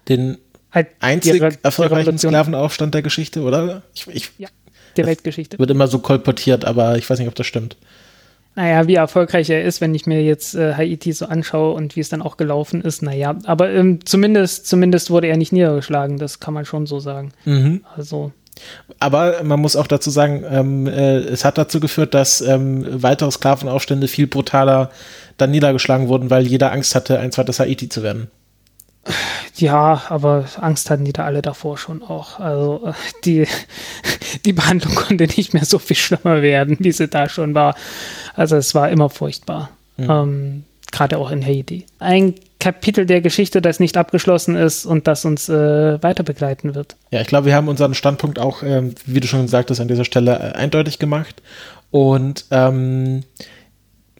den Halt einzig die erfolgreichen Sklavenaufstand der Geschichte, oder? Ich, ich der Weltgeschichte. wird immer so kolportiert, aber ich weiß nicht, ob das stimmt. Naja, wie erfolgreich er ist, wenn ich mir jetzt äh, Haiti so anschaue und wie es dann auch gelaufen ist, naja, aber ähm, zumindest, zumindest wurde er nicht niedergeschlagen, das kann man schon so sagen. Mhm. Also, Aber man muss auch dazu sagen, ähm, äh, es hat dazu geführt, dass ähm, weitere Sklavenaufstände viel brutaler dann niedergeschlagen wurden, weil jeder Angst hatte, ein zweites Haiti zu werden. ja, aber Angst hatten die da alle davor schon auch. Also, die, die Behandlung konnte nicht mehr so viel schlimmer werden, wie sie da schon war. Also, es war immer furchtbar. Ähm, Gerade auch in Haiti. Ein Kapitel der Geschichte, das nicht abgeschlossen ist und das uns äh, weiter begleiten wird. Ja, ich glaube, wir haben unseren Standpunkt auch, ähm, wie du schon gesagt hast, an dieser Stelle äh, eindeutig gemacht. Und ähm,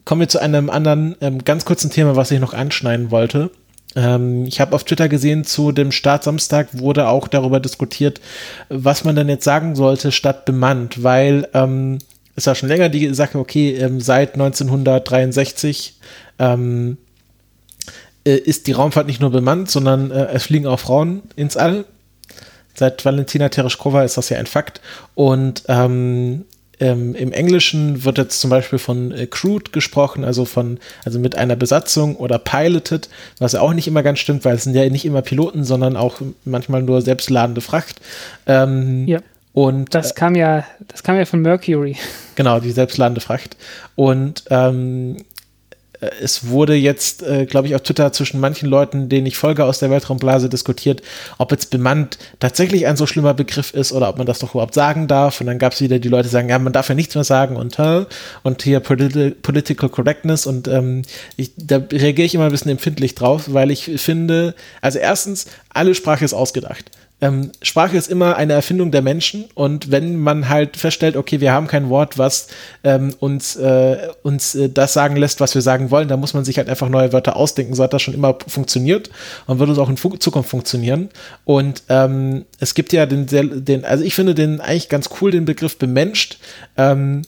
kommen wir zu einem anderen ähm, ganz kurzen Thema, was ich noch anschneiden wollte. Ähm, ich habe auf Twitter gesehen, zu dem Startsamstag wurde auch darüber diskutiert, was man denn jetzt sagen sollte statt bemannt, weil ähm, es war schon länger die Sache, okay, ähm, seit 1963 ähm, äh, ist die Raumfahrt nicht nur bemannt, sondern äh, es fliegen auch Frauen ins All. Seit Valentina Tereshkova ist das ja ein Fakt. Und ähm, ähm, im Englischen wird jetzt zum Beispiel von äh, crewed gesprochen, also von, also mit einer Besatzung oder piloted, was ja auch nicht immer ganz stimmt, weil es sind ja nicht immer Piloten, sondern auch manchmal nur selbstladende Fracht. Ähm, Ja. Und Das kam ja, das kam ja von Mercury. Genau, die selbstladende Fracht. Und ähm, äh, es wurde jetzt, äh, glaube ich, auf Twitter zwischen manchen Leuten, denen ich folge aus der Weltraumblase, diskutiert, ob jetzt bemannt tatsächlich ein so schlimmer Begriff ist oder ob man das doch überhaupt sagen darf. Und dann gab es wieder die Leute, die sagen, ja, man darf ja nichts mehr sagen und äh, und hier politi Political Correctness. Und ähm, ich, da reagiere ich immer ein bisschen empfindlich drauf, weil ich finde, also erstens, alle Sprache ist ausgedacht ähm, Sprache ist immer eine Erfindung der Menschen und wenn man halt feststellt, okay, wir haben kein Wort, was ähm, uns, äh, uns äh, das sagen lässt, was wir sagen wollen, dann muss man sich halt einfach neue Wörter ausdenken. So hat das schon immer funktioniert und wird es auch in Fu Zukunft funktionieren. Und ähm, es gibt ja den, den, also ich finde den eigentlich ganz cool, den Begriff bemenscht. Ähm,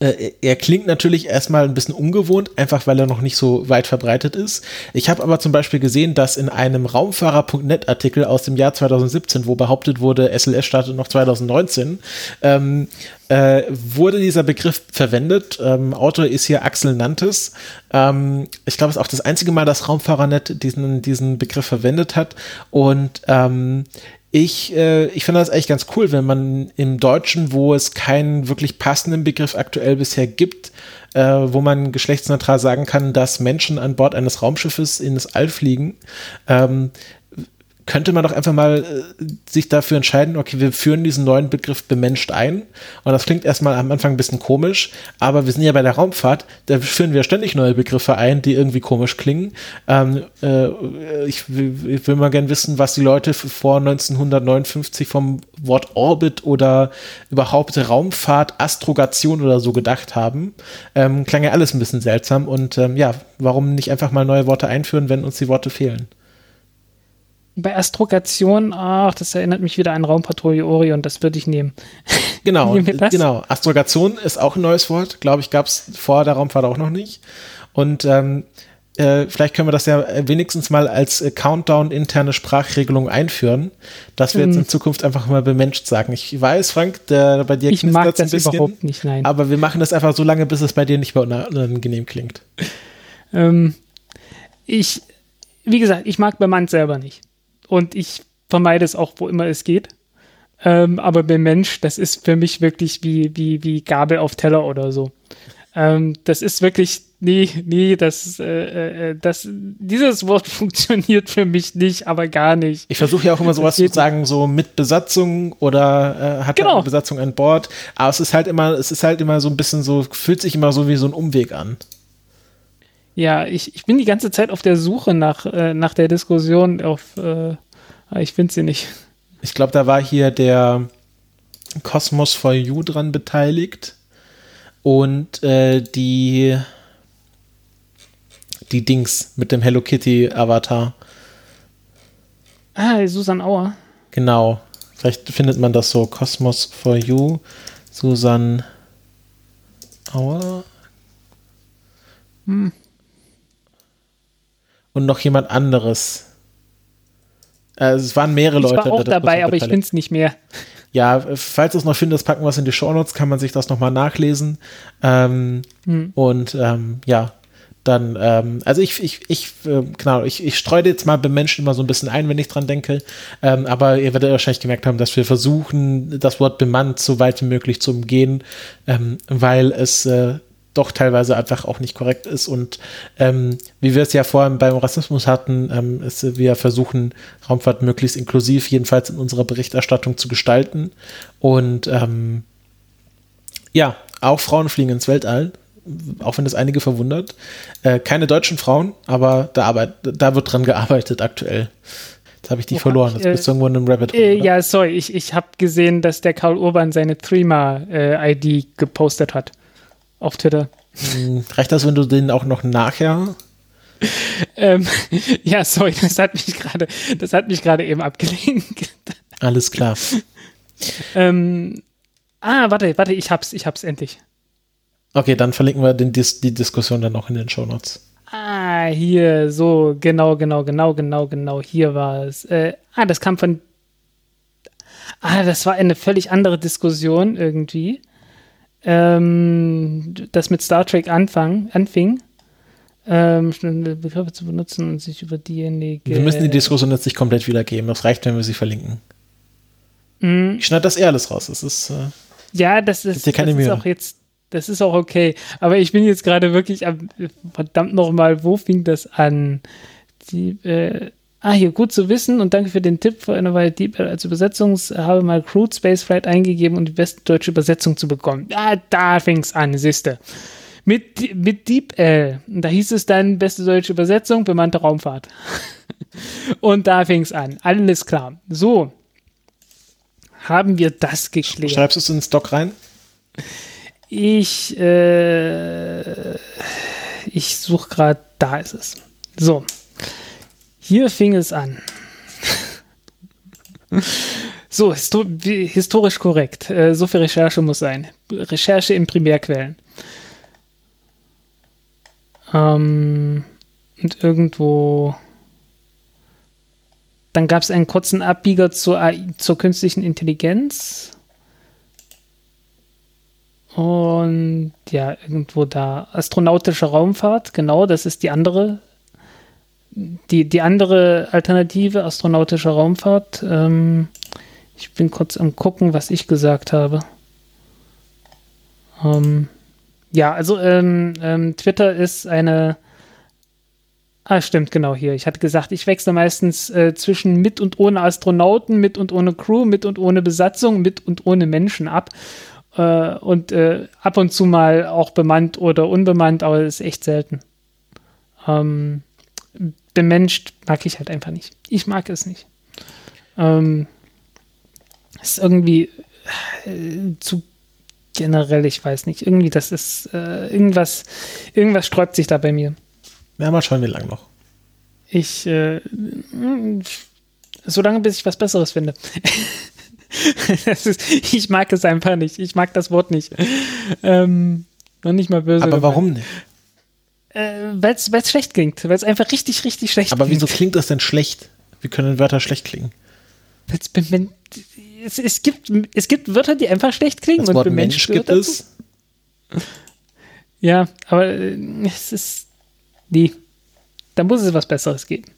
äh, er klingt natürlich erstmal ein bisschen ungewohnt, einfach weil er noch nicht so weit verbreitet ist. Ich habe aber zum Beispiel gesehen, dass in einem Raumfahrer.net Artikel aus dem Jahr 2017, wo behauptet wurde, SLS startet noch 2019, ähm, äh, wurde dieser Begriff verwendet. Ähm, Autor ist hier Axel Nantes. Ähm, ich glaube, es ist auch das einzige Mal, dass Raumfahrernet diesen, diesen Begriff verwendet hat. Und ähm, ich, äh, ich finde das eigentlich ganz cool, wenn man im Deutschen, wo es keinen wirklich passenden Begriff aktuell bisher gibt, äh, wo man geschlechtsneutral sagen kann, dass Menschen an Bord eines Raumschiffes in das All fliegen, ähm, könnte man doch einfach mal äh, sich dafür entscheiden, okay, wir führen diesen neuen Begriff bemenscht ein. Und das klingt erstmal am Anfang ein bisschen komisch, aber wir sind ja bei der Raumfahrt, da führen wir ständig neue Begriffe ein, die irgendwie komisch klingen. Ähm, äh, ich, ich will mal gern wissen, was die Leute vor 1959 vom Wort Orbit oder überhaupt Raumfahrt, Astrogation oder so gedacht haben. Ähm, klang ja alles ein bisschen seltsam und ähm, ja, warum nicht einfach mal neue Worte einführen, wenn uns die Worte fehlen? Bei Astrogation, ach, das erinnert mich wieder an Raumpatrouille Orion, das würde ich nehmen. Genau, Nehmen genau. Astrogation ist auch ein neues Wort. Glaube ich, gab es vor der Raumfahrt auch noch nicht. Und ähm, äh, vielleicht können wir das ja wenigstens mal als äh, Countdown-interne Sprachregelung einführen, dass wir jetzt Mhm. in Zukunft einfach mal bemenscht sagen. Ich weiß, Frank, der, bei dir Ich mag das überhaupt nicht, nein. aber wir machen das einfach so lange, bis es bei dir nicht mehr unangenehm klingt. Ähm, ich, wie gesagt, ich mag bemannt selber nicht. Und ich vermeide es auch, wo immer es geht. Ähm, aber beim Mensch, das ist für mich wirklich wie, wie, wie Gabel auf Teller oder so. Ähm, das ist wirklich, nee, nee, das, äh, äh, das, dieses Wort funktioniert für mich nicht, aber gar nicht. Ich versuche ja auch immer sowas zu sagen, so mit Besatzung oder äh, hat Genau. eine Besatzung an Bord. Aber es ist halt immer, es ist halt immer so ein bisschen so, fühlt sich immer so wie so ein Umweg an. Ja, ich, ich bin die ganze Zeit auf der Suche nach, äh, nach der Diskussion auf, äh, ich finde sie nicht. Ich glaube, da war hier der Cosmos for You dran beteiligt und äh, die die Dings mit dem Hello Kitty Avatar. Ah, Susan Auer. Genau. Vielleicht findet man das so Cosmos for You, Susan Auer. Und noch jemand anderes. Äh, es waren mehrere Ich Leute. war auch da- da- dabei, aber ich finde es nicht mehr. Ja, falls du es noch findest, packen wir es in die Shownotes, kann man sich das nochmal nachlesen. Ähm, Hm. Und ähm, ja, dann, ähm, also ich, ich, ich, äh, genau, ich, ich streue jetzt mal beim Menschen immer so ein bisschen ein, wenn ich dran denke. Ähm, aber ihr werdet wahrscheinlich gemerkt haben, dass wir versuchen, das Wort bemannt so weit wie möglich zu umgehen, ähm, weil es äh, doch teilweise einfach auch nicht korrekt ist. Und ähm, wie wir es ja vorhin beim Rassismus hatten, ähm, ist, wir versuchen, Raumfahrt möglichst inklusiv, jedenfalls in unserer Berichterstattung zu gestalten. Und ähm, ja, auch Frauen fliegen ins Weltall, auch wenn das einige verwundert. Äh, keine deutschen Frauen, aber da, arbeit, da wird dran gearbeitet aktuell. Jetzt habe ich dich Wo hab verloren. Jetzt äh, bist du irgendwo in einem Rabbit Hole. Äh, ja, sorry, ich, ich habe gesehen, dass der Karl Urban seine Threema-ID gepostet hat auf Twitter. Hm, Reicht das, wenn du den auch noch nachher? Ähm, ja, sorry, das hat mich gerade, das hat mich gerade eben abgelenkt. Alles klar. ähm, ah, warte, warte, ich hab's, ich hab's endlich. Okay, dann verlinken wir den, Dis die Diskussion dann noch in den Shownotes. Ah, hier, so, genau, genau, genau, genau, genau, hier war es. Äh, ah, das kam von. Ah, das war eine völlig andere Diskussion irgendwie. Ähm, das mit Star Trek anfang, anfing. Ähm, Begriffe zu benutzen und sich über diejenige. Wir müssen die Diskussion jetzt nicht komplett wiedergeben. Das reicht, wenn wir sie verlinken. Mhm. Ich schneide das eher alles raus. Das ist, äh, Ja, das ist, das ist Mühe. auch jetzt, das ist auch okay. Aber ich bin jetzt gerade wirklich am, verdammt nochmal, wo fing das an? Die, äh, ah, hier, gut zu wissen und danke für den Tipp für eine Weile Deep als Übersetzung. Habe mal Crude Spaceflight eingegeben, um die beste deutsche Übersetzung zu bekommen. Ah, da fing's an, siehste. Mit, mit Deep L. Und Da hieß es dann, beste deutsche Übersetzung, bemannte Raumfahrt. und da fing's an. Alles klar. So. Haben wir das geklärt. schreibst du es in den Stock rein? Ich, äh, ich suche gerade, da ist es. So, hier fing es an. so, histo wie- historisch korrekt. Äh, so viel Recherche muss sein. Recherche in Primärquellen. Ähm, und irgendwo. Dann gab es einen kurzen Abbieger zur, AI, zur künstlichen Intelligenz. Und ja, irgendwo da. Astronautische Raumfahrt, genau, das ist die andere. Die, die andere Alternative, astronautische Raumfahrt. Ähm, ich bin kurz am gucken, was ich gesagt habe. Ähm, ja, also ähm, ähm, Twitter ist eine. Ah, stimmt, genau hier. Ich hatte gesagt, ich wechsle meistens äh, zwischen mit und ohne Astronauten, mit und ohne Crew, mit und ohne Besatzung, mit und ohne Menschen ab. Äh, und äh, ab und zu mal auch bemannt oder unbemannt, aber das ist echt selten. Ähm, bemenscht mag ich halt einfach nicht. Ich mag es nicht. Ähm, es ist irgendwie äh, zu generell, ich weiß nicht. Irgendwie, das ist äh, irgendwas, irgendwas sträubt sich da bei mir. Ja, mal schauen, wie lang noch. Ich, äh, mm, so lange, bis ich was Besseres finde. ist, ich mag es einfach nicht. Ich mag das Wort nicht. Ähm, noch nicht mal böse. Aber gemeint. warum nicht? Äh, weil es schlecht klingt, weil es einfach richtig, richtig schlecht Aber klingt. wieso klingt das denn schlecht? Wie können Wörter schlecht klingen? Weil's bemen- Es, es, gibt, es gibt Wörter, die einfach schlecht klingen Das Wort und Mensch gibt es. dazu. Ja, aber äh, es ist. Nee. Da muss es was Besseres geben.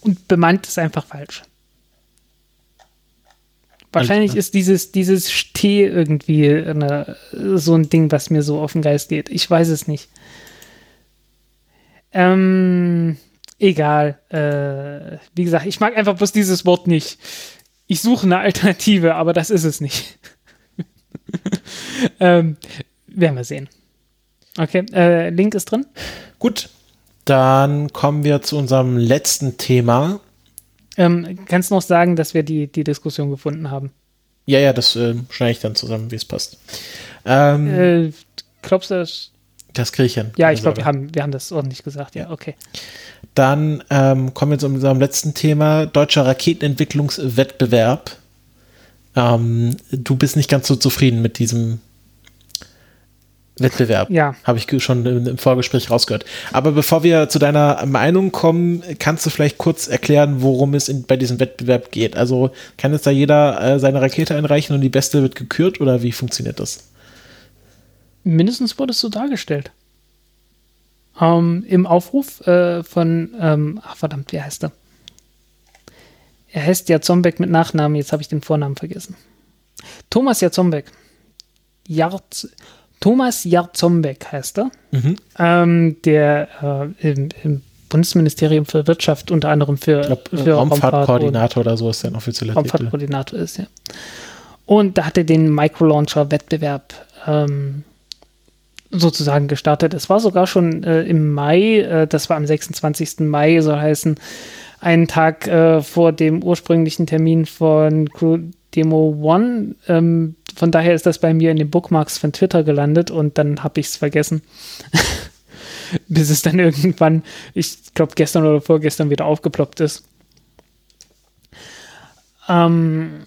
Und bemannt ist einfach falsch. Wahrscheinlich ist dieses, dieses Steh irgendwie eine, so ein Ding, was mir so auf den Geist geht. Ich weiß es nicht. Ähm, egal. Äh, wie gesagt, ich mag einfach bloß dieses Wort nicht. Ich suche eine Alternative, aber das ist es nicht. ähm, werden wir sehen. Okay, äh, Link ist drin. Gut, dann kommen wir zu unserem letzten Thema. Ähm, kannst du noch sagen, dass wir die, die Diskussion gefunden haben? Ja, ja, das äh, schneide ich dann zusammen, wie es passt. Ähm, Äh, glaubst du das? das kriege ich hin. Ja, ich glaube, Also, wir haben, wir haben das ordentlich gesagt. Ja, okay. Dann ähm, kommen wir zu unserem letzten Thema, deutscher Raketenentwicklungswettbewerb. Ähm, du bist nicht ganz so zufrieden mit diesem Wettbewerb. Ja. Habe ich schon im, Vorgespräch rausgehört. Aber bevor wir zu deiner Meinung kommen, kannst du vielleicht kurz erklären, worum es in, bei diesem Wettbewerb geht. Also kann jetzt da jeder äh, seine Rakete einreichen und die beste wird gekürt oder wie funktioniert das? Mindestens wurde es so dargestellt. Ähm, Im Aufruf äh, von, ähm, ach verdammt, wie heißt er? Er heißt Jazombek mit Nachnamen, jetzt habe ich den Vornamen vergessen. Thomas Jazombek. Jarz, Thomas Jarzombeck heißt er. Ähm, der äh, im, im Bundesministerium für Wirtschaft unter anderem für, Ich glaube, für Raumfahrtkoordinator oder so ist der offizielle Titel. Raumfahrtkoordinator ist, ja. Und da hat er den Microlauncher-Wettbewerb ähm, sozusagen gestartet. Es war sogar schon äh, im Mai, äh, das war am 26. Mai, soll heißen, einen Tag äh, vor dem ursprünglichen Termin von Crew Demo One. Ähm, von daher ist das bei mir in den Bookmarks von Twitter gelandet und dann habe ich es vergessen. Bis es dann irgendwann, ich glaube gestern oder vorgestern wieder aufgeploppt ist. Ähm,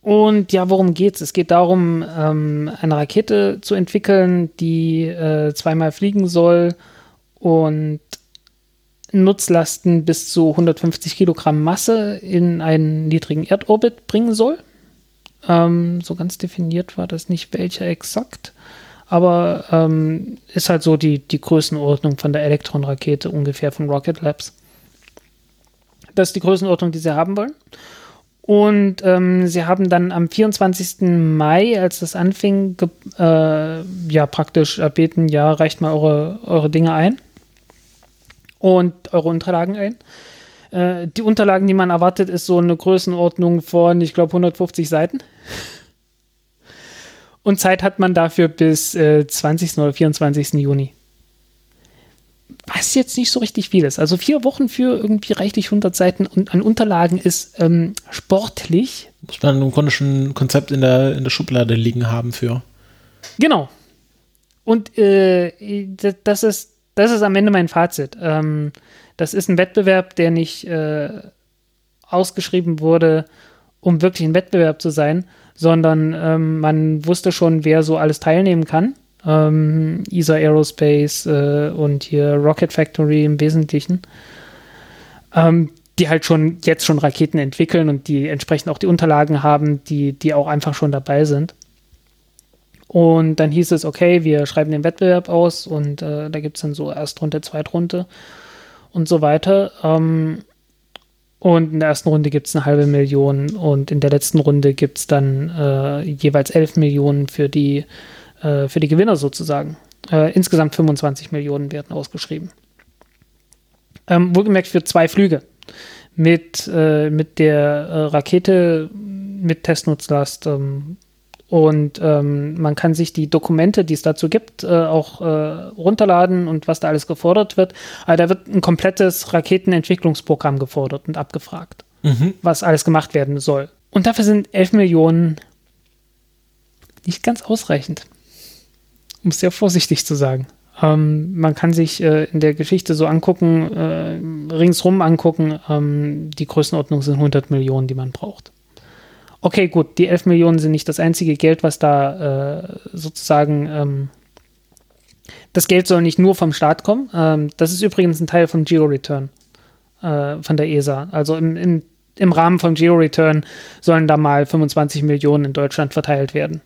und ja, worum geht's? Es geht darum, ähm, eine Rakete zu entwickeln, die äh, zweimal fliegen soll und Nutzlasten bis zu 150 Kilogramm Masse in einen niedrigen Erdorbit bringen soll. Ähm, so ganz definiert war das nicht, welcher exakt. Aber ähm, ist halt so die, die Größenordnung von der Elektron-Rakete ungefähr von Rocket Labs. Das ist die Größenordnung, die sie haben wollen. Und ähm, sie haben dann am 24. Mai, als das anfing, äh, ja praktisch erbeten, ja, reicht mal eure, eure Dinge ein und eure Unterlagen ein. Äh, die Unterlagen, die man erwartet, ist so eine Größenordnung von, ich glaube, 150 Seiten. Und Zeit hat man dafür bis äh, 20. oder 24. Juni. Was jetzt nicht so richtig viel ist. Also vier Wochen für irgendwie reichlich 100 Seiten an Unterlagen ist ähm, sportlich. Muss man im Grunde schon ein Konzept in der, in der Schublade liegen haben für. Genau. Und äh, das, ist, das ist am Ende mein Fazit. Ähm, das ist ein Wettbewerb, der nicht äh, ausgeschrieben wurde, um wirklich ein Wettbewerb zu sein, sondern ähm, man wusste schon, wer so alles teilnehmen kann. Ähm, ESA Aerospace äh, und hier Rocket Factory im Wesentlichen. Ähm, die halt schon jetzt schon Raketen entwickeln und die entsprechend auch die Unterlagen haben, die, die auch einfach schon dabei sind. Und dann hieß es, okay, wir schreiben den Wettbewerb aus und äh, da gibt es dann so Erstrunde, Zweitrunde und so weiter. Ähm, und in der ersten Runde gibt es eine halbe Million und in der letzten Runde gibt es dann äh, jeweils 11 Millionen für die, äh, für die Gewinner sozusagen. Äh, insgesamt 25 Millionen werden ausgeschrieben. Ähm, wohlgemerkt für zwei Flüge. Mit, äh, mit der äh, Rakete mit Testnutzlast. Ähm, und ähm, man kann sich die Dokumente, die es dazu gibt, äh, auch äh, runterladen und was da alles gefordert wird. Aber da wird ein komplettes Raketenentwicklungsprogramm gefordert und abgefragt, was alles gemacht werden soll. Und dafür sind 11 Millionen nicht ganz ausreichend, um es sehr vorsichtig zu sagen. Ähm, man kann sich äh, in der Geschichte so angucken, äh, ringsrum angucken, ähm, die Größenordnung sind 100 Millionen, die man braucht. Okay, gut, die 11 Millionen sind nicht das einzige Geld, was da äh, sozusagen, ähm, das Geld soll nicht nur vom Staat kommen. Ähm, das ist übrigens ein Teil vom Geo-Return äh, von der ESA. Also im, im, im Rahmen vom Geo-Return sollen da mal 25 Millionen in Deutschland verteilt werden.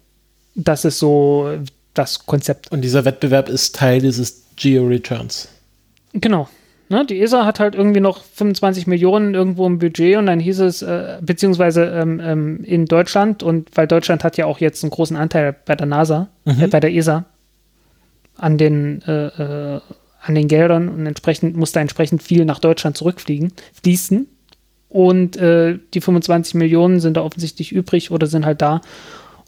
Das ist so das Konzept. Und dieser Wettbewerb ist Teil dieses Geo-Returns. Genau. Ne, die ESA hat halt irgendwie noch 25 Millionen irgendwo im Budget und dann hieß es, äh, beziehungsweise ähm, ähm, in Deutschland und weil Deutschland hat ja auch jetzt einen großen Anteil bei der NASA, mhm. äh, bei der ESA an den, äh, äh, an den Geldern und entsprechend muss da entsprechend viel nach Deutschland zurückfliegen, fließen. Und äh, die 25 Millionen sind da offensichtlich übrig oder sind halt da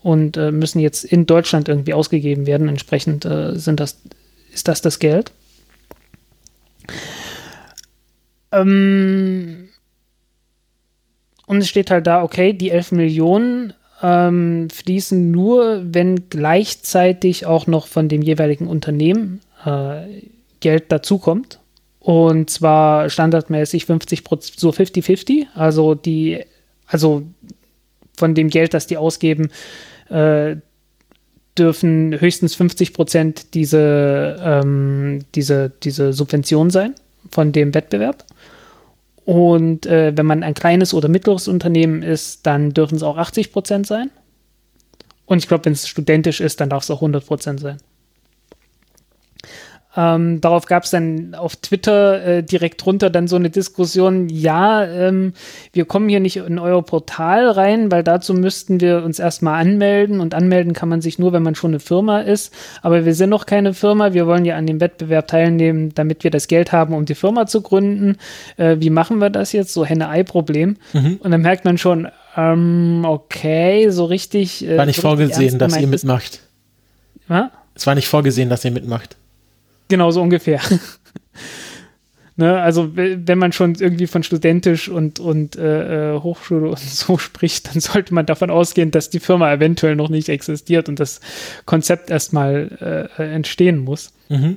und äh, müssen jetzt in Deutschland irgendwie ausgegeben werden. Entsprechend sind das, ist das das Geld. Ähm, und es steht halt da, okay, die 11 Millionen ähm, fließen nur, wenn gleichzeitig auch noch von dem jeweiligen Unternehmen äh, Geld dazukommt. Und zwar standardmäßig 50 Prozent, so 50-50. Also die, also von dem Geld, das die ausgeben, äh, dürfen höchstens 50 Prozent diese, ähm, diese, diese Subvention sein von dem Wettbewerb. Und äh, wenn man ein kleines oder mittleres Unternehmen ist, dann dürfen es auch 80 Prozent sein. Und ich glaube, wenn es studentisch ist, dann darf es auch 100 Prozent sein. Ähm, darauf gab es dann auf Twitter äh, direkt drunter dann so eine Diskussion, ja, ähm, wir kommen hier nicht in euer Portal rein, weil dazu müssten wir uns erstmal anmelden und anmelden kann man sich nur, wenn man schon eine Firma ist. Aber wir sind noch keine Firma, wir wollen ja an dem Wettbewerb teilnehmen, damit wir das Geld haben, um die Firma zu gründen. Äh, wie machen wir das jetzt? So Henne-Ei-Problem. Mhm. Und dann merkt man schon, ähm, okay, so richtig. Äh, war nicht so vorgesehen, dass ihr mitmacht. Was? Es war nicht vorgesehen, dass ihr mitmacht. Genau so ungefähr. ne, also wenn man schon irgendwie von studentisch und, und äh, äh Hochschule und so spricht, dann sollte man davon ausgehen, dass die Firma eventuell noch nicht existiert und das Konzept erstmal äh, äh, entstehen muss. Mhm.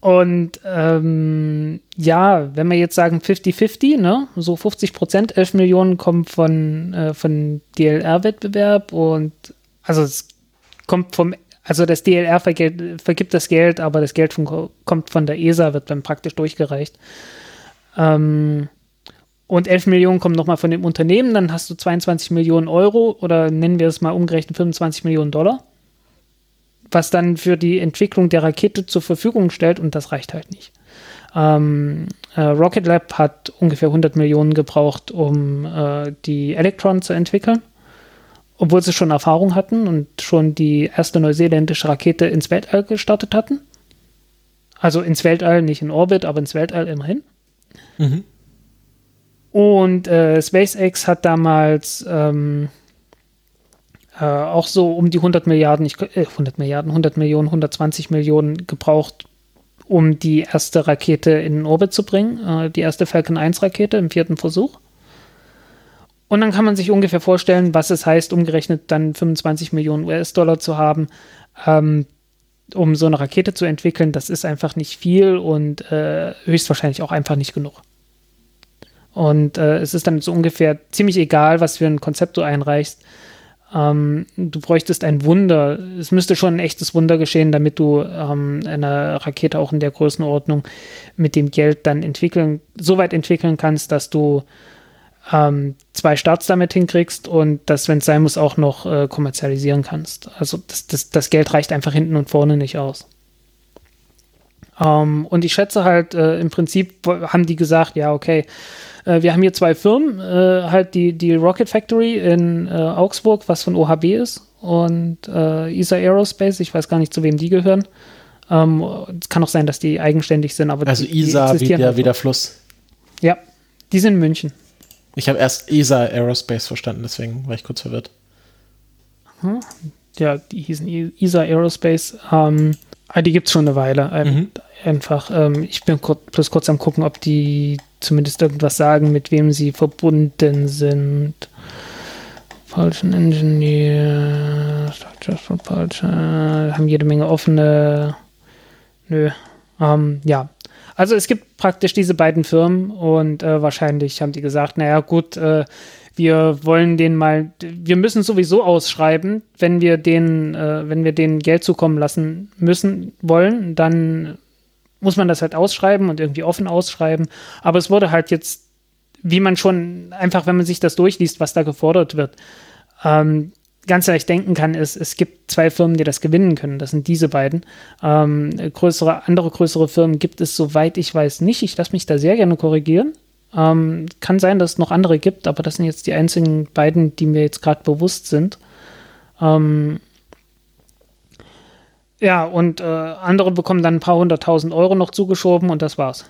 Und ähm, ja, wenn wir jetzt sagen 50-50, ne, so 50 Prozent, 11 Millionen kommen von, äh, von DLR-Wettbewerb und also es kommt vom also das DLR vergibt das Geld, aber das Geld von, kommt von der ESA, wird dann praktisch durchgereicht. Ähm, und 11 Millionen kommen nochmal von dem Unternehmen, dann hast du 22 Millionen Euro oder nennen wir es mal umgerechnet 25 Millionen Dollar, was dann für die Entwicklung der Rakete zur Verfügung stellt und das reicht halt nicht. Ähm, äh, Rocket Lab hat ungefähr 100 Millionen gebraucht, um äh, die Electron zu entwickeln obwohl sie schon Erfahrung hatten und schon die erste neuseeländische Rakete ins Weltall gestartet hatten. Also ins Weltall, nicht in Orbit, aber ins Weltall immerhin. Mhm. Und äh, SpaceX hat damals ähm, äh, auch so um die 100 Milliarden, ich, äh, 100 Milliarden, 100 Millionen, 120 Millionen gebraucht, um die erste Rakete in den Orbit zu bringen, äh, die erste Falcon 1 Rakete im vierten Versuch. Und dann kann man sich ungefähr vorstellen, was es heißt, umgerechnet dann 25 Millionen US-Dollar zu haben, ähm, um so eine Rakete zu entwickeln. Das ist einfach nicht viel und äh, höchstwahrscheinlich auch einfach nicht genug. Und äh, es ist dann so ungefähr ziemlich egal, was für ein Konzept du einreichst. Ähm, du bräuchtest ein Wunder. Es müsste schon ein echtes Wunder geschehen, damit du ähm, eine Rakete auch in der Größenordnung mit dem Geld dann entwickeln, so weit entwickeln kannst, dass du ähm, zwei Starts damit hinkriegst und das, wenn es sein muss, auch noch äh, kommerzialisieren kannst. Also das, das, das Geld reicht einfach hinten und vorne nicht aus. Ähm, und ich schätze halt, äh, im Prinzip haben die gesagt, ja, okay, äh, wir haben hier zwei Firmen, äh, halt die, die Rocket Factory in äh, Augsburg, was von OHB ist, und äh, ESA Aerospace, ich weiß gar nicht, zu wem die gehören. Ähm, es kann auch sein, dass die eigenständig sind, aber Also die, ESA wie der, wie der Fluss. Ja, die sind in München. Ich habe erst ESA Aerospace verstanden, deswegen war ich kurz verwirrt. Hm. Ja, die hießen e-, ESA Aerospace. Ähm, ah, die gibt es schon eine Weile. Mhm. Einfach, ähm, ich bin kurz, bloß kurz am gucken, ob die zumindest irgendwas sagen, mit wem sie verbunden sind. Falschen Engineer, Structures Propulsion, haben jede Menge offene. Nö. Ähm, ja, also es gibt praktisch diese beiden Firmen und äh, wahrscheinlich haben die gesagt, naja gut, äh, wir wollen den mal, wir müssen sowieso ausschreiben, wenn wir den, äh, wenn wir den Geld zukommen lassen müssen, wollen, dann muss man das halt ausschreiben und irgendwie offen ausschreiben. Aber es wurde halt jetzt, wie man schon einfach, wenn man sich das durchliest, was da gefordert wird, ähm, ganz leicht denken kann, ist, es gibt zwei Firmen, die das gewinnen können. Das sind diese beiden. Ähm, größere, andere größere Firmen gibt es, soweit ich weiß, nicht. Ich lasse mich da sehr gerne korrigieren. Ähm, kann sein, dass es noch andere gibt, aber das sind jetzt die einzigen beiden, die mir jetzt gerade bewusst sind. Ähm, ja, und äh, andere bekommen dann ein paar hunderttausend Euro noch zugeschoben und das war's.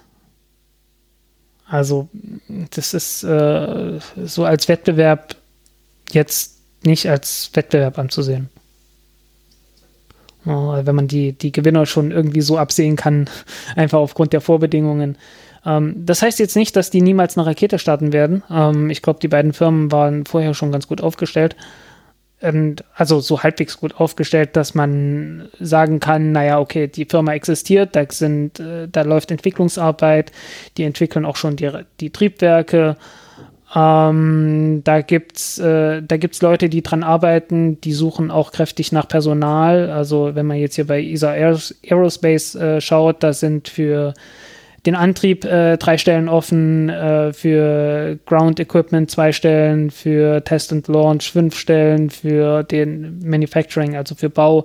Also, das ist äh, so als Wettbewerb jetzt nicht als Wettbewerb anzusehen. wenn man die, die Gewinner schon irgendwie so absehen kann, einfach aufgrund der Vorbedingungen. Ähm, das heißt jetzt nicht, dass die niemals eine Rakete starten werden. Ähm, ich glaube, die beiden Firmen waren vorher schon ganz gut aufgestellt. Und also so halbwegs gut aufgestellt, dass man sagen kann, naja, okay, die Firma existiert, da sind, äh, da läuft Entwicklungsarbeit, die entwickeln auch schon die, die Triebwerke ähm, da gibt's, äh, da gibt's Leute, die dran arbeiten, die suchen auch kräftig nach Personal. Also wenn man jetzt hier bei ESA Aerospace äh, schaut, da sind für den Antrieb äh, drei Stellen offen, äh, für Ground Equipment zwei Stellen, für Test and Launch fünf Stellen, für den Manufacturing, also für Bau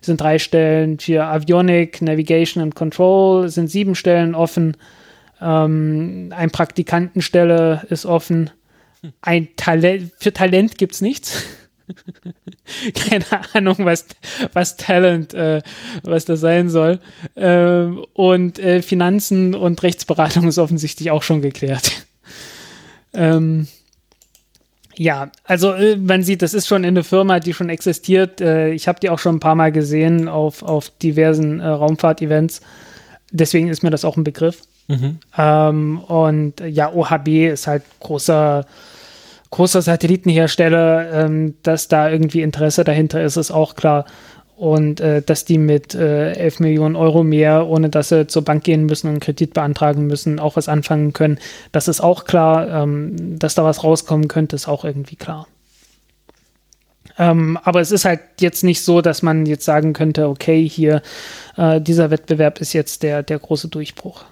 sind drei Stellen, für Avionic, Navigation and Control sind sieben Stellen offen. Ähm, ein Praktikantenstelle ist offen. Ein Talent, für Talent gibt es nichts. Keine Ahnung, was, was Talent, äh, was das sein soll. Ähm, und äh, Finanzen und Rechtsberatung ist offensichtlich auch schon geklärt. ähm, ja, also äh, man sieht, das ist schon eine Firma, die schon existiert. Äh, ich habe die auch schon ein paar Mal gesehen auf, auf diversen äh, Raumfahrt-Events. Deswegen ist mir das auch ein Begriff. Mhm. Ähm, und ja, OHB ist halt großer, großer Satellitenhersteller. Ähm, dass da irgendwie Interesse dahinter ist, ist auch klar. Und äh, dass die mit äh, 11 Millionen Euro mehr, ohne dass sie zur Bank gehen müssen und einen Kredit beantragen müssen, auch was anfangen können, das ist auch klar. Ähm, dass da was rauskommen könnte, ist auch irgendwie klar. Ähm, aber es ist halt jetzt nicht so, dass man jetzt sagen könnte, okay, hier, äh, dieser Wettbewerb ist jetzt der, der große Durchbruch.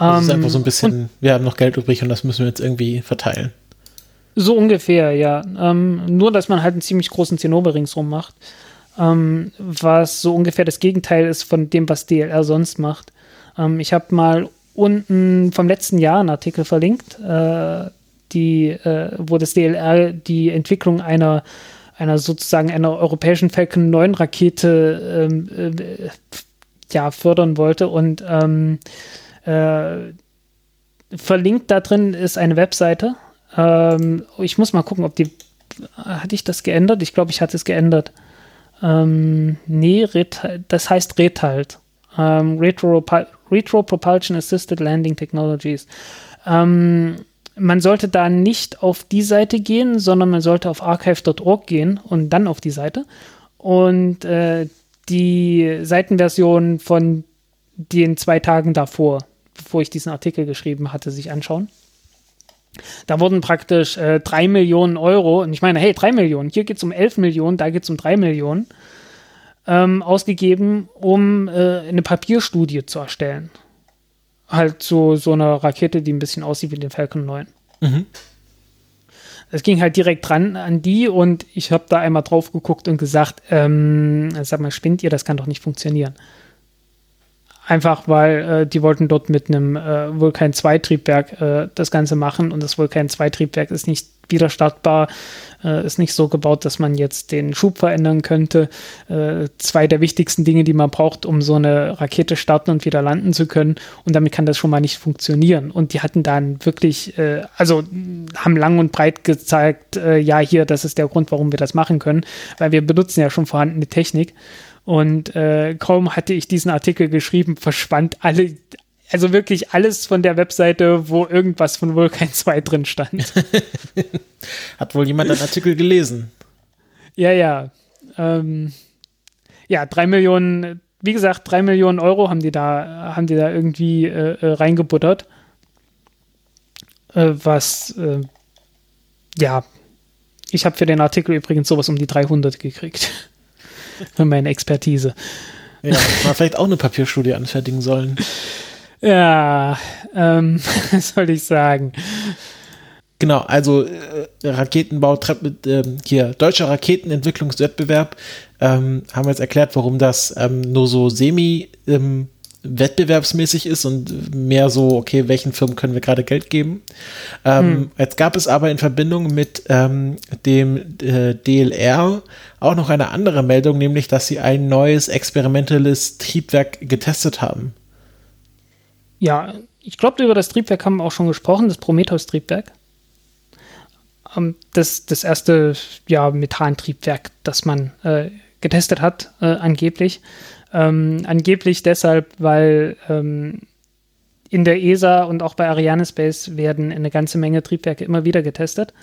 Das ist einfach so ein ähm, bisschen, wir haben noch Geld übrig und das müssen wir jetzt irgendwie verteilen. So ungefähr, ja. Ähm, nur, dass man halt einen ziemlich großen Zinnober ringsrum macht. Ähm, was so ungefähr das Gegenteil ist von dem, was DLR sonst macht. Ähm, ich habe mal unten vom letzten Jahr einen Artikel verlinkt, äh, die, äh, wo das DLR die Entwicklung einer, einer sozusagen einer europäischen Falcon 9 Rakete ähm, äh, ja, fördern wollte und ähm, äh, verlinkt da drin ist eine Webseite. Ähm, ich muss mal gucken, ob die. Hatte ich das geändert? Ich glaube, ich hatte es geändert. Ähm, nee, das heißt Retalt. Ähm, Retro, Retro Propulsion Assisted Landing Technologies. Ähm, man sollte da nicht auf die Seite gehen, sondern man sollte auf archive.org gehen und dann auf die Seite. Und äh, die Seitenversion von den zwei Tagen davor bevor ich diesen Artikel geschrieben hatte, sich anschauen. Da wurden praktisch äh, 3 Millionen Euro, und ich meine, hey, 3 Millionen, hier geht es um 11 Millionen, da geht es um 3 Millionen, ähm, ausgegeben, um äh, eine Papierstudie zu erstellen. Halt so, so eine Rakete, die ein bisschen aussieht wie den Falcon 9. Mhm. Es ging halt direkt dran an die und ich habe da einmal drauf geguckt und gesagt, ähm, sag mal, spinnt ihr, das kann doch nicht funktionieren. Einfach weil äh, die wollten dort mit einem äh, Vulkan 2 Triebwerk äh, das Ganze machen und das Vulkan 2 Triebwerk ist nicht wieder startbar, äh, ist nicht so gebaut, dass man jetzt den Schub verändern könnte. Äh, zwei der wichtigsten Dinge, die man braucht, um so eine Rakete starten und wieder landen zu können und damit kann das schon mal nicht funktionieren. Und die hatten dann wirklich, äh, also haben lang und breit gezeigt, ja hier, das ist der Grund, warum wir das machen können, weil wir benutzen ja schon vorhandene Technik. Und äh, kaum hatte ich diesen Artikel geschrieben, verschwand alle, also wirklich alles von der Webseite, wo irgendwas von Vulkan 2 drin stand. Hat wohl jemand einen Artikel gelesen? Ja, ja. Ähm, ja, drei Millionen, wie gesagt, drei Millionen Euro haben die da, haben die da irgendwie äh, äh reingebuttert. äh, was, äh, ja, ich habe für den Artikel übrigens sowas um die 300 gekriegt. für meine Expertise. Ja, mal vielleicht auch eine Papierstudie anfertigen sollen. Ja, ähm, was soll ich sagen? Genau, also äh, Raketenbau, äh, hier, deutscher Raketenentwicklungswettbewerb, ähm, haben wir jetzt erklärt, warum das ähm, nur so semi ähm, wettbewerbsmäßig ist und mehr so, okay, welchen Firmen können wir gerade Geld geben. Ähm, hm. Jetzt gab es aber in Verbindung mit ähm, dem äh, DLR auch noch eine andere Meldung, nämlich, dass sie ein neues experimentelles Triebwerk getestet haben. Ja, ich glaube, über das Triebwerk haben wir auch schon gesprochen, das Prometheus-Triebwerk. Ähm, das, das erste ja, Methantriebwerk, das man äh, getestet hat, äh, angeblich. Ähm, angeblich deshalb, weil ähm, in der ESA und auch bei Ariane Space werden eine ganze Menge Triebwerke immer wieder getestet,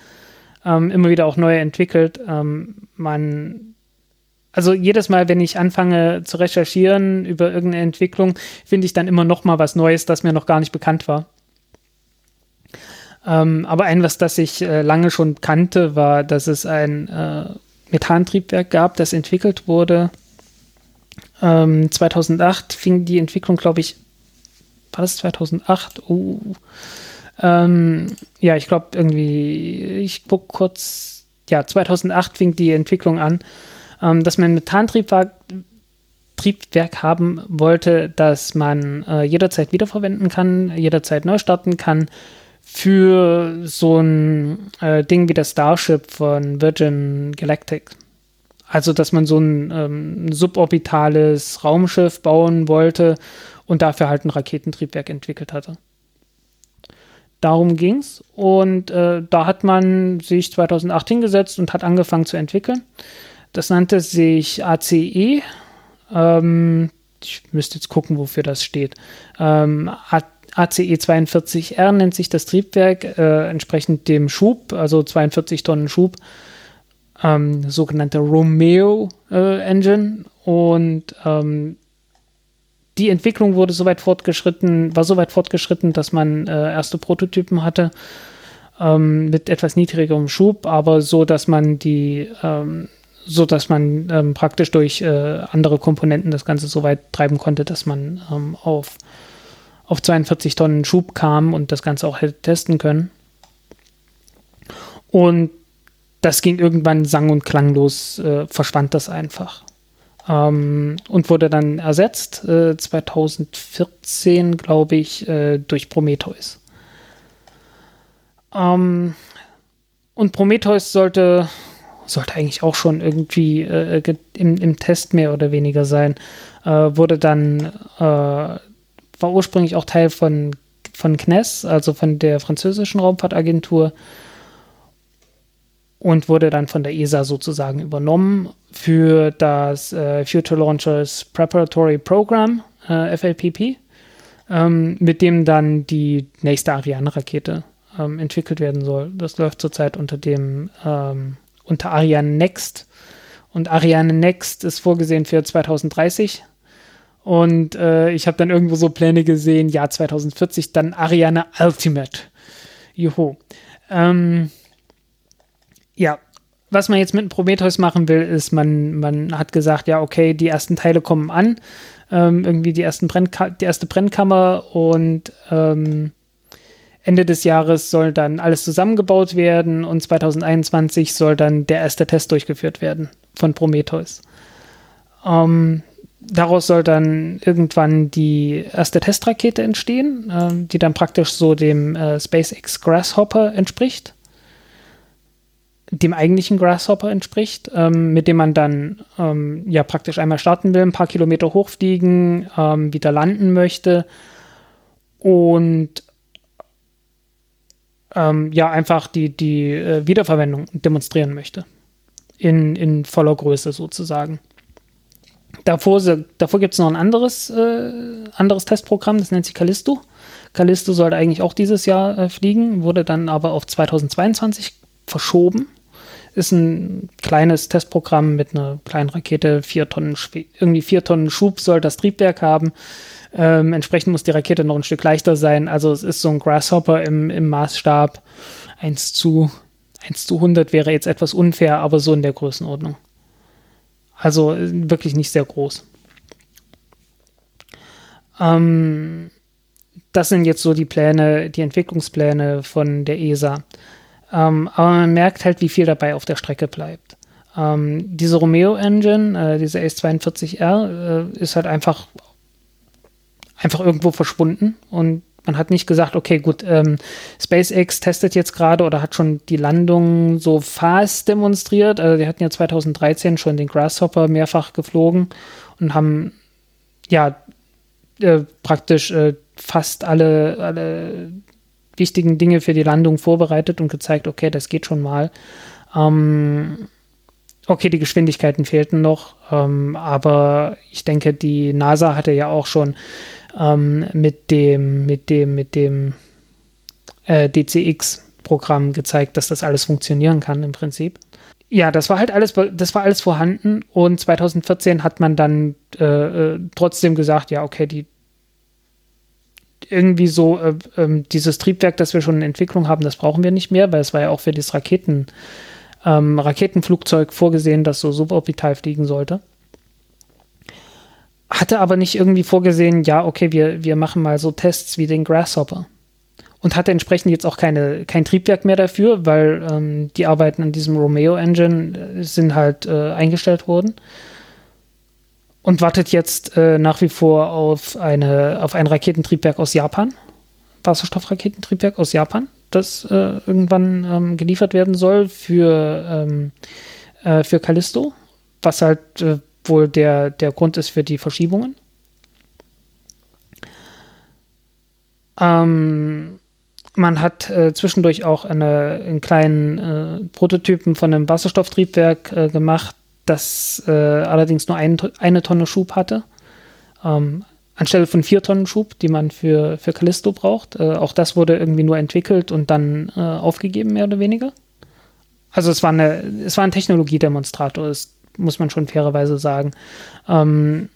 ähm, immer wieder auch neue entwickelt. Ähm, man also jedes Mal, wenn ich anfange zu recherchieren über irgendeine Entwicklung, finde ich dann immer noch mal was Neues, das mir noch gar nicht bekannt war. Ähm, aber ein, was das ich äh, lange schon kannte, war, dass es ein äh, Methantriebwerk gab, das entwickelt wurde. Ähm, 2008 fing die Entwicklung, glaube ich, war das 2008? Oh. Ähm, ja, ich glaube irgendwie, ich gucke kurz, ja, 2008 fing die Entwicklung an, ähm, dass man ein Methantriebwerk Triebwerk haben wollte, das man äh, jederzeit wiederverwenden kann, jederzeit neu starten kann, für so ein äh, Ding wie das Starship von Virgin Galactic. Also, dass man so ein ähm, suborbitales Raumschiff bauen wollte und dafür halt ein Raketentriebwerk entwickelt hatte. Darum ging es und äh, da hat man sich 2008 hingesetzt und hat angefangen zu entwickeln. Das nannte sich ACE. Ähm, ich müsste jetzt gucken, wofür das steht. Ähm, ACE42R nennt sich das Triebwerk, äh, entsprechend dem Schub, also 42 Tonnen Schub, ähm, sogenannte Romeo äh, Engine. Und ähm, die Entwicklung wurde soweit fortgeschritten, war soweit fortgeschritten, dass man äh, erste Prototypen hatte ähm, mit etwas niedrigerem Schub, aber so, dass man die ähm, so dass man ähm, praktisch durch äh, andere Komponenten das Ganze so weit treiben konnte, dass man ähm, auf auf 42 Tonnen Schub kam und das Ganze auch hätte testen können. Und das ging irgendwann sang- und klanglos, äh, verschwand das einfach. Ähm, und wurde dann ersetzt, äh, 2014, glaube ich, äh, durch Prometheus. Ähm, und Prometheus sollte, sollte eigentlich auch schon irgendwie äh, im, im, Test mehr oder weniger sein. Äh, wurde dann äh, war ursprünglich auch Teil von, von CNES, also von der französischen Raumfahrtagentur und wurde dann von der ESA sozusagen übernommen für das äh, Future Launchers Preparatory Program, äh, FLPP, ähm, mit dem dann die nächste Ariane-Rakete ähm, entwickelt werden soll. Das läuft zurzeit unter dem ähm, unter Ariane Next und Ariane Next ist vorgesehen für 2030 und äh, ich habe dann irgendwo so Pläne gesehen, Jahr 2040, dann Ariane Ultimate. Juhu. Ähm, ja, was man jetzt mit Prometheus machen will, ist, man, man hat gesagt, ja, okay, die ersten Teile kommen an, ähm, irgendwie die, ersten Brennka die erste Brennkammer und ähm, Ende des Jahres soll dann alles zusammengebaut werden und 2021 soll dann der erste Test durchgeführt werden von Prometheus. Ähm, daraus soll dann irgendwann die erste Testrakete entstehen, äh, die dann praktisch so dem äh, SpaceX Grasshopper entspricht, dem eigentlichen Grasshopper entspricht, ähm, mit dem man dann ähm, ja praktisch einmal starten will, ein paar Kilometer hochfliegen, ähm, wieder landen möchte und ähm, ja einfach die, die äh, Wiederverwendung demonstrieren möchte. In, in voller Größe sozusagen. Davor, davor gibt es noch ein anderes, äh, anderes Testprogramm, das nennt sich Callisto. Callisto sollte eigentlich auch dieses Jahr äh, fliegen, wurde dann aber auf 2022 verschoben. Ist ein kleines Testprogramm mit einer kleinen Rakete, vier Tonnen, irgendwie vier Tonnen Schub soll das Triebwerk haben. Ähm, entsprechend muss die Rakete noch ein Stück leichter sein. Also es ist so ein Grasshopper im, im Maßstab 1 zu 1 zu 100 wäre jetzt etwas unfair, aber so in der Größenordnung. Also äh, wirklich nicht sehr groß. Ähm, das sind jetzt so die Pläne, die Entwicklungspläne von der ESA. Ähm, aber man merkt halt, wie viel dabei auf der Strecke bleibt. Ähm, diese Romeo-Engine, äh, diese Ace-42R, äh, ist halt einfach, einfach irgendwo verschwunden und man hat nicht gesagt, okay, gut, ähm, SpaceX testet jetzt gerade oder hat schon die Landung so fast demonstriert. Also die hatten ja 2013 schon den Grasshopper mehrfach geflogen und haben ja äh, praktisch äh, fast alle, alle wichtigen Dinge für die Landung vorbereitet und gezeigt, okay, das geht schon mal. Ähm, okay, die Geschwindigkeiten fehlten noch, ähm, aber ich denke, die NASA hatte ja auch schon ähm, mit dem, mit dem, mit dem äh, DCX-Programm gezeigt, dass das alles funktionieren kann im Prinzip. Ja, das war halt alles, das war alles vorhanden und 2014 hat man dann äh, äh, trotzdem gesagt, ja, okay, die irgendwie so äh, äh, dieses Triebwerk, das wir schon in Entwicklung haben, das brauchen wir nicht mehr, weil es war ja auch für das Raketen, ähm, Raketenflugzeug vorgesehen, das so suborbital fliegen sollte hatte aber nicht irgendwie vorgesehen, ja, okay, wir, wir machen mal so Tests wie den Grasshopper. Und hatte entsprechend jetzt auch keine, kein Triebwerk mehr dafür, weil ähm, die Arbeiten an diesem Romeo-Engine äh, sind halt äh, eingestellt worden. Und wartet jetzt äh, nach wie vor auf, eine, auf ein Raketentriebwerk aus Japan. Wasserstoffraketentriebwerk aus Japan, das äh, irgendwann ähm, geliefert werden soll für, ähm, äh, für Callisto, was halt äh, wohl der, der Grund ist für die Verschiebungen. Ähm, man hat äh, zwischendurch auch eine, einen kleinen äh, Prototypen von einem Wasserstofftriebwerk äh, gemacht, das äh, allerdings nur ein, eine Tonne Schub hatte. Ähm, anstelle von vier Tonnen Schub, die man für, für Callisto braucht. Äh, auch das wurde irgendwie nur entwickelt und dann äh, aufgegeben, mehr oder weniger. Also es war, eine, es war ein Technologiedemonstrator. Es muss man schon fairerweise sagen. Ähm,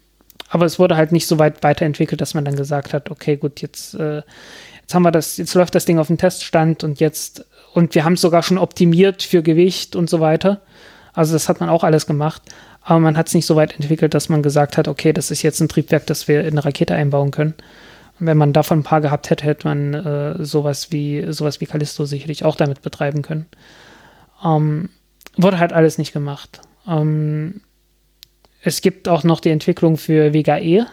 aber es wurde halt nicht so weit weiterentwickelt, dass man dann gesagt hat, okay, gut, jetzt, äh, jetzt haben wir das, jetzt läuft das Ding auf dem Teststand und jetzt, und wir haben es sogar schon optimiert für Gewicht und so weiter. Also das hat man auch alles gemacht. Aber man hat es nicht so weit entwickelt, dass man gesagt hat, okay, das ist jetzt ein Triebwerk, das wir in eine Rakete einbauen können. Und wenn man davon ein paar gehabt hätte, hätte man äh, sowas wie sowas wie Callisto sicherlich auch damit betreiben können. Ähm, wurde halt alles nicht gemacht. Ähm, es gibt auch noch die Entwicklung für Vega E.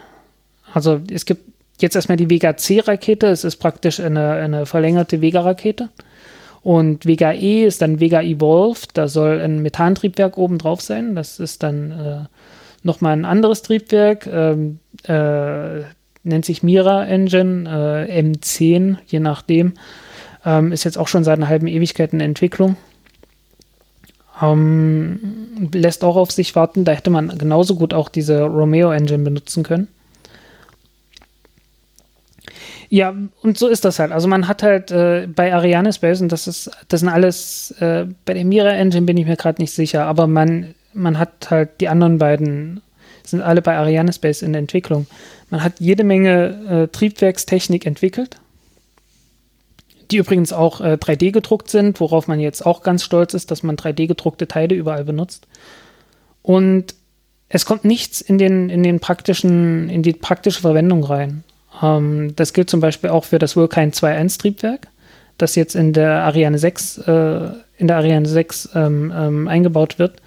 Also es gibt jetzt erstmal die Vega C-Rakete. Es ist praktisch eine, eine verlängerte Vega-Rakete. Und Vega E ist dann Vega Evolve. Da soll ein Methantriebwerk oben drauf sein. Das ist dann äh, nochmal ein anderes Triebwerk. Ähm, äh, nennt sich Mira Engine, äh, M10, je nachdem. Ähm, ist jetzt auch schon seit einer halben Ewigkeit in Entwicklung. Ähm, lässt auch auf sich warten. Da hätte man genauso gut auch diese Romeo Engine benutzen können. Ja, und so ist das halt. Also man hat halt äh, bei Ariane Space, und das ist, das sind alles, äh, bei der Mira Engine bin ich mir gerade nicht sicher, aber man, man hat halt die anderen beiden, sind alle bei Ariane Space in der Entwicklung. Man hat jede Menge äh, Triebwerkstechnik entwickelt die übrigens auch äh, 3D gedruckt sind, worauf man jetzt auch ganz stolz ist, dass man 3D gedruckte Teile überall benutzt. Und es kommt nichts in den, in den praktischen, in die praktische Verwendung rein. Ähm, das gilt zum Beispiel auch für das Vulkan 2.1 Triebwerk, das jetzt in der Ariane 6, äh, in der Ariane 6 ähm, ähm, eingebaut wird.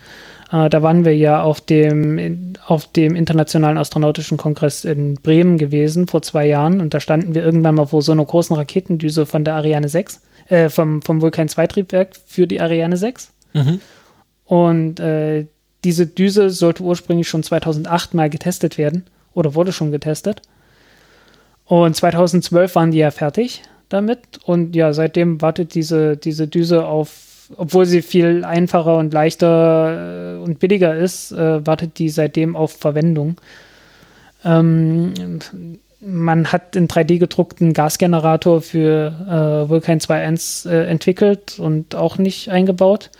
Äh, da waren wir ja auf dem, auf dem Internationalen Astronautischen Kongress in Bremen gewesen vor zwei Jahren und da standen wir irgendwann mal vor so einer großen Raketendüse von der Ariane 6, äh, vom, vom Vulkan 2 Triebwerk für die Ariane 6. Mhm. Und äh, diese Düse sollte ursprünglich schon 2008 mal getestet werden oder wurde schon getestet. Und 2012 waren die ja fertig damit. Und ja, seitdem wartet diese, diese Düse auf obwohl sie viel einfacher und leichter äh, und billiger ist, äh, wartet die seitdem auf Verwendung. Ähm, man hat einen 3D-gedruckten Gasgenerator für äh, Vulkan 2.1 äh, entwickelt und auch nicht eingebaut.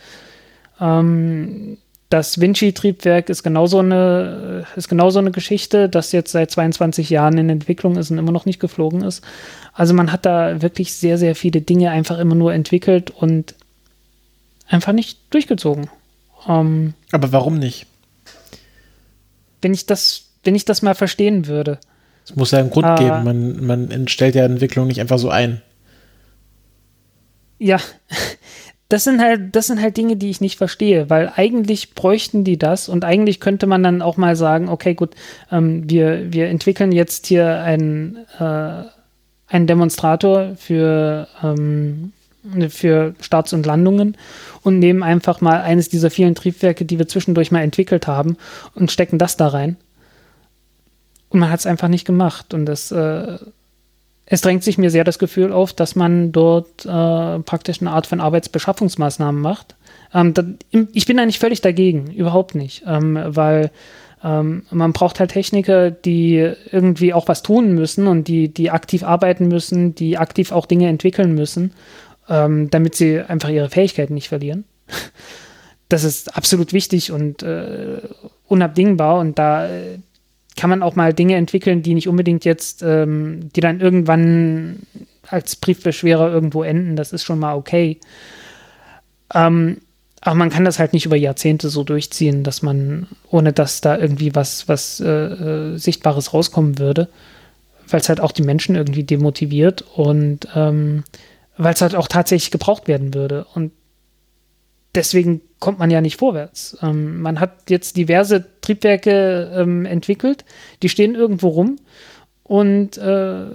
Ähm, das Vinci-Triebwerk ist genauso eine, ist genauso eine Geschichte, das jetzt seit 22 Jahren in Entwicklung ist und immer noch nicht geflogen ist. Also man hat da wirklich sehr, sehr viele Dinge einfach immer nur entwickelt und einfach nicht durchgezogen. Ähm, Aber warum nicht? Wenn ich das, wenn ich das mal verstehen würde. Es muss ja einen Grund äh, geben. Man, man stellt ja Entwicklung nicht einfach so ein. Ja, das sind halt, das sind halt Dinge, die ich nicht verstehe, weil eigentlich bräuchten die das und eigentlich könnte man dann auch mal sagen, okay, gut, ähm, wir, wir entwickeln jetzt hier einen, äh, einen Demonstrator für, ähm, für Starts und Landungen und nehmen einfach mal eines dieser vielen Triebwerke, die wir zwischendurch mal entwickelt haben und stecken das da rein. Und man hat es einfach nicht gemacht und das äh, es drängt sich mir sehr das Gefühl auf, dass man dort äh, praktisch eine Art von Arbeitsbeschaffungsmaßnahmen macht. Ähm, da, ich bin eigentlich völlig dagegen, überhaupt nicht, ähm, weil ähm, man braucht halt Techniker, die irgendwie auch was tun müssen und die, die aktiv arbeiten müssen, die aktiv auch Dinge entwickeln müssen, ähm, damit sie einfach ihre Fähigkeiten nicht verlieren. Das ist absolut wichtig und äh, unabdingbar und da äh, kann man auch mal Dinge entwickeln, die nicht unbedingt jetzt, ähm, die dann irgendwann als Briefbeschwerer irgendwo enden. Das ist schon mal okay. Ähm, aber man kann das halt nicht über Jahrzehnte so durchziehen, dass man, ohne dass da irgendwie was, was äh, äh, Sichtbares rauskommen würde, weil es halt auch die Menschen irgendwie demotiviert und ähm, weil es halt auch tatsächlich gebraucht werden würde. Und deswegen kommt man ja nicht vorwärts. Ähm, man hat jetzt diverse Triebwerke ähm, entwickelt, die stehen irgendwo rum und äh,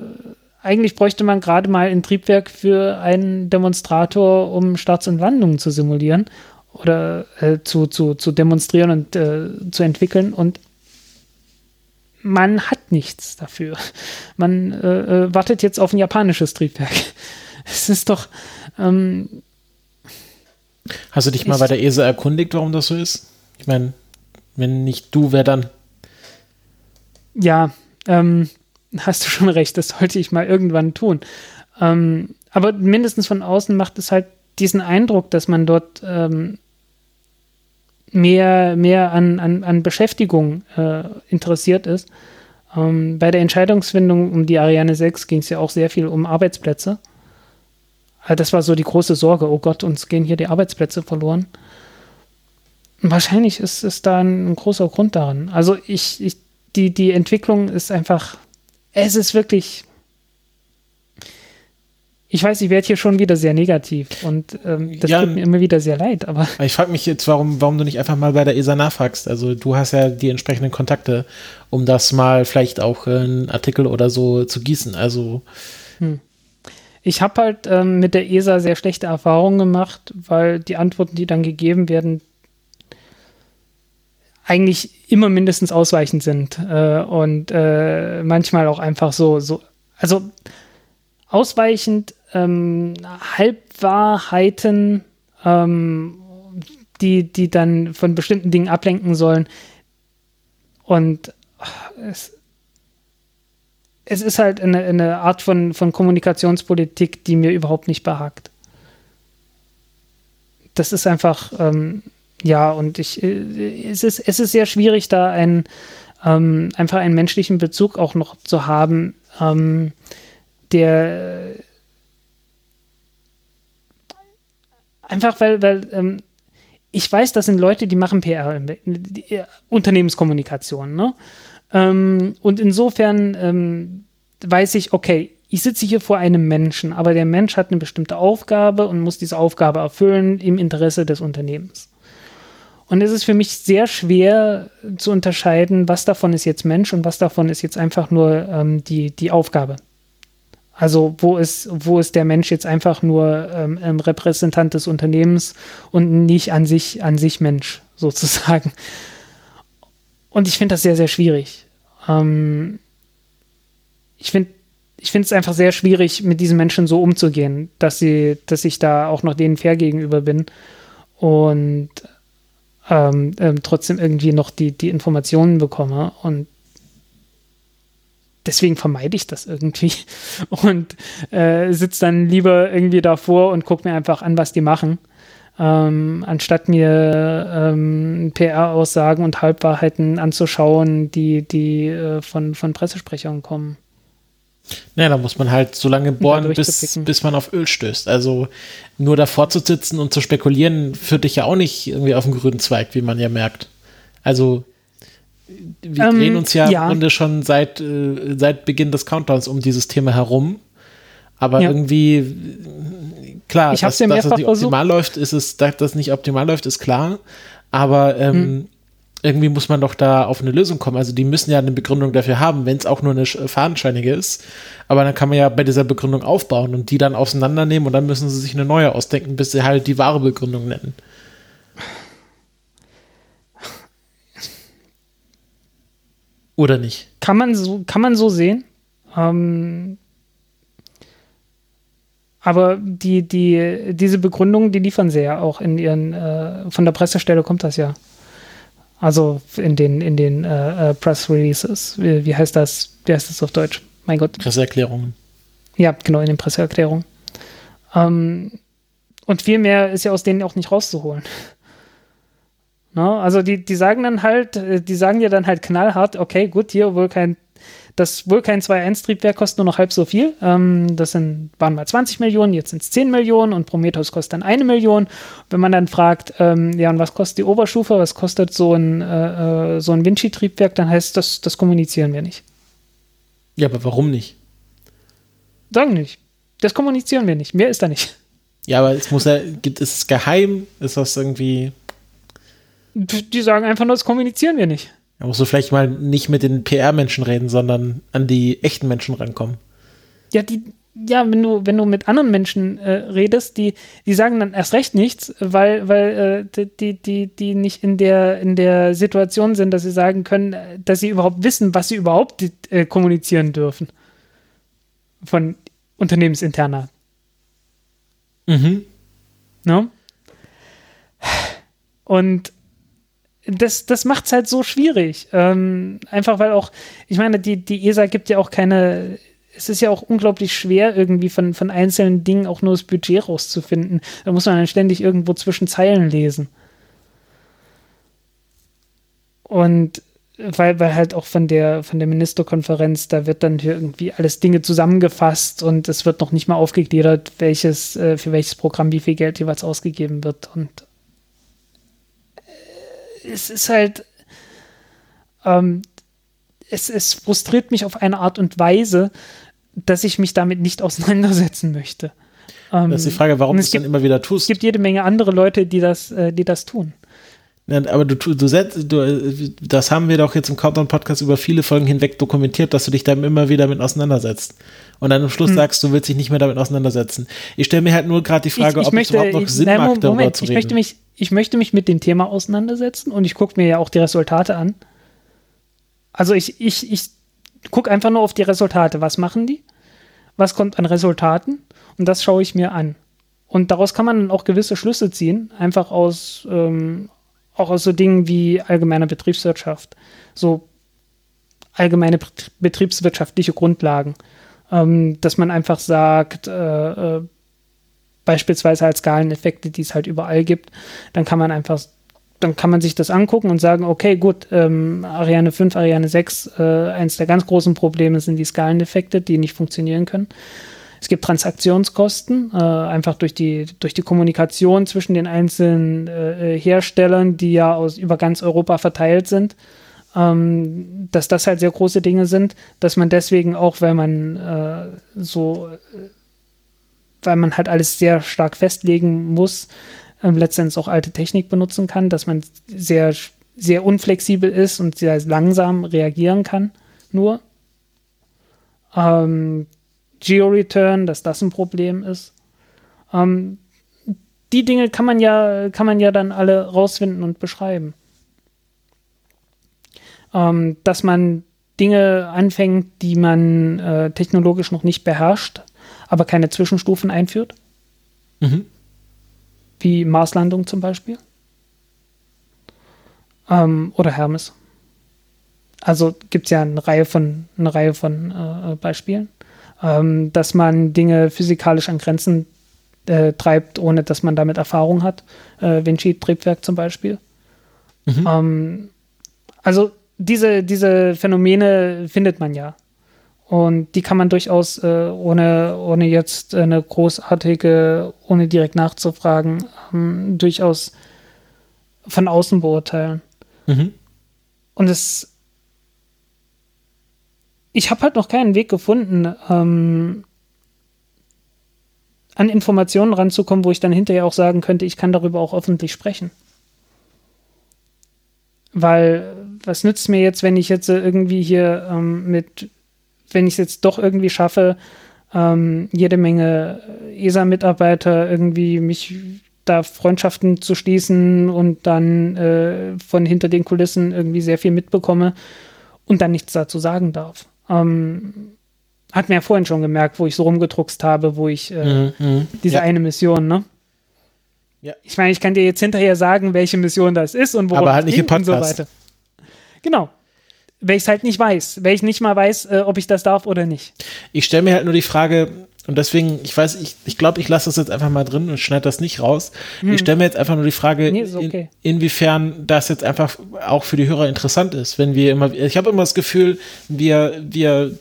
eigentlich bräuchte man gerade mal ein Triebwerk für einen Demonstrator, um Starts und Landungen zu simulieren oder äh, zu, zu, zu demonstrieren und äh, zu entwickeln und man hat nichts dafür. Man äh, äh, wartet jetzt auf ein japanisches Triebwerk. Es ist doch, ähm, Hast du dich mal bei der ESA erkundigt, warum das so ist? Ich meine, wenn nicht du, wer dann? Ja, ähm, hast du schon recht, das sollte ich mal irgendwann tun. Ähm, aber mindestens von außen macht es halt diesen Eindruck, dass man dort ähm, mehr, mehr an, an, an Beschäftigung äh, interessiert ist. Ähm, bei der Entscheidungsfindung um die Ariane 6 ging es ja auch sehr viel um Arbeitsplätze. Also das war so die große Sorge, oh Gott, uns gehen hier die Arbeitsplätze verloren. Wahrscheinlich ist, ist da ein, ein großer Grund daran. Also ich, ich, die, die Entwicklung ist einfach, es ist wirklich, ich weiß, ich werde hier schon wieder sehr negativ und ähm, das ja, tut mir immer wieder sehr leid, aber. Ich frage mich jetzt, warum, warum du nicht einfach mal bei der ESA nachfragst. Also du hast ja die entsprechenden Kontakte, um das mal vielleicht auch in Artikel oder so zu gießen. Also hm. Ich habe halt ähm, mit der ESA sehr schlechte Erfahrungen gemacht, weil die Antworten, die dann gegeben werden, eigentlich immer mindestens ausweichend sind äh, und äh, manchmal auch einfach so, so also ausweichend ähm, Halbwahrheiten, ähm, die, die dann von bestimmten Dingen ablenken sollen. Und es, es ist halt eine, eine Art von, von Kommunikationspolitik, die mir überhaupt nicht behagt. Das ist einfach, ähm, ja, und ich, äh, es ist, es ist sehr schwierig, da einen, ähm, einfach einen menschlichen Bezug auch noch zu haben, ähm, der einfach, weil, weil ähm, ich weiß, das sind Leute, die machen PR, äh, Unternehmenskommunikation, ne? Ähm, und insofern ähm, weiß ich, okay, ich sitze hier vor einem Menschen, aber der Mensch hat eine bestimmte Aufgabe und muss diese Aufgabe erfüllen im Interesse des Unternehmens. Und es ist für mich sehr schwer zu unterscheiden, was davon ist jetzt Mensch und was davon ist jetzt einfach nur ähm, die, die Aufgabe. Also wo ist, wo ist der Mensch jetzt einfach nur ähm, Repräsentant des Unternehmens und nicht an sich, an sich Mensch sozusagen. Und ich finde das sehr, sehr schwierig. Ähm, ich finde ich finde es einfach sehr schwierig, mit diesen Menschen so umzugehen, dass sie, dass ich da auch noch denen fair gegenüber bin und ähm, ähm, trotzdem irgendwie noch die, die Informationen bekomme. Und deswegen vermeide ich das irgendwie und äh, sitze dann lieber irgendwie davor und gucke mir einfach an, was die machen ähm, anstatt mir ähm, PR-Aussagen und Halbwahrheiten anzuschauen, die, die äh, von, von Pressesprechern kommen. Ja, da muss man halt so lange bohren, bis, bis man auf Öl stößt. Also nur davor zu sitzen und zu spekulieren, führt dich ja auch nicht irgendwie auf den grünen Zweig, wie man ja merkt. Also wir ähm, drehen uns ja, ja. im Grunde schon seit, äh, seit Beginn des Countdowns um dieses Thema herum. Aber ja. irgendwie, klar, ich dass, dass es nicht optimal läuft, ist es, dass das nicht optimal läuft, ist klar. Aber ähm, hm. irgendwie muss man doch da auf eine Lösung kommen. Also die müssen ja eine Begründung dafür haben, wenn es auch nur eine fadenscheinige ist. Aber dann kann man ja bei dieser Begründung aufbauen und die dann auseinandernehmen und dann müssen sie sich eine neue ausdenken, bis sie halt die wahre Begründung nennen. Oder nicht? Kann man so, kann man so sehen. Ähm, aber die, die, diese Begründung, die liefern sie ja auch in ihren, äh, von der Pressestelle kommt das ja. Also in den, in den äh, äh Press Releases. Wie, wie, heißt das? Wie heißt das auf Deutsch? Mein Gott. Presseerklärungen. Ja, genau, in den Presseerklärungen. Ähm, und viel mehr ist ja aus denen auch nicht rauszuholen. Ne? also die, die sagen dann halt, äh, die sagen dir dann halt knallhart, okay, gut, hier wohl kein, das wohl kein 2.1-Triebwerk kostet nur noch halb so viel. Ähm, das sind, waren mal 20 Millionen, jetzt sind es 10 Millionen und Prometheus kostet dann eine Million. Wenn man dann fragt, ähm, ja, und was kostet die Oberstufe, was kostet so ein, äh, äh, so ein Vinci-Triebwerk, dann heißt das, das kommunizieren wir nicht. Ja, aber warum nicht? Sagen nicht. Das kommunizieren wir nicht. Mehr ist da nicht. Ja, aber es muss ja, gibt es geheim? Ist das irgendwie die sagen einfach nur, das kommunizieren wir nicht. Da musst du vielleicht mal nicht mit den PR-Menschen reden, sondern an die echten Menschen rankommen. Ja, die, ja, wenn du, wenn du mit anderen Menschen äh, redest, die, die sagen dann erst recht nichts, weil, weil äh, die, die, die nicht in der, in der Situation sind, dass sie sagen können, dass sie überhaupt wissen, was sie überhaupt äh, kommunizieren dürfen. Von unternehmensinterner. Mhm. No? Und das, das macht es halt so schwierig. Ähm, einfach weil auch, ich meine, die, die ESA gibt ja auch keine, es ist ja auch unglaublich schwer, irgendwie von, von einzelnen Dingen auch nur das Budget rauszufinden. Da muss man dann ständig irgendwo zwischen Zeilen lesen. Und weil, weil halt auch von der, von der Ministerkonferenz, da wird dann hier irgendwie alles Dinge zusammengefasst und es wird noch nicht mal aufgegliedert, welches, äh, für welches Programm wie viel Geld jeweils ausgegeben wird. Und es ist halt, ähm, es, es frustriert mich auf eine Art und Weise, dass ich mich damit nicht auseinandersetzen möchte. Ähm, das ist die Frage, warum du es dann immer wieder tust. Es gibt jede Menge andere Leute, die das, äh, die das tun. Aber du, du, setzt, du, das haben wir doch jetzt im Countdown-Podcast über viele Folgen hinweg dokumentiert, dass du dich damit immer wieder mit auseinandersetzt. Und dann am Schluss hm. sagst du, willst dich nicht mehr damit auseinandersetzen. Ich stelle mir halt nur gerade die Frage, ich, ich ob möchte, es überhaupt noch Sinn nein, macht, darüber Moment, zu reden. Ich möchte, mich, ich möchte mich mit dem Thema auseinandersetzen und ich gucke mir ja auch die Resultate an. Also ich, ich, ich gucke einfach nur auf die Resultate. Was machen die? Was kommt an Resultaten? Und das schaue ich mir an. Und daraus kann man dann auch gewisse Schlüsse ziehen, einfach aus, ähm, auch aus so Dingen wie allgemeiner Betriebswirtschaft, so allgemeine betriebswirtschaftliche Grundlagen, ähm, dass man einfach sagt, äh, äh, beispielsweise als Skaleneffekte, die es halt überall gibt, dann kann man einfach, dann kann man sich das angucken und sagen, okay, gut, ähm, Ariane 5, Ariane 6, äh, eins der ganz großen Probleme sind die Skaleneffekte, die nicht funktionieren können. Es gibt Transaktionskosten, äh, einfach durch die, durch die Kommunikation zwischen den einzelnen äh, Herstellern, die ja aus, über ganz Europa verteilt sind, ähm, dass das halt sehr große Dinge sind, dass man deswegen auch, weil man äh, so, weil man halt alles sehr stark festlegen muss, ähm, letztendlich auch alte Technik benutzen kann, dass man sehr, sehr unflexibel ist und sehr langsam reagieren kann, nur. Ähm, Geo-Return, dass das ein Problem ist. Ähm, die Dinge kann man ja, kann man ja dann alle rausfinden und beschreiben. Ähm, dass man Dinge anfängt, die man äh, technologisch noch nicht beherrscht, aber keine Zwischenstufen einführt. Mhm. Wie Marslandung zum Beispiel. Ähm, oder Hermes. Also gibt es ja eine Reihe von, eine Reihe von äh, Beispielen ähm, dass man Dinge physikalisch an Grenzen äh, treibt, ohne dass man damit Erfahrung hat. Äh, Vinci-Triebwerk zum Beispiel. Mhm. Ähm, also diese, diese Phänomene findet man ja. Und die kann man durchaus äh, ohne, ohne jetzt eine großartige, ohne direkt nachzufragen, ähm, durchaus von außen beurteilen. Mhm. Und es. Ich habe halt noch keinen Weg gefunden, ähm, an Informationen ranzukommen, wo ich dann hinterher auch sagen könnte, ich kann darüber auch öffentlich sprechen. Weil, was nützt mir jetzt, wenn ich jetzt irgendwie hier ähm, mit wenn ich es jetzt doch irgendwie schaffe, ähm, jede Menge ESA-Mitarbeiter irgendwie mich da Freundschaften zu schließen und dann äh, von hinter den Kulissen irgendwie sehr viel mitbekomme und dann nichts dazu sagen darf. Ähm, hat mir ja vorhin schon gemerkt, wo ich so rumgedruckst habe, wo ich äh, mhm, mhm. diese ja. eine Mission, ne? Ja. Ich meine, ich kann dir jetzt hinterher sagen, welche Mission das ist und worum Aber halt nicht im Podcast. und so weiter. Genau weil ich es halt nicht weiß, weil ich nicht mal weiß, äh, ob ich das darf oder nicht. Ich stelle mir halt nur die Frage, und deswegen, ich weiß, ich ich, glaube, ich lasse das jetzt einfach mal drin und schneide das nicht raus. Hm. Ich stelle mir jetzt einfach nur die Frage, nee, okay. in, inwiefern das jetzt einfach auch für die Hörer interessant ist, wenn wir immer, ich habe immer das Gefühl, wir, wir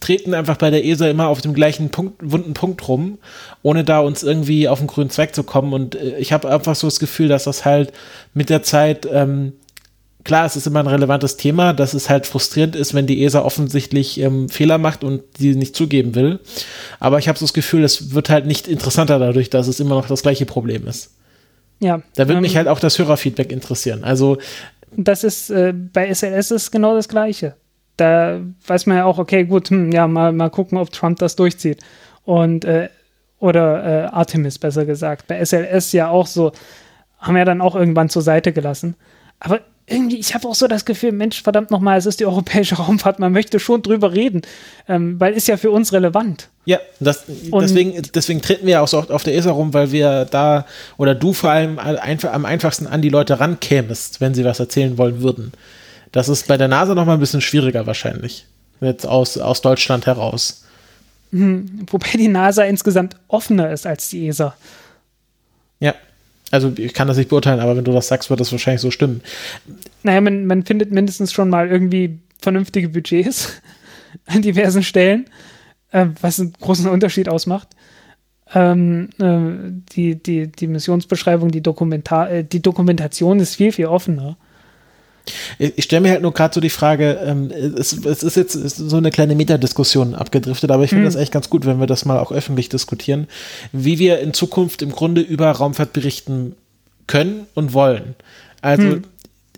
treten einfach bei der ESA immer auf dem gleichen Punkt, wunden Punkt rum, ohne da uns irgendwie auf den grünen Zweig zu kommen. Und äh, ich habe einfach so das Gefühl, dass das halt mit der Zeit ähm, klar, es ist immer ein relevantes Thema, dass es halt frustrierend ist, wenn die ESA offensichtlich ähm, Fehler macht und die nicht zugeben will. Aber ich habe so das Gefühl, es wird halt nicht interessanter dadurch, dass es immer noch das gleiche Problem ist. Ja. Da würde ähm, mich halt auch das Hörerfeedback interessieren. Also das ist äh, bei SLS ist genau das Gleiche. Da weiß man ja auch, okay, gut, hm, ja, mal, mal gucken, ob Trump das durchzieht. Und äh, oder äh, Artemis besser gesagt. Bei SLS ja auch so, haben wir dann auch irgendwann zur Seite gelassen. Aber irgendwie, ich habe auch so das Gefühl, Mensch, verdammt nochmal, es ist die europäische Raumfahrt, man möchte schon drüber reden, ähm, weil ist ja für uns relevant. Ja, das, deswegen, deswegen treten wir ja auch so oft auf der ESA rum, weil wir da, oder du vor allem einfach, am einfachsten an die Leute rankämest, wenn sie was erzählen wollen würden. Das ist bei der NASA nochmal ein bisschen schwieriger wahrscheinlich, jetzt aus, aus Deutschland heraus. Hm, wobei die NASA insgesamt offener ist als die ESA. Ja, also ich kann das nicht beurteilen, aber wenn du das sagst, wird das wahrscheinlich so stimmen. Naja, man, man findet mindestens schon mal irgendwie vernünftige Budgets an diversen Stellen, äh, was einen großen Unterschied ausmacht. Ähm, äh, die, die, die Missionsbeschreibung, die, Dokumentar äh, die Dokumentation ist viel, viel offener. Ich stelle mir halt nur gerade so die Frage, ähm, es, es, ist jetzt so eine kleine Metadiskussion abgedriftet, aber ich finde hm. das echt ganz gut, wenn wir das mal auch öffentlich diskutieren, wie wir in Zukunft im Grunde über Raumfahrt berichten können und wollen. Also hm.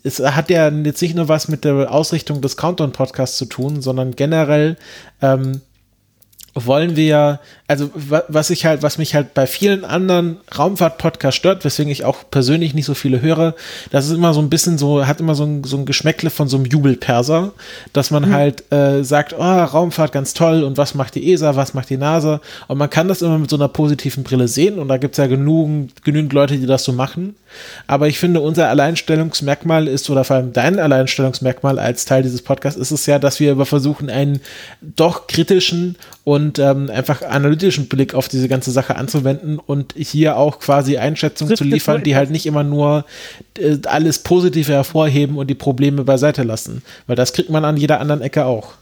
es hat ja jetzt nicht nur was mit der Ausrichtung des Countdown-Podcasts zu tun, sondern generell ähm, wollen wir, also was ich halt, was mich halt bei vielen anderen Raumfahrt-Podcasts stört, weswegen ich auch persönlich nicht so viele höre, das ist immer so ein bisschen so, hat immer so ein, so ein Geschmäckle von so einem Jubelperser, dass man mhm. halt äh, sagt, oh, Raumfahrt ganz toll und was macht die ESA, was macht die NASA und man kann das immer mit so einer positiven Brille sehen und da gibt es ja genügend, genügend Leute, die das so machen, aber ich finde, unser Alleinstellungsmerkmal ist, oder vor allem dein Alleinstellungsmerkmal als Teil dieses Podcasts, ist es ja, dass wir versuchen, einen doch kritischen und ähm, einfach analytischen Blick auf diese ganze Sache anzuwenden und hier auch quasi Einschätzungen zu liefern, die halt nicht immer nur äh, alles Positive hervorheben und die Probleme beiseite lassen. Weil das kriegt man an jeder anderen Ecke auch.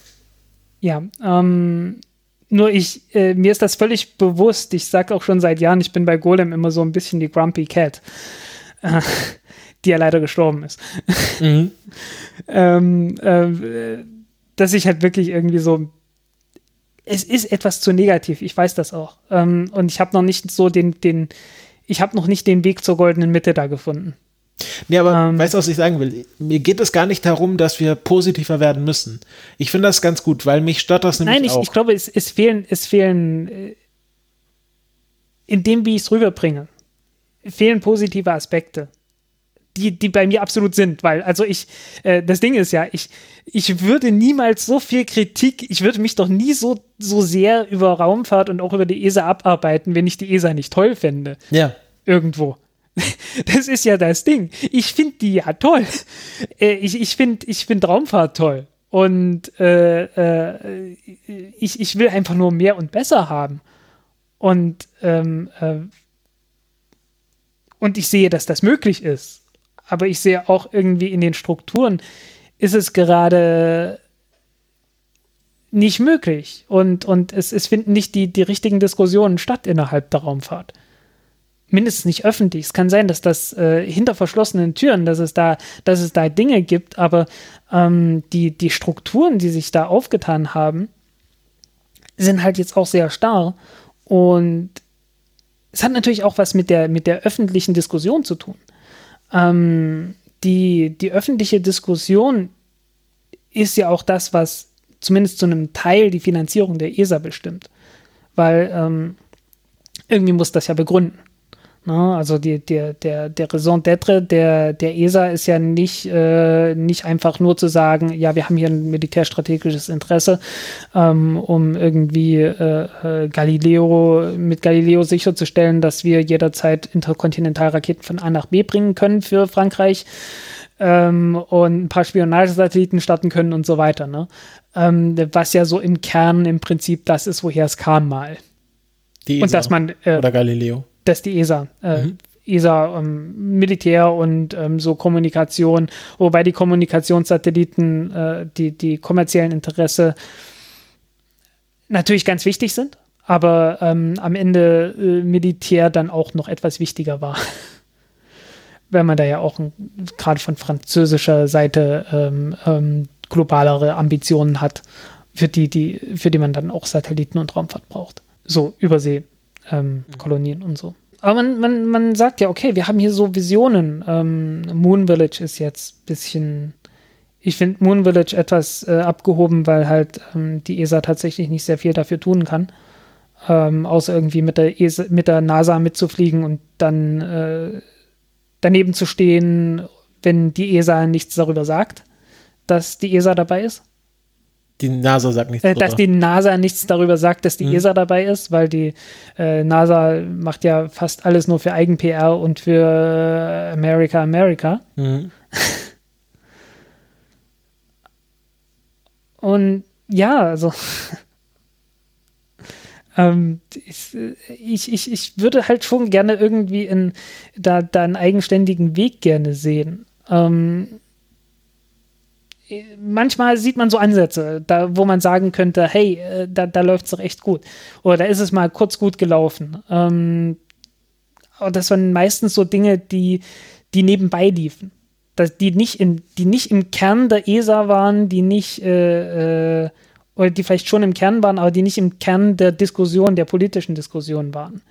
Ja, ähm, nur ich, äh, mir ist das völlig bewusst. Ich sage auch schon seit Jahren, ich bin bei Golem immer so ein bisschen die Grumpy Cat die ja leider gestorben ist. Mhm. ähm, äh, dass ich halt wirklich irgendwie so es ist etwas zu negativ, ich weiß das auch. Ähm, und ich habe noch nicht so den, den, ich habe noch nicht den Weg zur goldenen Mitte da gefunden. Nee, aber ähm, weißt du, was ich sagen will? Mir geht es gar nicht darum, dass wir positiver werden müssen. Ich finde das ganz gut, weil mich stört das nämlich Nein, ich, auch. ich glaube, es, es fehlen, es fehlen äh, in dem, wie ich es rüberbringe, fehlen positive Aspekte. Die, die bei mir absolut sind, weil, also ich, äh, das Ding ist ja, ich, ich würde niemals so viel Kritik, ich würde mich doch nie so, so sehr über Raumfahrt und auch über die ESA abarbeiten, wenn ich die ESA nicht toll fände. Ja. Irgendwo. Das ist ja das Ding. Ich finde die ja toll. Äh, ich ich finde ich find Raumfahrt toll. Und äh, äh, ich, ich will einfach nur mehr und besser haben. Und ähm, äh, Und ich sehe, dass das möglich ist. Aber ich sehe auch irgendwie in den Strukturen, ist es gerade nicht möglich. Und, und es, es finden nicht die, die richtigen Diskussionen statt innerhalb der Raumfahrt. Mindestens nicht öffentlich. Es kann sein, dass das äh, hinter verschlossenen Türen, dass es da, dass es da Dinge gibt, aber ähm, die, die Strukturen, die sich da aufgetan haben, sind halt jetzt auch sehr starr. Und es hat natürlich auch was mit der, mit der öffentlichen Diskussion zu tun. Ähm, die, die öffentliche Diskussion ist ja auch das, was zumindest zu einem Teil die Finanzierung der ESA bestimmt. Weil ähm, irgendwie muss das ja begründen. Ne? Also die, der, der, der Raison d'être der, der ESA ist ja nicht, äh, nicht einfach nur zu sagen, ja, wir haben hier ein militärstrategisches Interesse, ähm, um irgendwie äh, äh, Galileo, mit Galileo sicherzustellen, dass wir jederzeit Interkontinentalraketen von A nach B bringen können für Frankreich ähm, und ein paar Spionagesatelliten starten können und so weiter. Ne? Ähm, was ja so im Kern im Prinzip das ist, woher es kam mal. Die ESA und dass man äh, oder Galileo. Dass die ESA. Äh, mhm. ESA, ähm, Militär und ähm, so Kommunikation, wobei die Kommunikationssatelliten, äh, die, die kommerziellen Interesse natürlich ganz wichtig sind, aber ähm, am Ende äh, Militär dann auch noch etwas wichtiger war. Wenn man da ja auch gerade von französischer Seite ähm, ähm, globalere Ambitionen hat, für die, die, für die man dann auch Satelliten und Raumfahrt braucht. So Überseekolonien ähm, und so. Aber man, man, man sagt ja, okay, wir haben hier so Visionen. Ähm, Moon Village ist jetzt ein bisschen, ich finde Moon Village etwas äh, abgehoben, weil halt ähm, die ESA tatsächlich nicht sehr viel dafür tun kann. Ähm, außer irgendwie mit der, ESA, mit der NASA mitzufliegen und dann äh, daneben zu stehen, wenn die ESA nichts darüber sagt dass die ESA dabei ist? Die NASA sagt nichts äh, Dass die NASA nichts darüber sagt, dass die mhm. ESA dabei ist, weil die äh, NASA macht ja fast alles nur für Eigen-PR und für America, America. Mhm. und ja, also ähm, ich, ich, ich würde halt schon gerne irgendwie in, da, da einen eigenständigen Weg gerne sehen. Ähm, manchmal sieht man so Ansätze, da, wo man sagen könnte, hey, äh, da, da läuft es doch echt gut. Oder da ist es mal kurz gut gelaufen. Ähm, aber das waren meistens so Dinge, die, die nebenbei liefen. Das, die, nicht in, die nicht im Kern der ESA waren, die nicht, äh, äh, oder die vielleicht schon im Kern waren, aber die nicht im Kern der Diskussion, der politischen Diskussion waren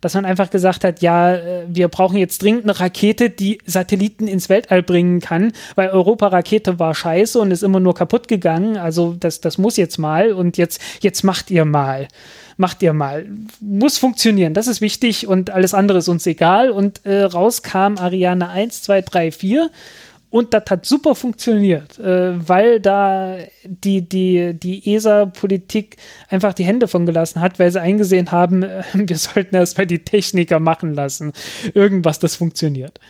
dass man einfach gesagt hat, ja, äh, wir brauchen jetzt dringend eine Rakete, die Satelliten ins Weltall bringen kann, weil Europa-Rakete war scheiße und ist immer nur kaputt gegangen. Also das, das muss jetzt mal und jetzt, jetzt macht ihr mal. Macht ihr mal. Muss funktionieren, das ist wichtig und alles andere ist uns egal. Und äh, raus kam Ariane 1, 2, 3, 4 und das hat super funktioniert, äh, weil da die, die, die ESA-Politik einfach die Hände von gelassen hat, weil sie eingesehen haben, äh, wir sollten erstmal die Techniker machen lassen. Irgendwas, das funktioniert.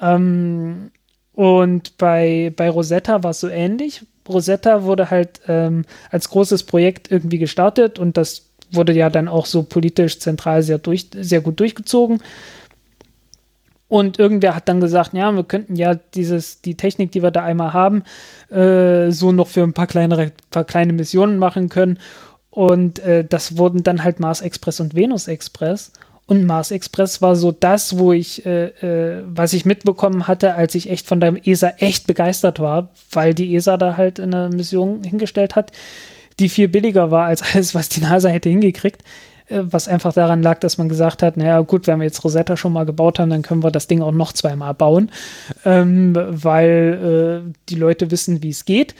Ähm, und bei, bei Rosetta war es so ähnlich. Rosetta wurde halt ähm, als großes Projekt irgendwie gestartet und das wurde ja dann auch so politisch zentral sehr, durch, sehr gut durchgezogen. Und irgendwer hat dann gesagt, ja, wir könnten ja dieses, die Technik, die wir da einmal haben, äh, so noch für ein paar kleinere, paar kleine Missionen machen können. Und äh, das wurden dann halt Mars Express und Venus Express. Und Mars Express war so das, wo ich, äh, äh, was ich mitbekommen hatte, als ich echt von der ESA echt begeistert war, weil die ESA da halt eine Mission hingestellt hat, die viel billiger war als alles, was die NASA hätte hingekriegt. Äh, was einfach daran lag, dass man gesagt hat, naja gut, wenn wir jetzt Rosetta schon mal gebaut haben, dann können wir das Ding auch noch zweimal bauen, ähm, weil äh, die Leute wissen, wie es geht.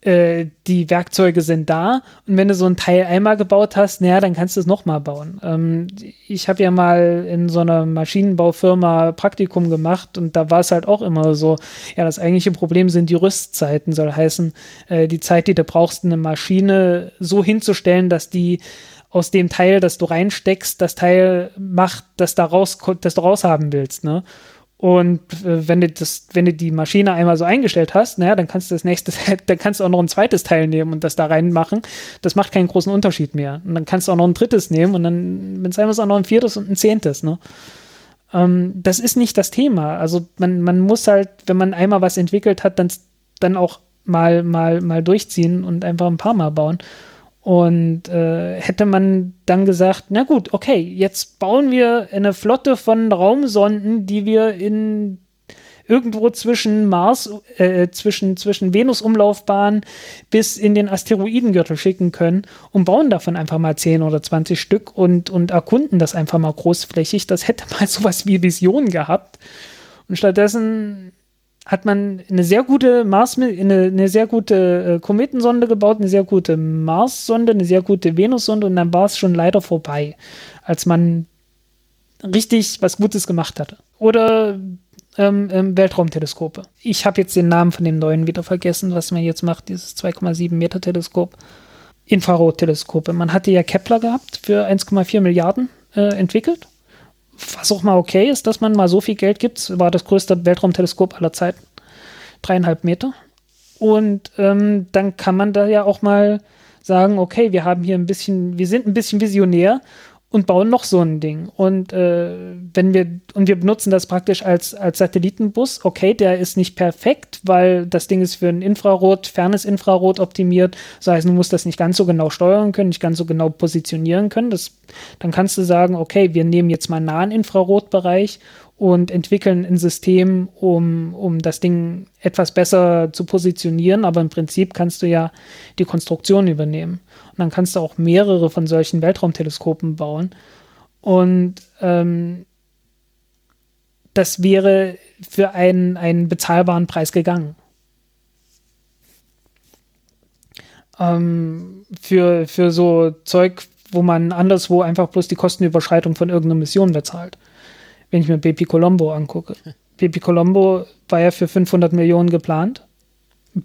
Äh, die Werkzeuge sind da und wenn du so ein Teil einmal gebaut hast, naja, dann kannst du es nochmal bauen. Ähm, ich habe ja mal in so einer Maschinenbaufirma Praktikum gemacht und da war es halt auch immer so, ja, das eigentliche Problem sind die Rüstzeiten, soll heißen, äh, die Zeit, die du brauchst, eine Maschine so hinzustellen, dass die aus dem Teil, das du reinsteckst, das Teil macht, das da raus, das du raushaben willst, ne? Und äh, wenn du das, wenn du die Maschine einmal so eingestellt hast, naja, dann kannst du das nächste, dann kannst du auch noch ein zweites Teil nehmen und das da reinmachen. Das macht keinen großen Unterschied mehr. Und dann kannst du auch noch ein drittes nehmen und dann, wenn es einmal ist, auch noch ein viertes und ein zehntes, ne? Ähm, das ist nicht das Thema. Also man, man muss halt, wenn man einmal was entwickelt hat, dann, dann auch mal, mal, mal durchziehen und einfach ein paar Mal bauen. Und äh, hätte man dann gesagt, na gut, okay, jetzt bauen wir eine Flotte von Raumsonden, die wir in irgendwo zwischen Mars, äh, zwischen, zwischen Venus-Umlaufbahn bis in den Asteroidengürtel schicken können und bauen davon einfach mal 10 oder 20 Stück und, und erkunden das einfach mal großflächig. Das hätte mal sowas wie Vision gehabt. Und stattdessen hat man eine sehr gute Mars, eine, eine sehr gute äh, Kometensonde gebaut, eine sehr gute Mars-Sonde, eine sehr gute Venus-Sonde und dann war es schon leider vorbei, als man richtig was Gutes gemacht hatte. Oder ähm, ähm, Weltraumteleskope. Ich habe jetzt den Namen von dem neuen wieder vergessen, was man jetzt macht, dieses 2,7 Meter Teleskop. Infrarotteleskope. Man hatte ja Kepler gehabt für 1,4 Milliarden äh, entwickelt was auch mal okay ist, dass man mal so viel Geld gibt, war das größte Weltraumteleskop aller Zeiten. Dreieinhalb Meter. Und ähm, dann kann man da ja auch mal sagen, okay, wir haben hier ein bisschen, wir sind ein bisschen visionär und bauen noch so ein Ding. Und äh, wenn wir, und wir benutzen das praktisch als, als Satellitenbus, okay, der ist nicht perfekt, weil das Ding ist für ein Infrarot, fernes Infrarot optimiert. Das heißt, du musst das nicht ganz so genau steuern können, nicht ganz so genau positionieren können. Das, dann kannst du sagen, okay, wir nehmen jetzt mal einen nahen Infrarotbereich und entwickeln ein System, um, um das Ding etwas besser zu positionieren. Aber im Prinzip kannst du ja die Konstruktion übernehmen. Und dann kannst du auch mehrere von solchen Weltraumteleskopen bauen. Und ähm, das wäre für einen, einen bezahlbaren Preis gegangen. Ähm, für, für so Zeug, wo man anderswo einfach bloß die Kostenüberschreitung von irgendeiner Mission bezahlt wenn ich mir Baby Colombo angucke. Baby Colombo war ja für 500 Millionen geplant,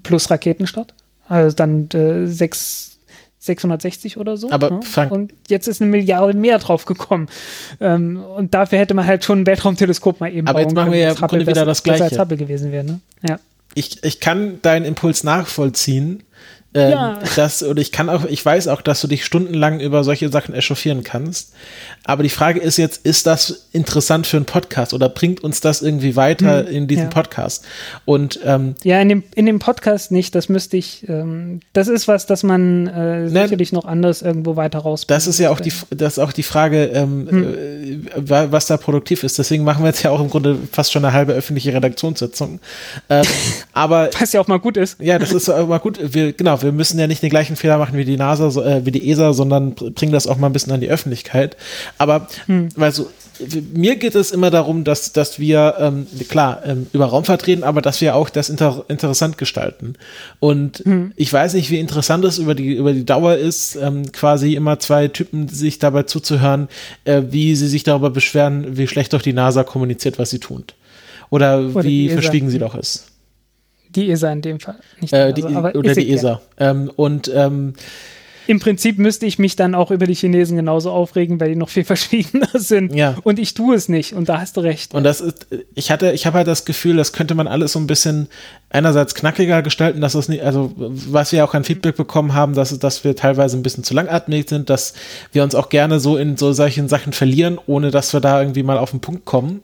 plus Raketenstart. Also dann äh, 6, 660 oder so. Aber ja? Und jetzt ist eine Milliarde mehr drauf gekommen. Ähm, und dafür hätte man halt schon ein Weltraumteleskop mal eben Aber jetzt machen wir ja im Grunde wieder das Gleiche. Als Hubble gewesen wäre, ne? Ja. Ich, ich kann deinen Impuls nachvollziehen, ähm, ja. Das, und ich kann auch, ich weiß auch, dass du dich stundenlang über solche Sachen echauffieren kannst. Aber die Frage ist jetzt, ist das interessant für einen Podcast oder bringt uns das irgendwie weiter hm, in diesem ja. Podcast? Und ähm, ja, in dem, in dem Podcast nicht, das müsste ich, ähm, das ist was, das man äh, ne, sicherlich noch anders irgendwo weiter raus. Das ist ja auch die, das ist auch die Frage, ähm, hm. äh, was da produktiv ist. Deswegen machen wir jetzt ja auch im Grunde fast schon eine halbe öffentliche Redaktionssitzung. Ähm, aber was ja auch mal gut ist. Ja, das ist auch mal gut. Wir, genau, wir müssen ja nicht den gleichen Fehler machen wie die NASA, äh, wie die ESA, sondern bringen das auch mal ein bisschen an die Öffentlichkeit. Aber, hm. weil so, mir geht es immer darum, dass, dass wir, ähm, klar, ähm, über Raumfahrt reden, aber dass wir auch das inter interessant gestalten. Und hm. ich weiß nicht, wie interessant es über die, über die Dauer ist, ähm, quasi immer zwei Typen sich dabei zuzuhören, äh, wie sie sich darüber beschweren, wie schlecht doch die NASA kommuniziert, was sie tun. Oder, Oder wie verschwiegen sie doch ist. Die ESA in dem Fall. Nicht äh, die, also, oder die ESA. Ähm, und ähm, im Prinzip müsste ich mich dann auch über die Chinesen genauso aufregen, weil die noch viel verschwiegener sind. Ja. Und ich tue es nicht. Und da hast du recht. Und das ist, ich hatte, ich habe halt das Gefühl, das könnte man alles so ein bisschen einerseits knackiger gestalten, dass es nicht, also was wir auch an Feedback bekommen haben, dass, dass wir teilweise ein bisschen zu langatmig sind, dass wir uns auch gerne so in so solchen Sachen verlieren, ohne dass wir da irgendwie mal auf den Punkt kommen.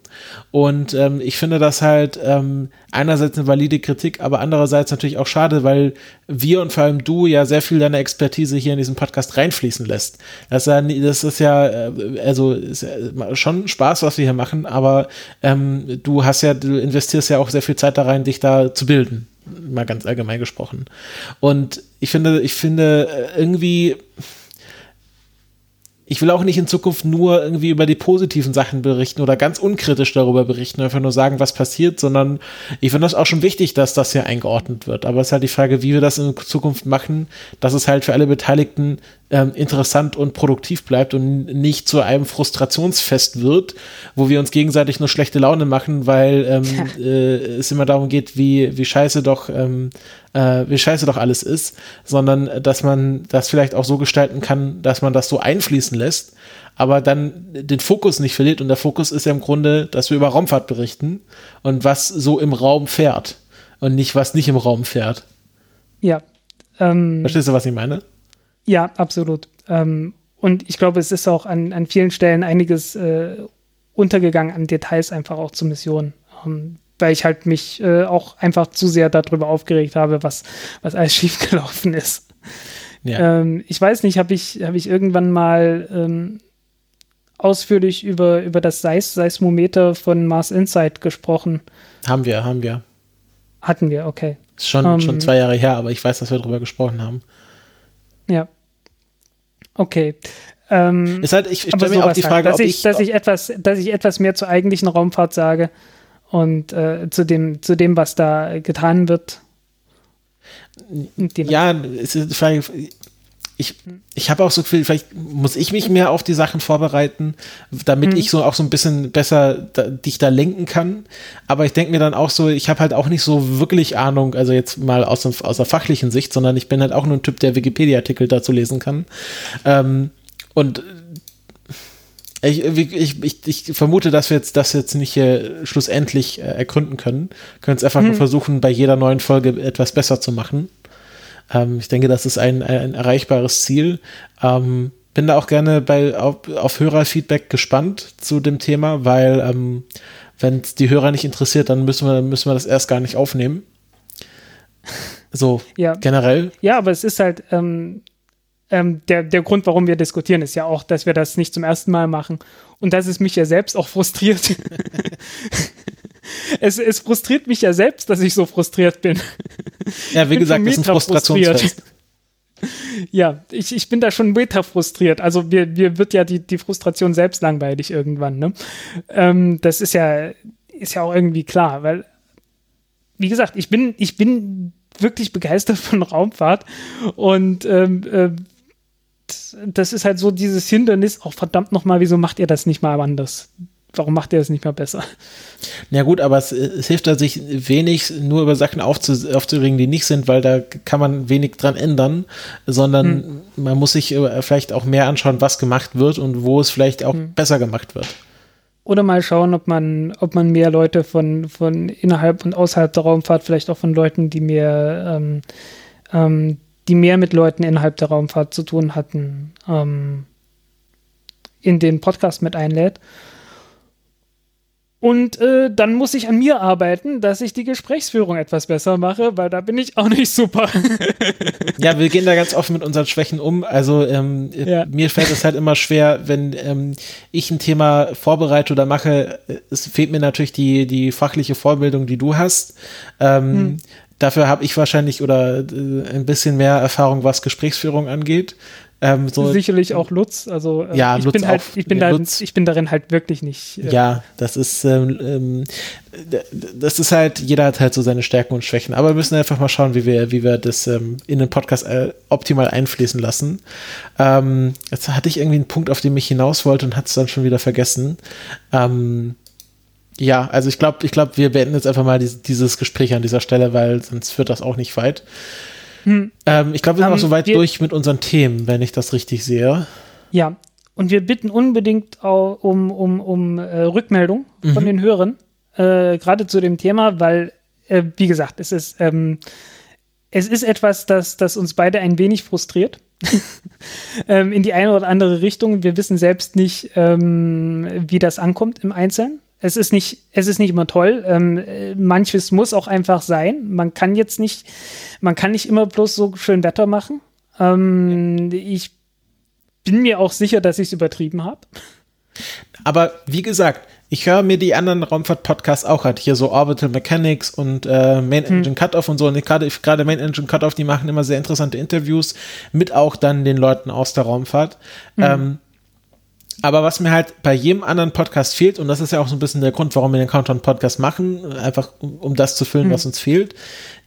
Und ähm, ich finde das halt ähm, einerseits eine valide Kritik, aber andererseits natürlich auch schade, weil wir und vor allem du ja sehr viel deiner Expertise hier in diesen Podcast reinfließen lässt. Das ist ja, das ist ja äh, also ist ja schon Spaß, was wir hier machen, aber ähm, du hast ja, du investierst ja auch sehr viel Zeit da rein, dich da zu bilden. Mal ganz allgemein gesprochen. Und ich finde, ich finde äh, irgendwie ich will auch nicht in Zukunft nur irgendwie über die positiven Sachen berichten oder ganz unkritisch darüber berichten, einfach nur sagen, was passiert, sondern ich finde das auch schon wichtig, dass das hier eingeordnet wird. Aber es ist halt die Frage, wie wir das in Zukunft machen, dass es halt für alle Beteiligten ähm, interessant und produktiv bleibt und nicht zu einem Frustrationsfest wird, wo wir uns gegenseitig nur schlechte Laune machen, weil ähm, äh, es immer darum geht, wie, wie scheiße doch ähm, äh, wie scheiße doch alles ist, sondern dass man das vielleicht auch so gestalten kann, dass man das so einfließen lässt, aber dann den Fokus nicht verliert. Und der Fokus ist ja im Grunde, dass wir über Raumfahrt berichten und was so im Raum fährt und nicht, was nicht im Raum fährt. Ja. Ähm, Verstehst du, was ich meine? Ja, absolut. Ähm, und ich glaube, es ist auch an, an vielen Stellen einiges äh, untergegangen an Details einfach auch zur Mission. Ähm, weil ich halt mich äh, auch einfach zu sehr darüber aufgeregt habe, was, was alles schiefgelaufen ist. Ja. Ähm, ich weiß nicht, habe ich, hab ich irgendwann mal ähm, ausführlich über, über das Seis Seismometer von Mars Insight gesprochen? Haben wir, haben wir. Hatten wir, okay. Ist schon, um, schon ähm, zwei Jahre her, aber ich weiß, dass wir darüber gesprochen haben. Ja. Okay. Ähm, ist halt, ich stelle mir auch die Frage, halt, dass, ich, ich, dass, ich etwas, dass ich etwas mehr zur eigentlichen Raumfahrt sage und äh, zu, dem, zu dem, was da getan wird. Ja, es ist die Frage, ich, ich habe auch so viel, vielleicht muss ich mich mehr auf die Sachen vorbereiten, damit mhm. ich so auch so ein bisschen besser da, dich da lenken kann. Aber ich denke mir dann auch so, ich habe halt auch nicht so wirklich Ahnung, also jetzt mal aus, aus der fachlichen Sicht, sondern ich bin halt auch nur ein Typ, der Wikipedia-Artikel dazu lesen kann. Ähm, und ich, ich, ich, ich, vermute, dass wir jetzt das jetzt nicht äh, schlussendlich äh, ergründen können. Können es einfach mhm. nur versuchen, bei jeder neuen Folge etwas besser zu machen. Ähm, ich denke, das ist ein, ein erreichbares Ziel. Ähm, bin da auch gerne bei, auf, auf Hörerfeedback gespannt zu dem Thema, weil ähm, wenn es die Hörer nicht interessiert, dann müssen wir, müssen wir das erst gar nicht aufnehmen. So ja. generell. Ja, aber es ist halt, ähm, ähm, der, der Grund, warum wir diskutieren, ist ja auch, dass wir das nicht zum ersten Mal machen. Und dass es mich ja selbst auch frustriert. es, es frustriert mich ja selbst, dass ich so frustriert bin. Ja, wie gesagt, das ist ein Frustrationsfest. Ja, ich, ich bin da schon meta frustriert. Also mir, mir wird ja die, die Frustration selbst langweilig irgendwann. Ne? Ähm, das ist ja, ist ja auch irgendwie klar, weil, wie gesagt, ich bin, ich bin wirklich begeistert von Raumfahrt und ähm, äh, das ist halt so dieses Hindernis, auch verdammt nochmal, wieso macht ihr das nicht mal anders? Warum macht ihr das nicht mal besser? Ja gut, aber es, es hilft da sich wenig, nur über Sachen aufzu, aufzuregen, die nicht sind, weil da kann man wenig dran ändern, sondern hm. man muss sich äh, vielleicht auch mehr anschauen, was gemacht wird und wo es vielleicht auch hm. besser gemacht wird. Oder mal schauen, ob man, ob man mehr Leute von, von innerhalb und außerhalb der Raumfahrt, vielleicht auch von Leuten, die mehr ähm, ähm, die mehr mit Leuten innerhalb der Raumfahrt zu tun hatten, ähm, in den Podcast mit einlädt. Und äh, dann muss ich an mir arbeiten, dass ich die Gesprächsführung etwas besser mache, weil da bin ich auch nicht super. ja, wir gehen da ganz offen mit unseren Schwächen um. Also ähm, ja. mir fällt es halt immer schwer, wenn ähm, ich ein Thema vorbereite oder mache, es fehlt mir natürlich die, die fachliche Vorbildung, die du hast. Ähm, hm. Dafür habe ich wahrscheinlich oder äh, ein bisschen mehr Erfahrung, was Gesprächsführung angeht. Ähm, so, Sicherlich auch Lutz. Also äh, ja, ich Lutz bin halt, ich bin da, Lutz. ich bin darin halt wirklich nicht. Äh, ja, das ist, ähm, ähm, das ist halt, jeder hat halt so seine Stärken und Schwächen. Aber wir müssen einfach mal schauen, wie wir, wie wir das ähm, in den Podcast äh, optimal einfließen lassen. Ähm, jetzt hatte ich irgendwie einen Punkt, auf den ich hinaus wollte und hatte es dann schon wieder vergessen. Ähm, ja, also ich glaube, ich glaube, wir beenden jetzt einfach mal dieses Gespräch an dieser Stelle, weil sonst führt das auch nicht weit. Hm. Ähm, ich glaube, wir sind um, auch so weit durch mit unseren Themen, wenn ich das richtig sehe. Ja, und wir bitten unbedingt um, um, um äh, Rückmeldung mhm. von den Hörern, äh, gerade zu dem Thema, weil, äh, wie gesagt, es ist, ähm, es ist etwas, das, das uns beide ein wenig frustriert. ähm, in die eine oder andere Richtung. Wir wissen selbst nicht, ähm, wie das ankommt im Einzelnen. Es ist nicht, es ist nicht immer toll. Ähm, manches muss auch einfach sein. Man kann jetzt nicht, man kann nicht immer bloß so schön Wetter machen. Ähm, ich bin mir auch sicher, dass ich es übertrieben habe. Aber wie gesagt, ich höre mir die anderen Raumfahrt-Podcasts auch an. Hier so Orbital Mechanics und äh, Main hm. Engine hm. Cutoff und so. Und gerade, gerade Main Engine Cutoff, die machen immer sehr interessante Interviews mit auch dann den Leuten aus der Raumfahrt. Hm. Ähm, aber was mir halt bei jedem anderen Podcast fehlt, und das ist ja auch so ein bisschen der Grund, warum wir den Countdown-Podcast machen, einfach um, um das zu füllen, mhm. was uns fehlt,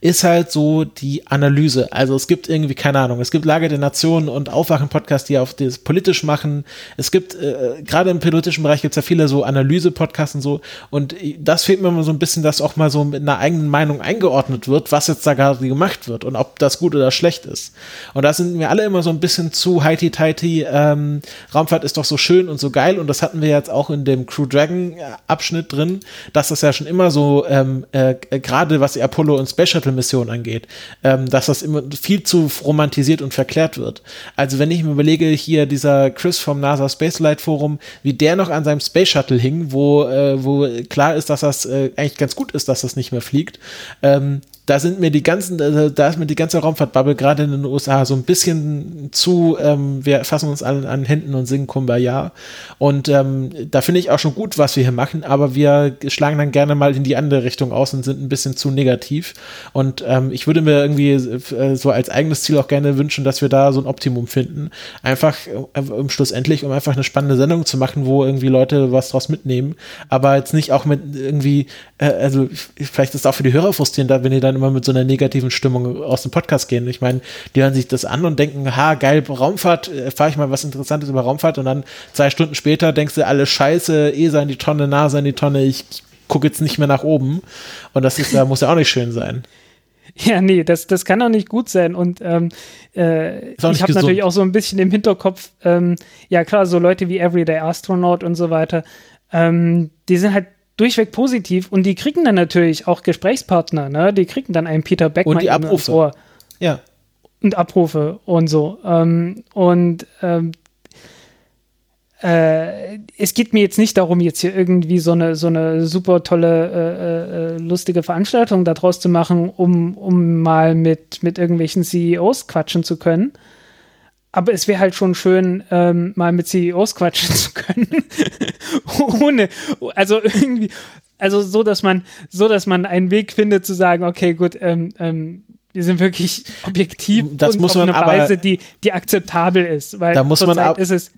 ist halt so die Analyse. Also es gibt irgendwie, keine Ahnung, es gibt Lage der Nationen und Aufwachen-Podcasts, die auf das politisch machen. Es gibt, äh, gerade im politischen Bereich gibt es ja viele so Analyse-Podcasts und so. Und das fehlt mir immer so ein bisschen, dass auch mal so mit einer eigenen Meinung eingeordnet wird, was jetzt da gerade gemacht wird und ob das gut oder schlecht ist. Und da sind mir alle immer so ein bisschen zu heiti-teiti. Ähm, Raumfahrt ist doch so schön und so geil und das hatten wir jetzt auch in dem Crew Dragon Abschnitt drin, dass das ja schon immer so, ähm, äh, gerade was die Apollo und Space Shuttle Mission angeht, ähm, dass das immer viel zu romantisiert und verklärt wird. Also wenn ich mir überlege, hier dieser Chris vom NASA Spacelight Forum, wie der noch an seinem Space Shuttle hing, wo, äh, wo klar ist, dass das äh, eigentlich ganz gut ist, dass das nicht mehr fliegt, ähm, da sind mir die ganzen, da ist mir die ganze Raumfahrtbubble gerade in den USA so ein bisschen zu, ähm, wir fassen uns alle an Händen und singen Kumbaya. Und ähm, da finde ich auch schon gut, was wir hier machen, aber wir schlagen dann gerne mal in die andere Richtung aus und sind ein bisschen zu negativ. Und ähm, ich würde mir irgendwie äh, so als eigenes Ziel auch gerne wünschen, dass wir da so ein Optimum finden. Einfach äh, Schlussendlich, um einfach eine spannende Sendung zu machen, wo irgendwie Leute was draus mitnehmen, aber jetzt nicht auch mit irgendwie, äh, also vielleicht ist es auch für die Hörer frustrierend, wenn ihr dann dann immer mit so einer negativen Stimmung aus dem Podcast gehen. Ich meine, die hören sich das an und denken, ha, geil, Raumfahrt, äh, fahre ich mal was Interessantes über Raumfahrt und dann zwei Stunden später denkst du, alles scheiße, ESA in die Tonne, NASA in die Tonne, ich gucke jetzt nicht mehr nach oben. Und das ist, muss ja auch nicht schön sein. Ja, nee, das, das kann auch nicht gut sein. Und ähm, äh, ich habe natürlich auch so ein bisschen im Hinterkopf, ähm, ja klar, so Leute wie Everyday Astronaut und so weiter, ähm, die sind halt durchweg positiv und die kriegen dann natürlich auch Gesprächspartner, ne? Die kriegen dann einen Peter Beckmann und die Abrufe. Ohr. Ja. Und Abrufe und so. Ähm, und ähm, äh, es geht mir jetzt nicht darum, jetzt hier irgendwie so eine, so eine super tolle, äh, äh, lustige Veranstaltung daraus zu machen, um, um mal mit, mit irgendwelchen CEOs quatschen zu können aber es wäre halt schon schön, ähm, mal mit CEOs quatschen zu können. Ohne, also irgendwie, also so, dass man, so, dass man einen Weg findet zu sagen, okay, gut, ähm, ähm, wir sind wirklich objektiv das und muss man auf eine Weise, die, die akzeptabel ist. Weil da muss man ab ist es,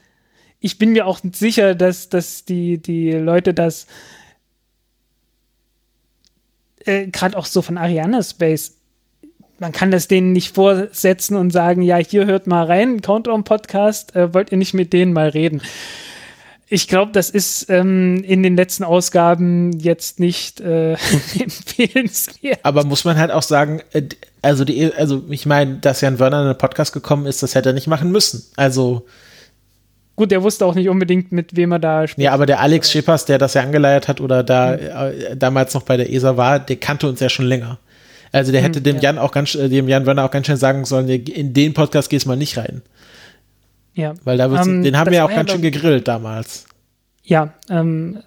ich bin mir auch sicher, dass, dass die, die Leute das äh, gerade auch so von Ariana Space man kann das denen nicht vorsetzen und sagen, ja, hier hört mal rein, Countdown-Podcast, äh, wollt ihr nicht mit denen mal reden? Ich glaube, das ist ähm, in den letzten Ausgaben jetzt nicht äh, empfehlenswert. Aber muss man halt auch sagen, äh, also die, also ich meine, dass Jan Werner in den Podcast gekommen ist, das hätte er nicht machen müssen. Also Gut, der wusste auch nicht unbedingt, mit wem er da spielt. Ja, aber der Alex Schippers, der das ja angeleiert hat oder da mhm. äh, damals noch bei der ESA war, der kannte uns ja schon länger. Also der hätte hm, dem ja. Jan auch ganz, äh, dem Jan Werner auch ganz schön sagen sollen, in den Podcast gehst mal nicht rein. Ja. Weil da um, ähm, den haben wir ja auch ganz schön gegrillt damals. Ja, ähm,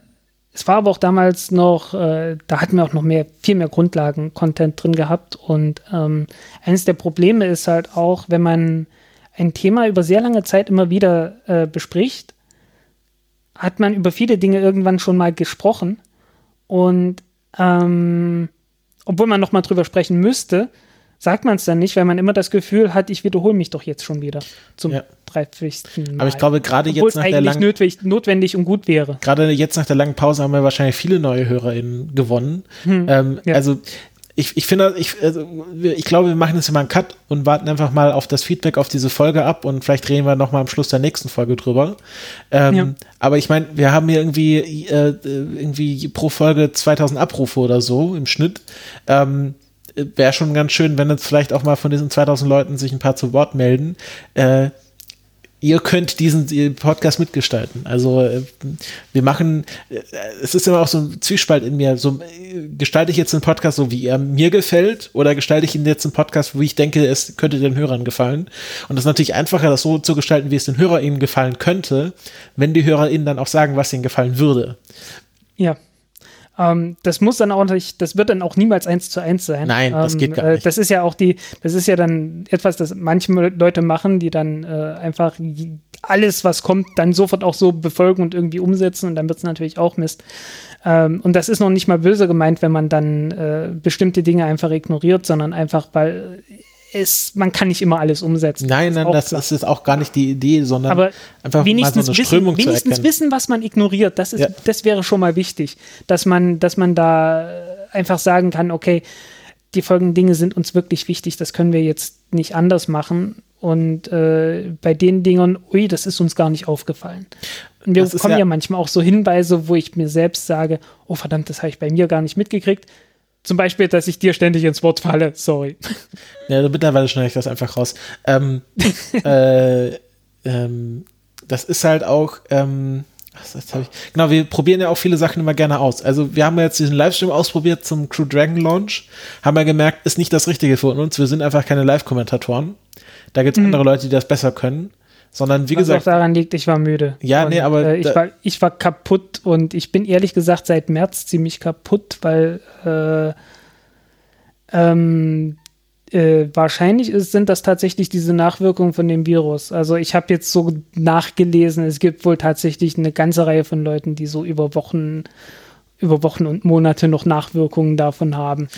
es war aber auch damals noch, äh, da hatten wir auch noch mehr, viel mehr Grundlagen-Content drin gehabt. Und ähm, eines der Probleme ist halt auch, wenn man ein Thema über sehr lange Zeit immer wieder äh, bespricht, hat man über viele Dinge irgendwann schon mal gesprochen. Und ähm, obwohl man noch mal drüber sprechen müsste, sagt man es dann nicht, weil man immer das Gefühl hat, ich wiederhole mich doch jetzt schon wieder zum ja. 30. Mal. Aber ich glaube, gerade jetzt nach der langen notwendig, notwendig und gut wäre. Gerade jetzt nach der langen Pause haben wir wahrscheinlich viele neue HörerInnen gewonnen. Hm, ähm, ja. Also ich, ich finde, ich, also, ich glaube, wir machen jetzt mal einen Cut und warten einfach mal auf das Feedback auf diese Folge ab und vielleicht reden wir noch mal am Schluss der nächsten Folge drüber. Ähm, ja. Aber ich meine, wir haben hier irgendwie, äh, irgendwie pro Folge 2000 Abrufe oder so im Schnitt. Ähm, Wäre schon ganz schön, wenn jetzt vielleicht auch mal von diesen 2000 Leuten sich ein paar zu Wort melden. Äh, ihr könnt diesen Podcast mitgestalten. Also äh, wir machen, äh, es ist immer auch so ein Zwiespalt in mir. So gestalte ich jetzt einen Podcast so, wie er mir gefällt, oder gestalte ich ihn jetzt einen Podcast, wie ich denke, es könnte den Hörern gefallen. Und das ist natürlich einfacher, das so zu gestalten, wie es den HörerInnen gefallen könnte, wenn die HörerInnen dann auch sagen, was ihnen gefallen würde. Ja. Ähm, das muss dann auch nicht, das wird dann auch niemals eins zu eins sein. Nein, das ähm, geht gar nicht. das ist ja auch die, das ist ja dann etwas, das manche Leute machen, die dann äh, einfach alles, was kommt, dann sofort auch so befolgen und irgendwie umsetzen und dann wird es natürlich auch Mist. Ähm, und das ist noch nicht mal böse gemeint, wenn man dann äh, bestimmte Dinge einfach ignoriert, sondern einfach, weil es, man kann nicht immer alles umsetzen. Nein, nein, das, das ist auch gar nicht die Idee, sondern Aber einfach wenigstens mal so eine Strömung wissen, wenigstens wissen, was man ignoriert. Das, ist, ja. das wäre schon mal wichtig, dass man, dass man da einfach sagen kann, okay, die folgenden Dinge sind uns wirklich wichtig, das können wir jetzt nicht anders machen. Und äh, bei den Dingen, ui, das ist uns gar nicht aufgefallen. Und wir bekommen ja, ja manchmal auch so Hinweise, wo ich mir selbst sage, oh verdammt, das habe ich bei mir gar nicht mitgekriegt. Zum Beispiel, dass ich dir ständig ins Wort falle. Sorry. Ja, mittlerweile schneide ich das einfach raus. Ähm, äh, ähm, das ist halt auch, ähm, ich, genau, wir probieren ja auch viele Sachen immer gerne aus. Also wir haben jetzt diesen Livestream ausprobiert zum Crew Dragon Launch, haben ja gemerkt, ist nicht das Richtige für uns. Wir sind einfach keine Live-Kommentatoren. Da gibt es mhm. andere Leute, die das besser können. Sondern wie Was gesagt. auch daran liegt, ich war müde. Ja, und, nee, aber. Äh, ich, war, ich war kaputt und ich bin ehrlich gesagt seit März ziemlich kaputt, weil äh, ähm, äh, wahrscheinlich ist, sind das tatsächlich diese Nachwirkungen von dem Virus. Also ich habe jetzt so nachgelesen, es gibt wohl tatsächlich eine ganze Reihe von Leuten, die so über Wochen über Wochen und Monate noch Nachwirkungen davon haben.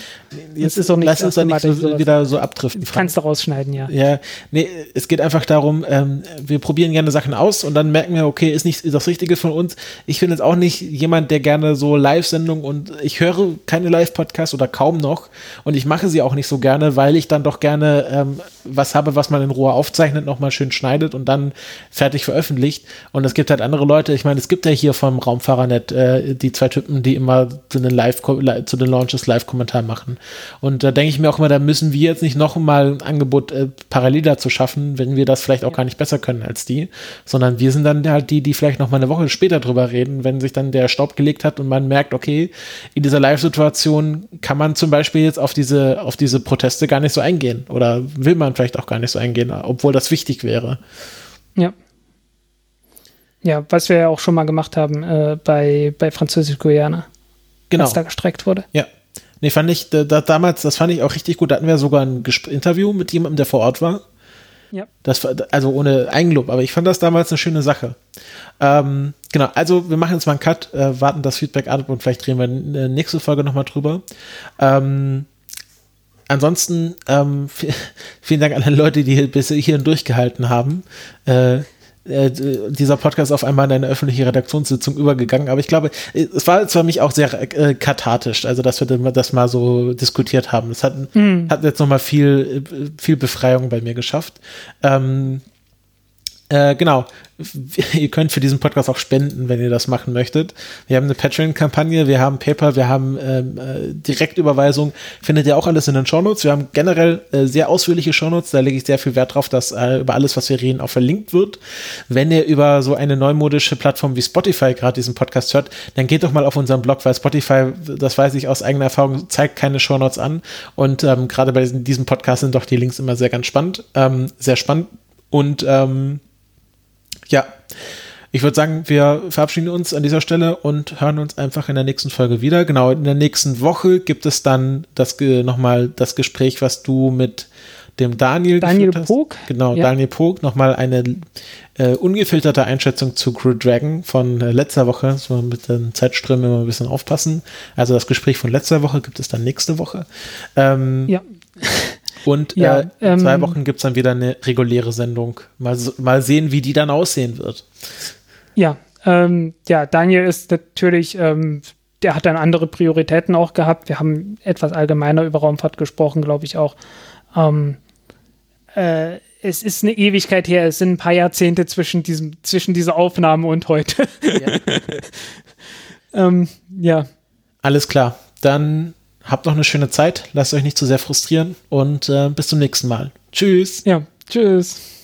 Jetzt ist auch nicht Lass uns da nicht so, wieder so abdriften. Kannst du rausschneiden, ja. Ja, nee, es geht einfach darum, ähm, wir probieren gerne Sachen aus und dann merken wir, okay, ist nicht das Richtige von uns. Ich bin jetzt auch nicht jemand, der gerne so Live-Sendungen und ich höre keine Live-Podcasts oder kaum noch und ich mache sie auch nicht so gerne, weil ich dann doch gerne ähm, was habe, was man in Ruhe aufzeichnet, nochmal schön schneidet und dann fertig veröffentlicht. Und es gibt halt andere Leute, ich meine, es gibt ja hier vom Raumfahrernet äh, die zwei Typen, die die immer zu den, Live zu den Launches Live-Kommentar machen. Und da denke ich mir auch immer, da müssen wir jetzt nicht noch mal ein Angebot äh, parallel dazu schaffen, wenn wir das vielleicht auch ja. gar nicht besser können als die, sondern wir sind dann halt die, die vielleicht noch mal eine Woche später drüber reden, wenn sich dann der Staub gelegt hat und man merkt, okay, in dieser Live-Situation kann man zum Beispiel jetzt auf diese, auf diese Proteste gar nicht so eingehen oder will man vielleicht auch gar nicht so eingehen, obwohl das wichtig wäre. Ja. Ja, was wir ja auch schon mal gemacht haben äh, bei, bei Französisch-Guyana. Genau. Als da gestreckt wurde. Ja. Nee, fand ich, da, da, damals, das fand ich auch richtig gut. Da hatten wir sogar ein Gesp Interview mit jemandem, der vor Ort war. Ja. Das war, also ohne Eigenlob, aber ich fand das damals eine schöne Sache. Ähm, genau, also wir machen jetzt mal einen Cut, äh, warten das Feedback ab und vielleicht drehen wir in der nächsten Folge nochmal drüber. Ähm, ansonsten ähm, vielen Dank an alle Leute, die bis hierhin durchgehalten haben. Äh, äh, dieser Podcast auf einmal in eine öffentliche Redaktionssitzung übergegangen. Aber ich glaube, es war zwar mich auch sehr äh, kathartisch, also dass wir das mal so diskutiert haben. Es hat, mhm. hat jetzt nochmal viel, viel Befreiung bei mir geschafft. Ähm, äh, genau. Ihr könnt für diesen Podcast auch spenden, wenn ihr das machen möchtet. Wir haben eine Patreon-Kampagne, wir haben Paper, wir haben ähm, äh, Direktüberweisung. Findet ihr auch alles in den Shownotes. Wir haben generell äh, sehr ausführliche Shownotes. Da lege ich sehr viel Wert drauf, dass äh, über alles, was wir reden, auch verlinkt wird. Wenn ihr über so eine neumodische Plattform wie Spotify gerade diesen Podcast hört, dann geht doch mal auf unseren Blog, weil Spotify, das weiß ich aus eigener Erfahrung, zeigt keine Shownotes an. Und ähm, gerade bei diesem Podcast sind doch die Links immer sehr ganz spannend, ähm, sehr spannend. Und ähm, ja, ich würde sagen, wir verabschieden uns an dieser Stelle und hören uns einfach in der nächsten Folge wieder. Genau, in der nächsten Woche gibt es dann das nochmal das Gespräch, was du mit dem Daniel Daniel Pog. Genau, ja. Daniel Pog, nochmal eine äh, ungefilterte Einschätzung zu Crew Dragon von äh, letzter Woche. So mit den Zeitströmen immer ein bisschen aufpassen. Also das Gespräch von letzter Woche gibt es dann nächste Woche. Ähm, ja. Und ja, äh, in ähm, zwei Wochen gibt es dann wieder eine reguläre Sendung. Mal, mal sehen, wie die dann aussehen wird. Ja, ähm, ja, Daniel ist natürlich, ähm, der hat dann andere Prioritäten auch gehabt. Wir haben etwas allgemeiner über Raumfahrt gesprochen, glaube ich auch. Ähm, äh, es ist eine Ewigkeit her, es sind ein paar Jahrzehnte zwischen, diesem, zwischen dieser Aufnahme und heute. Ja. Ähm, ja. Alles klar. Dann habt noch eine schöne Zeit, lasst euch nicht zu sehr frustrieren und äh, bis zum nächsten Mal. Tschüss. Ja, tschüss.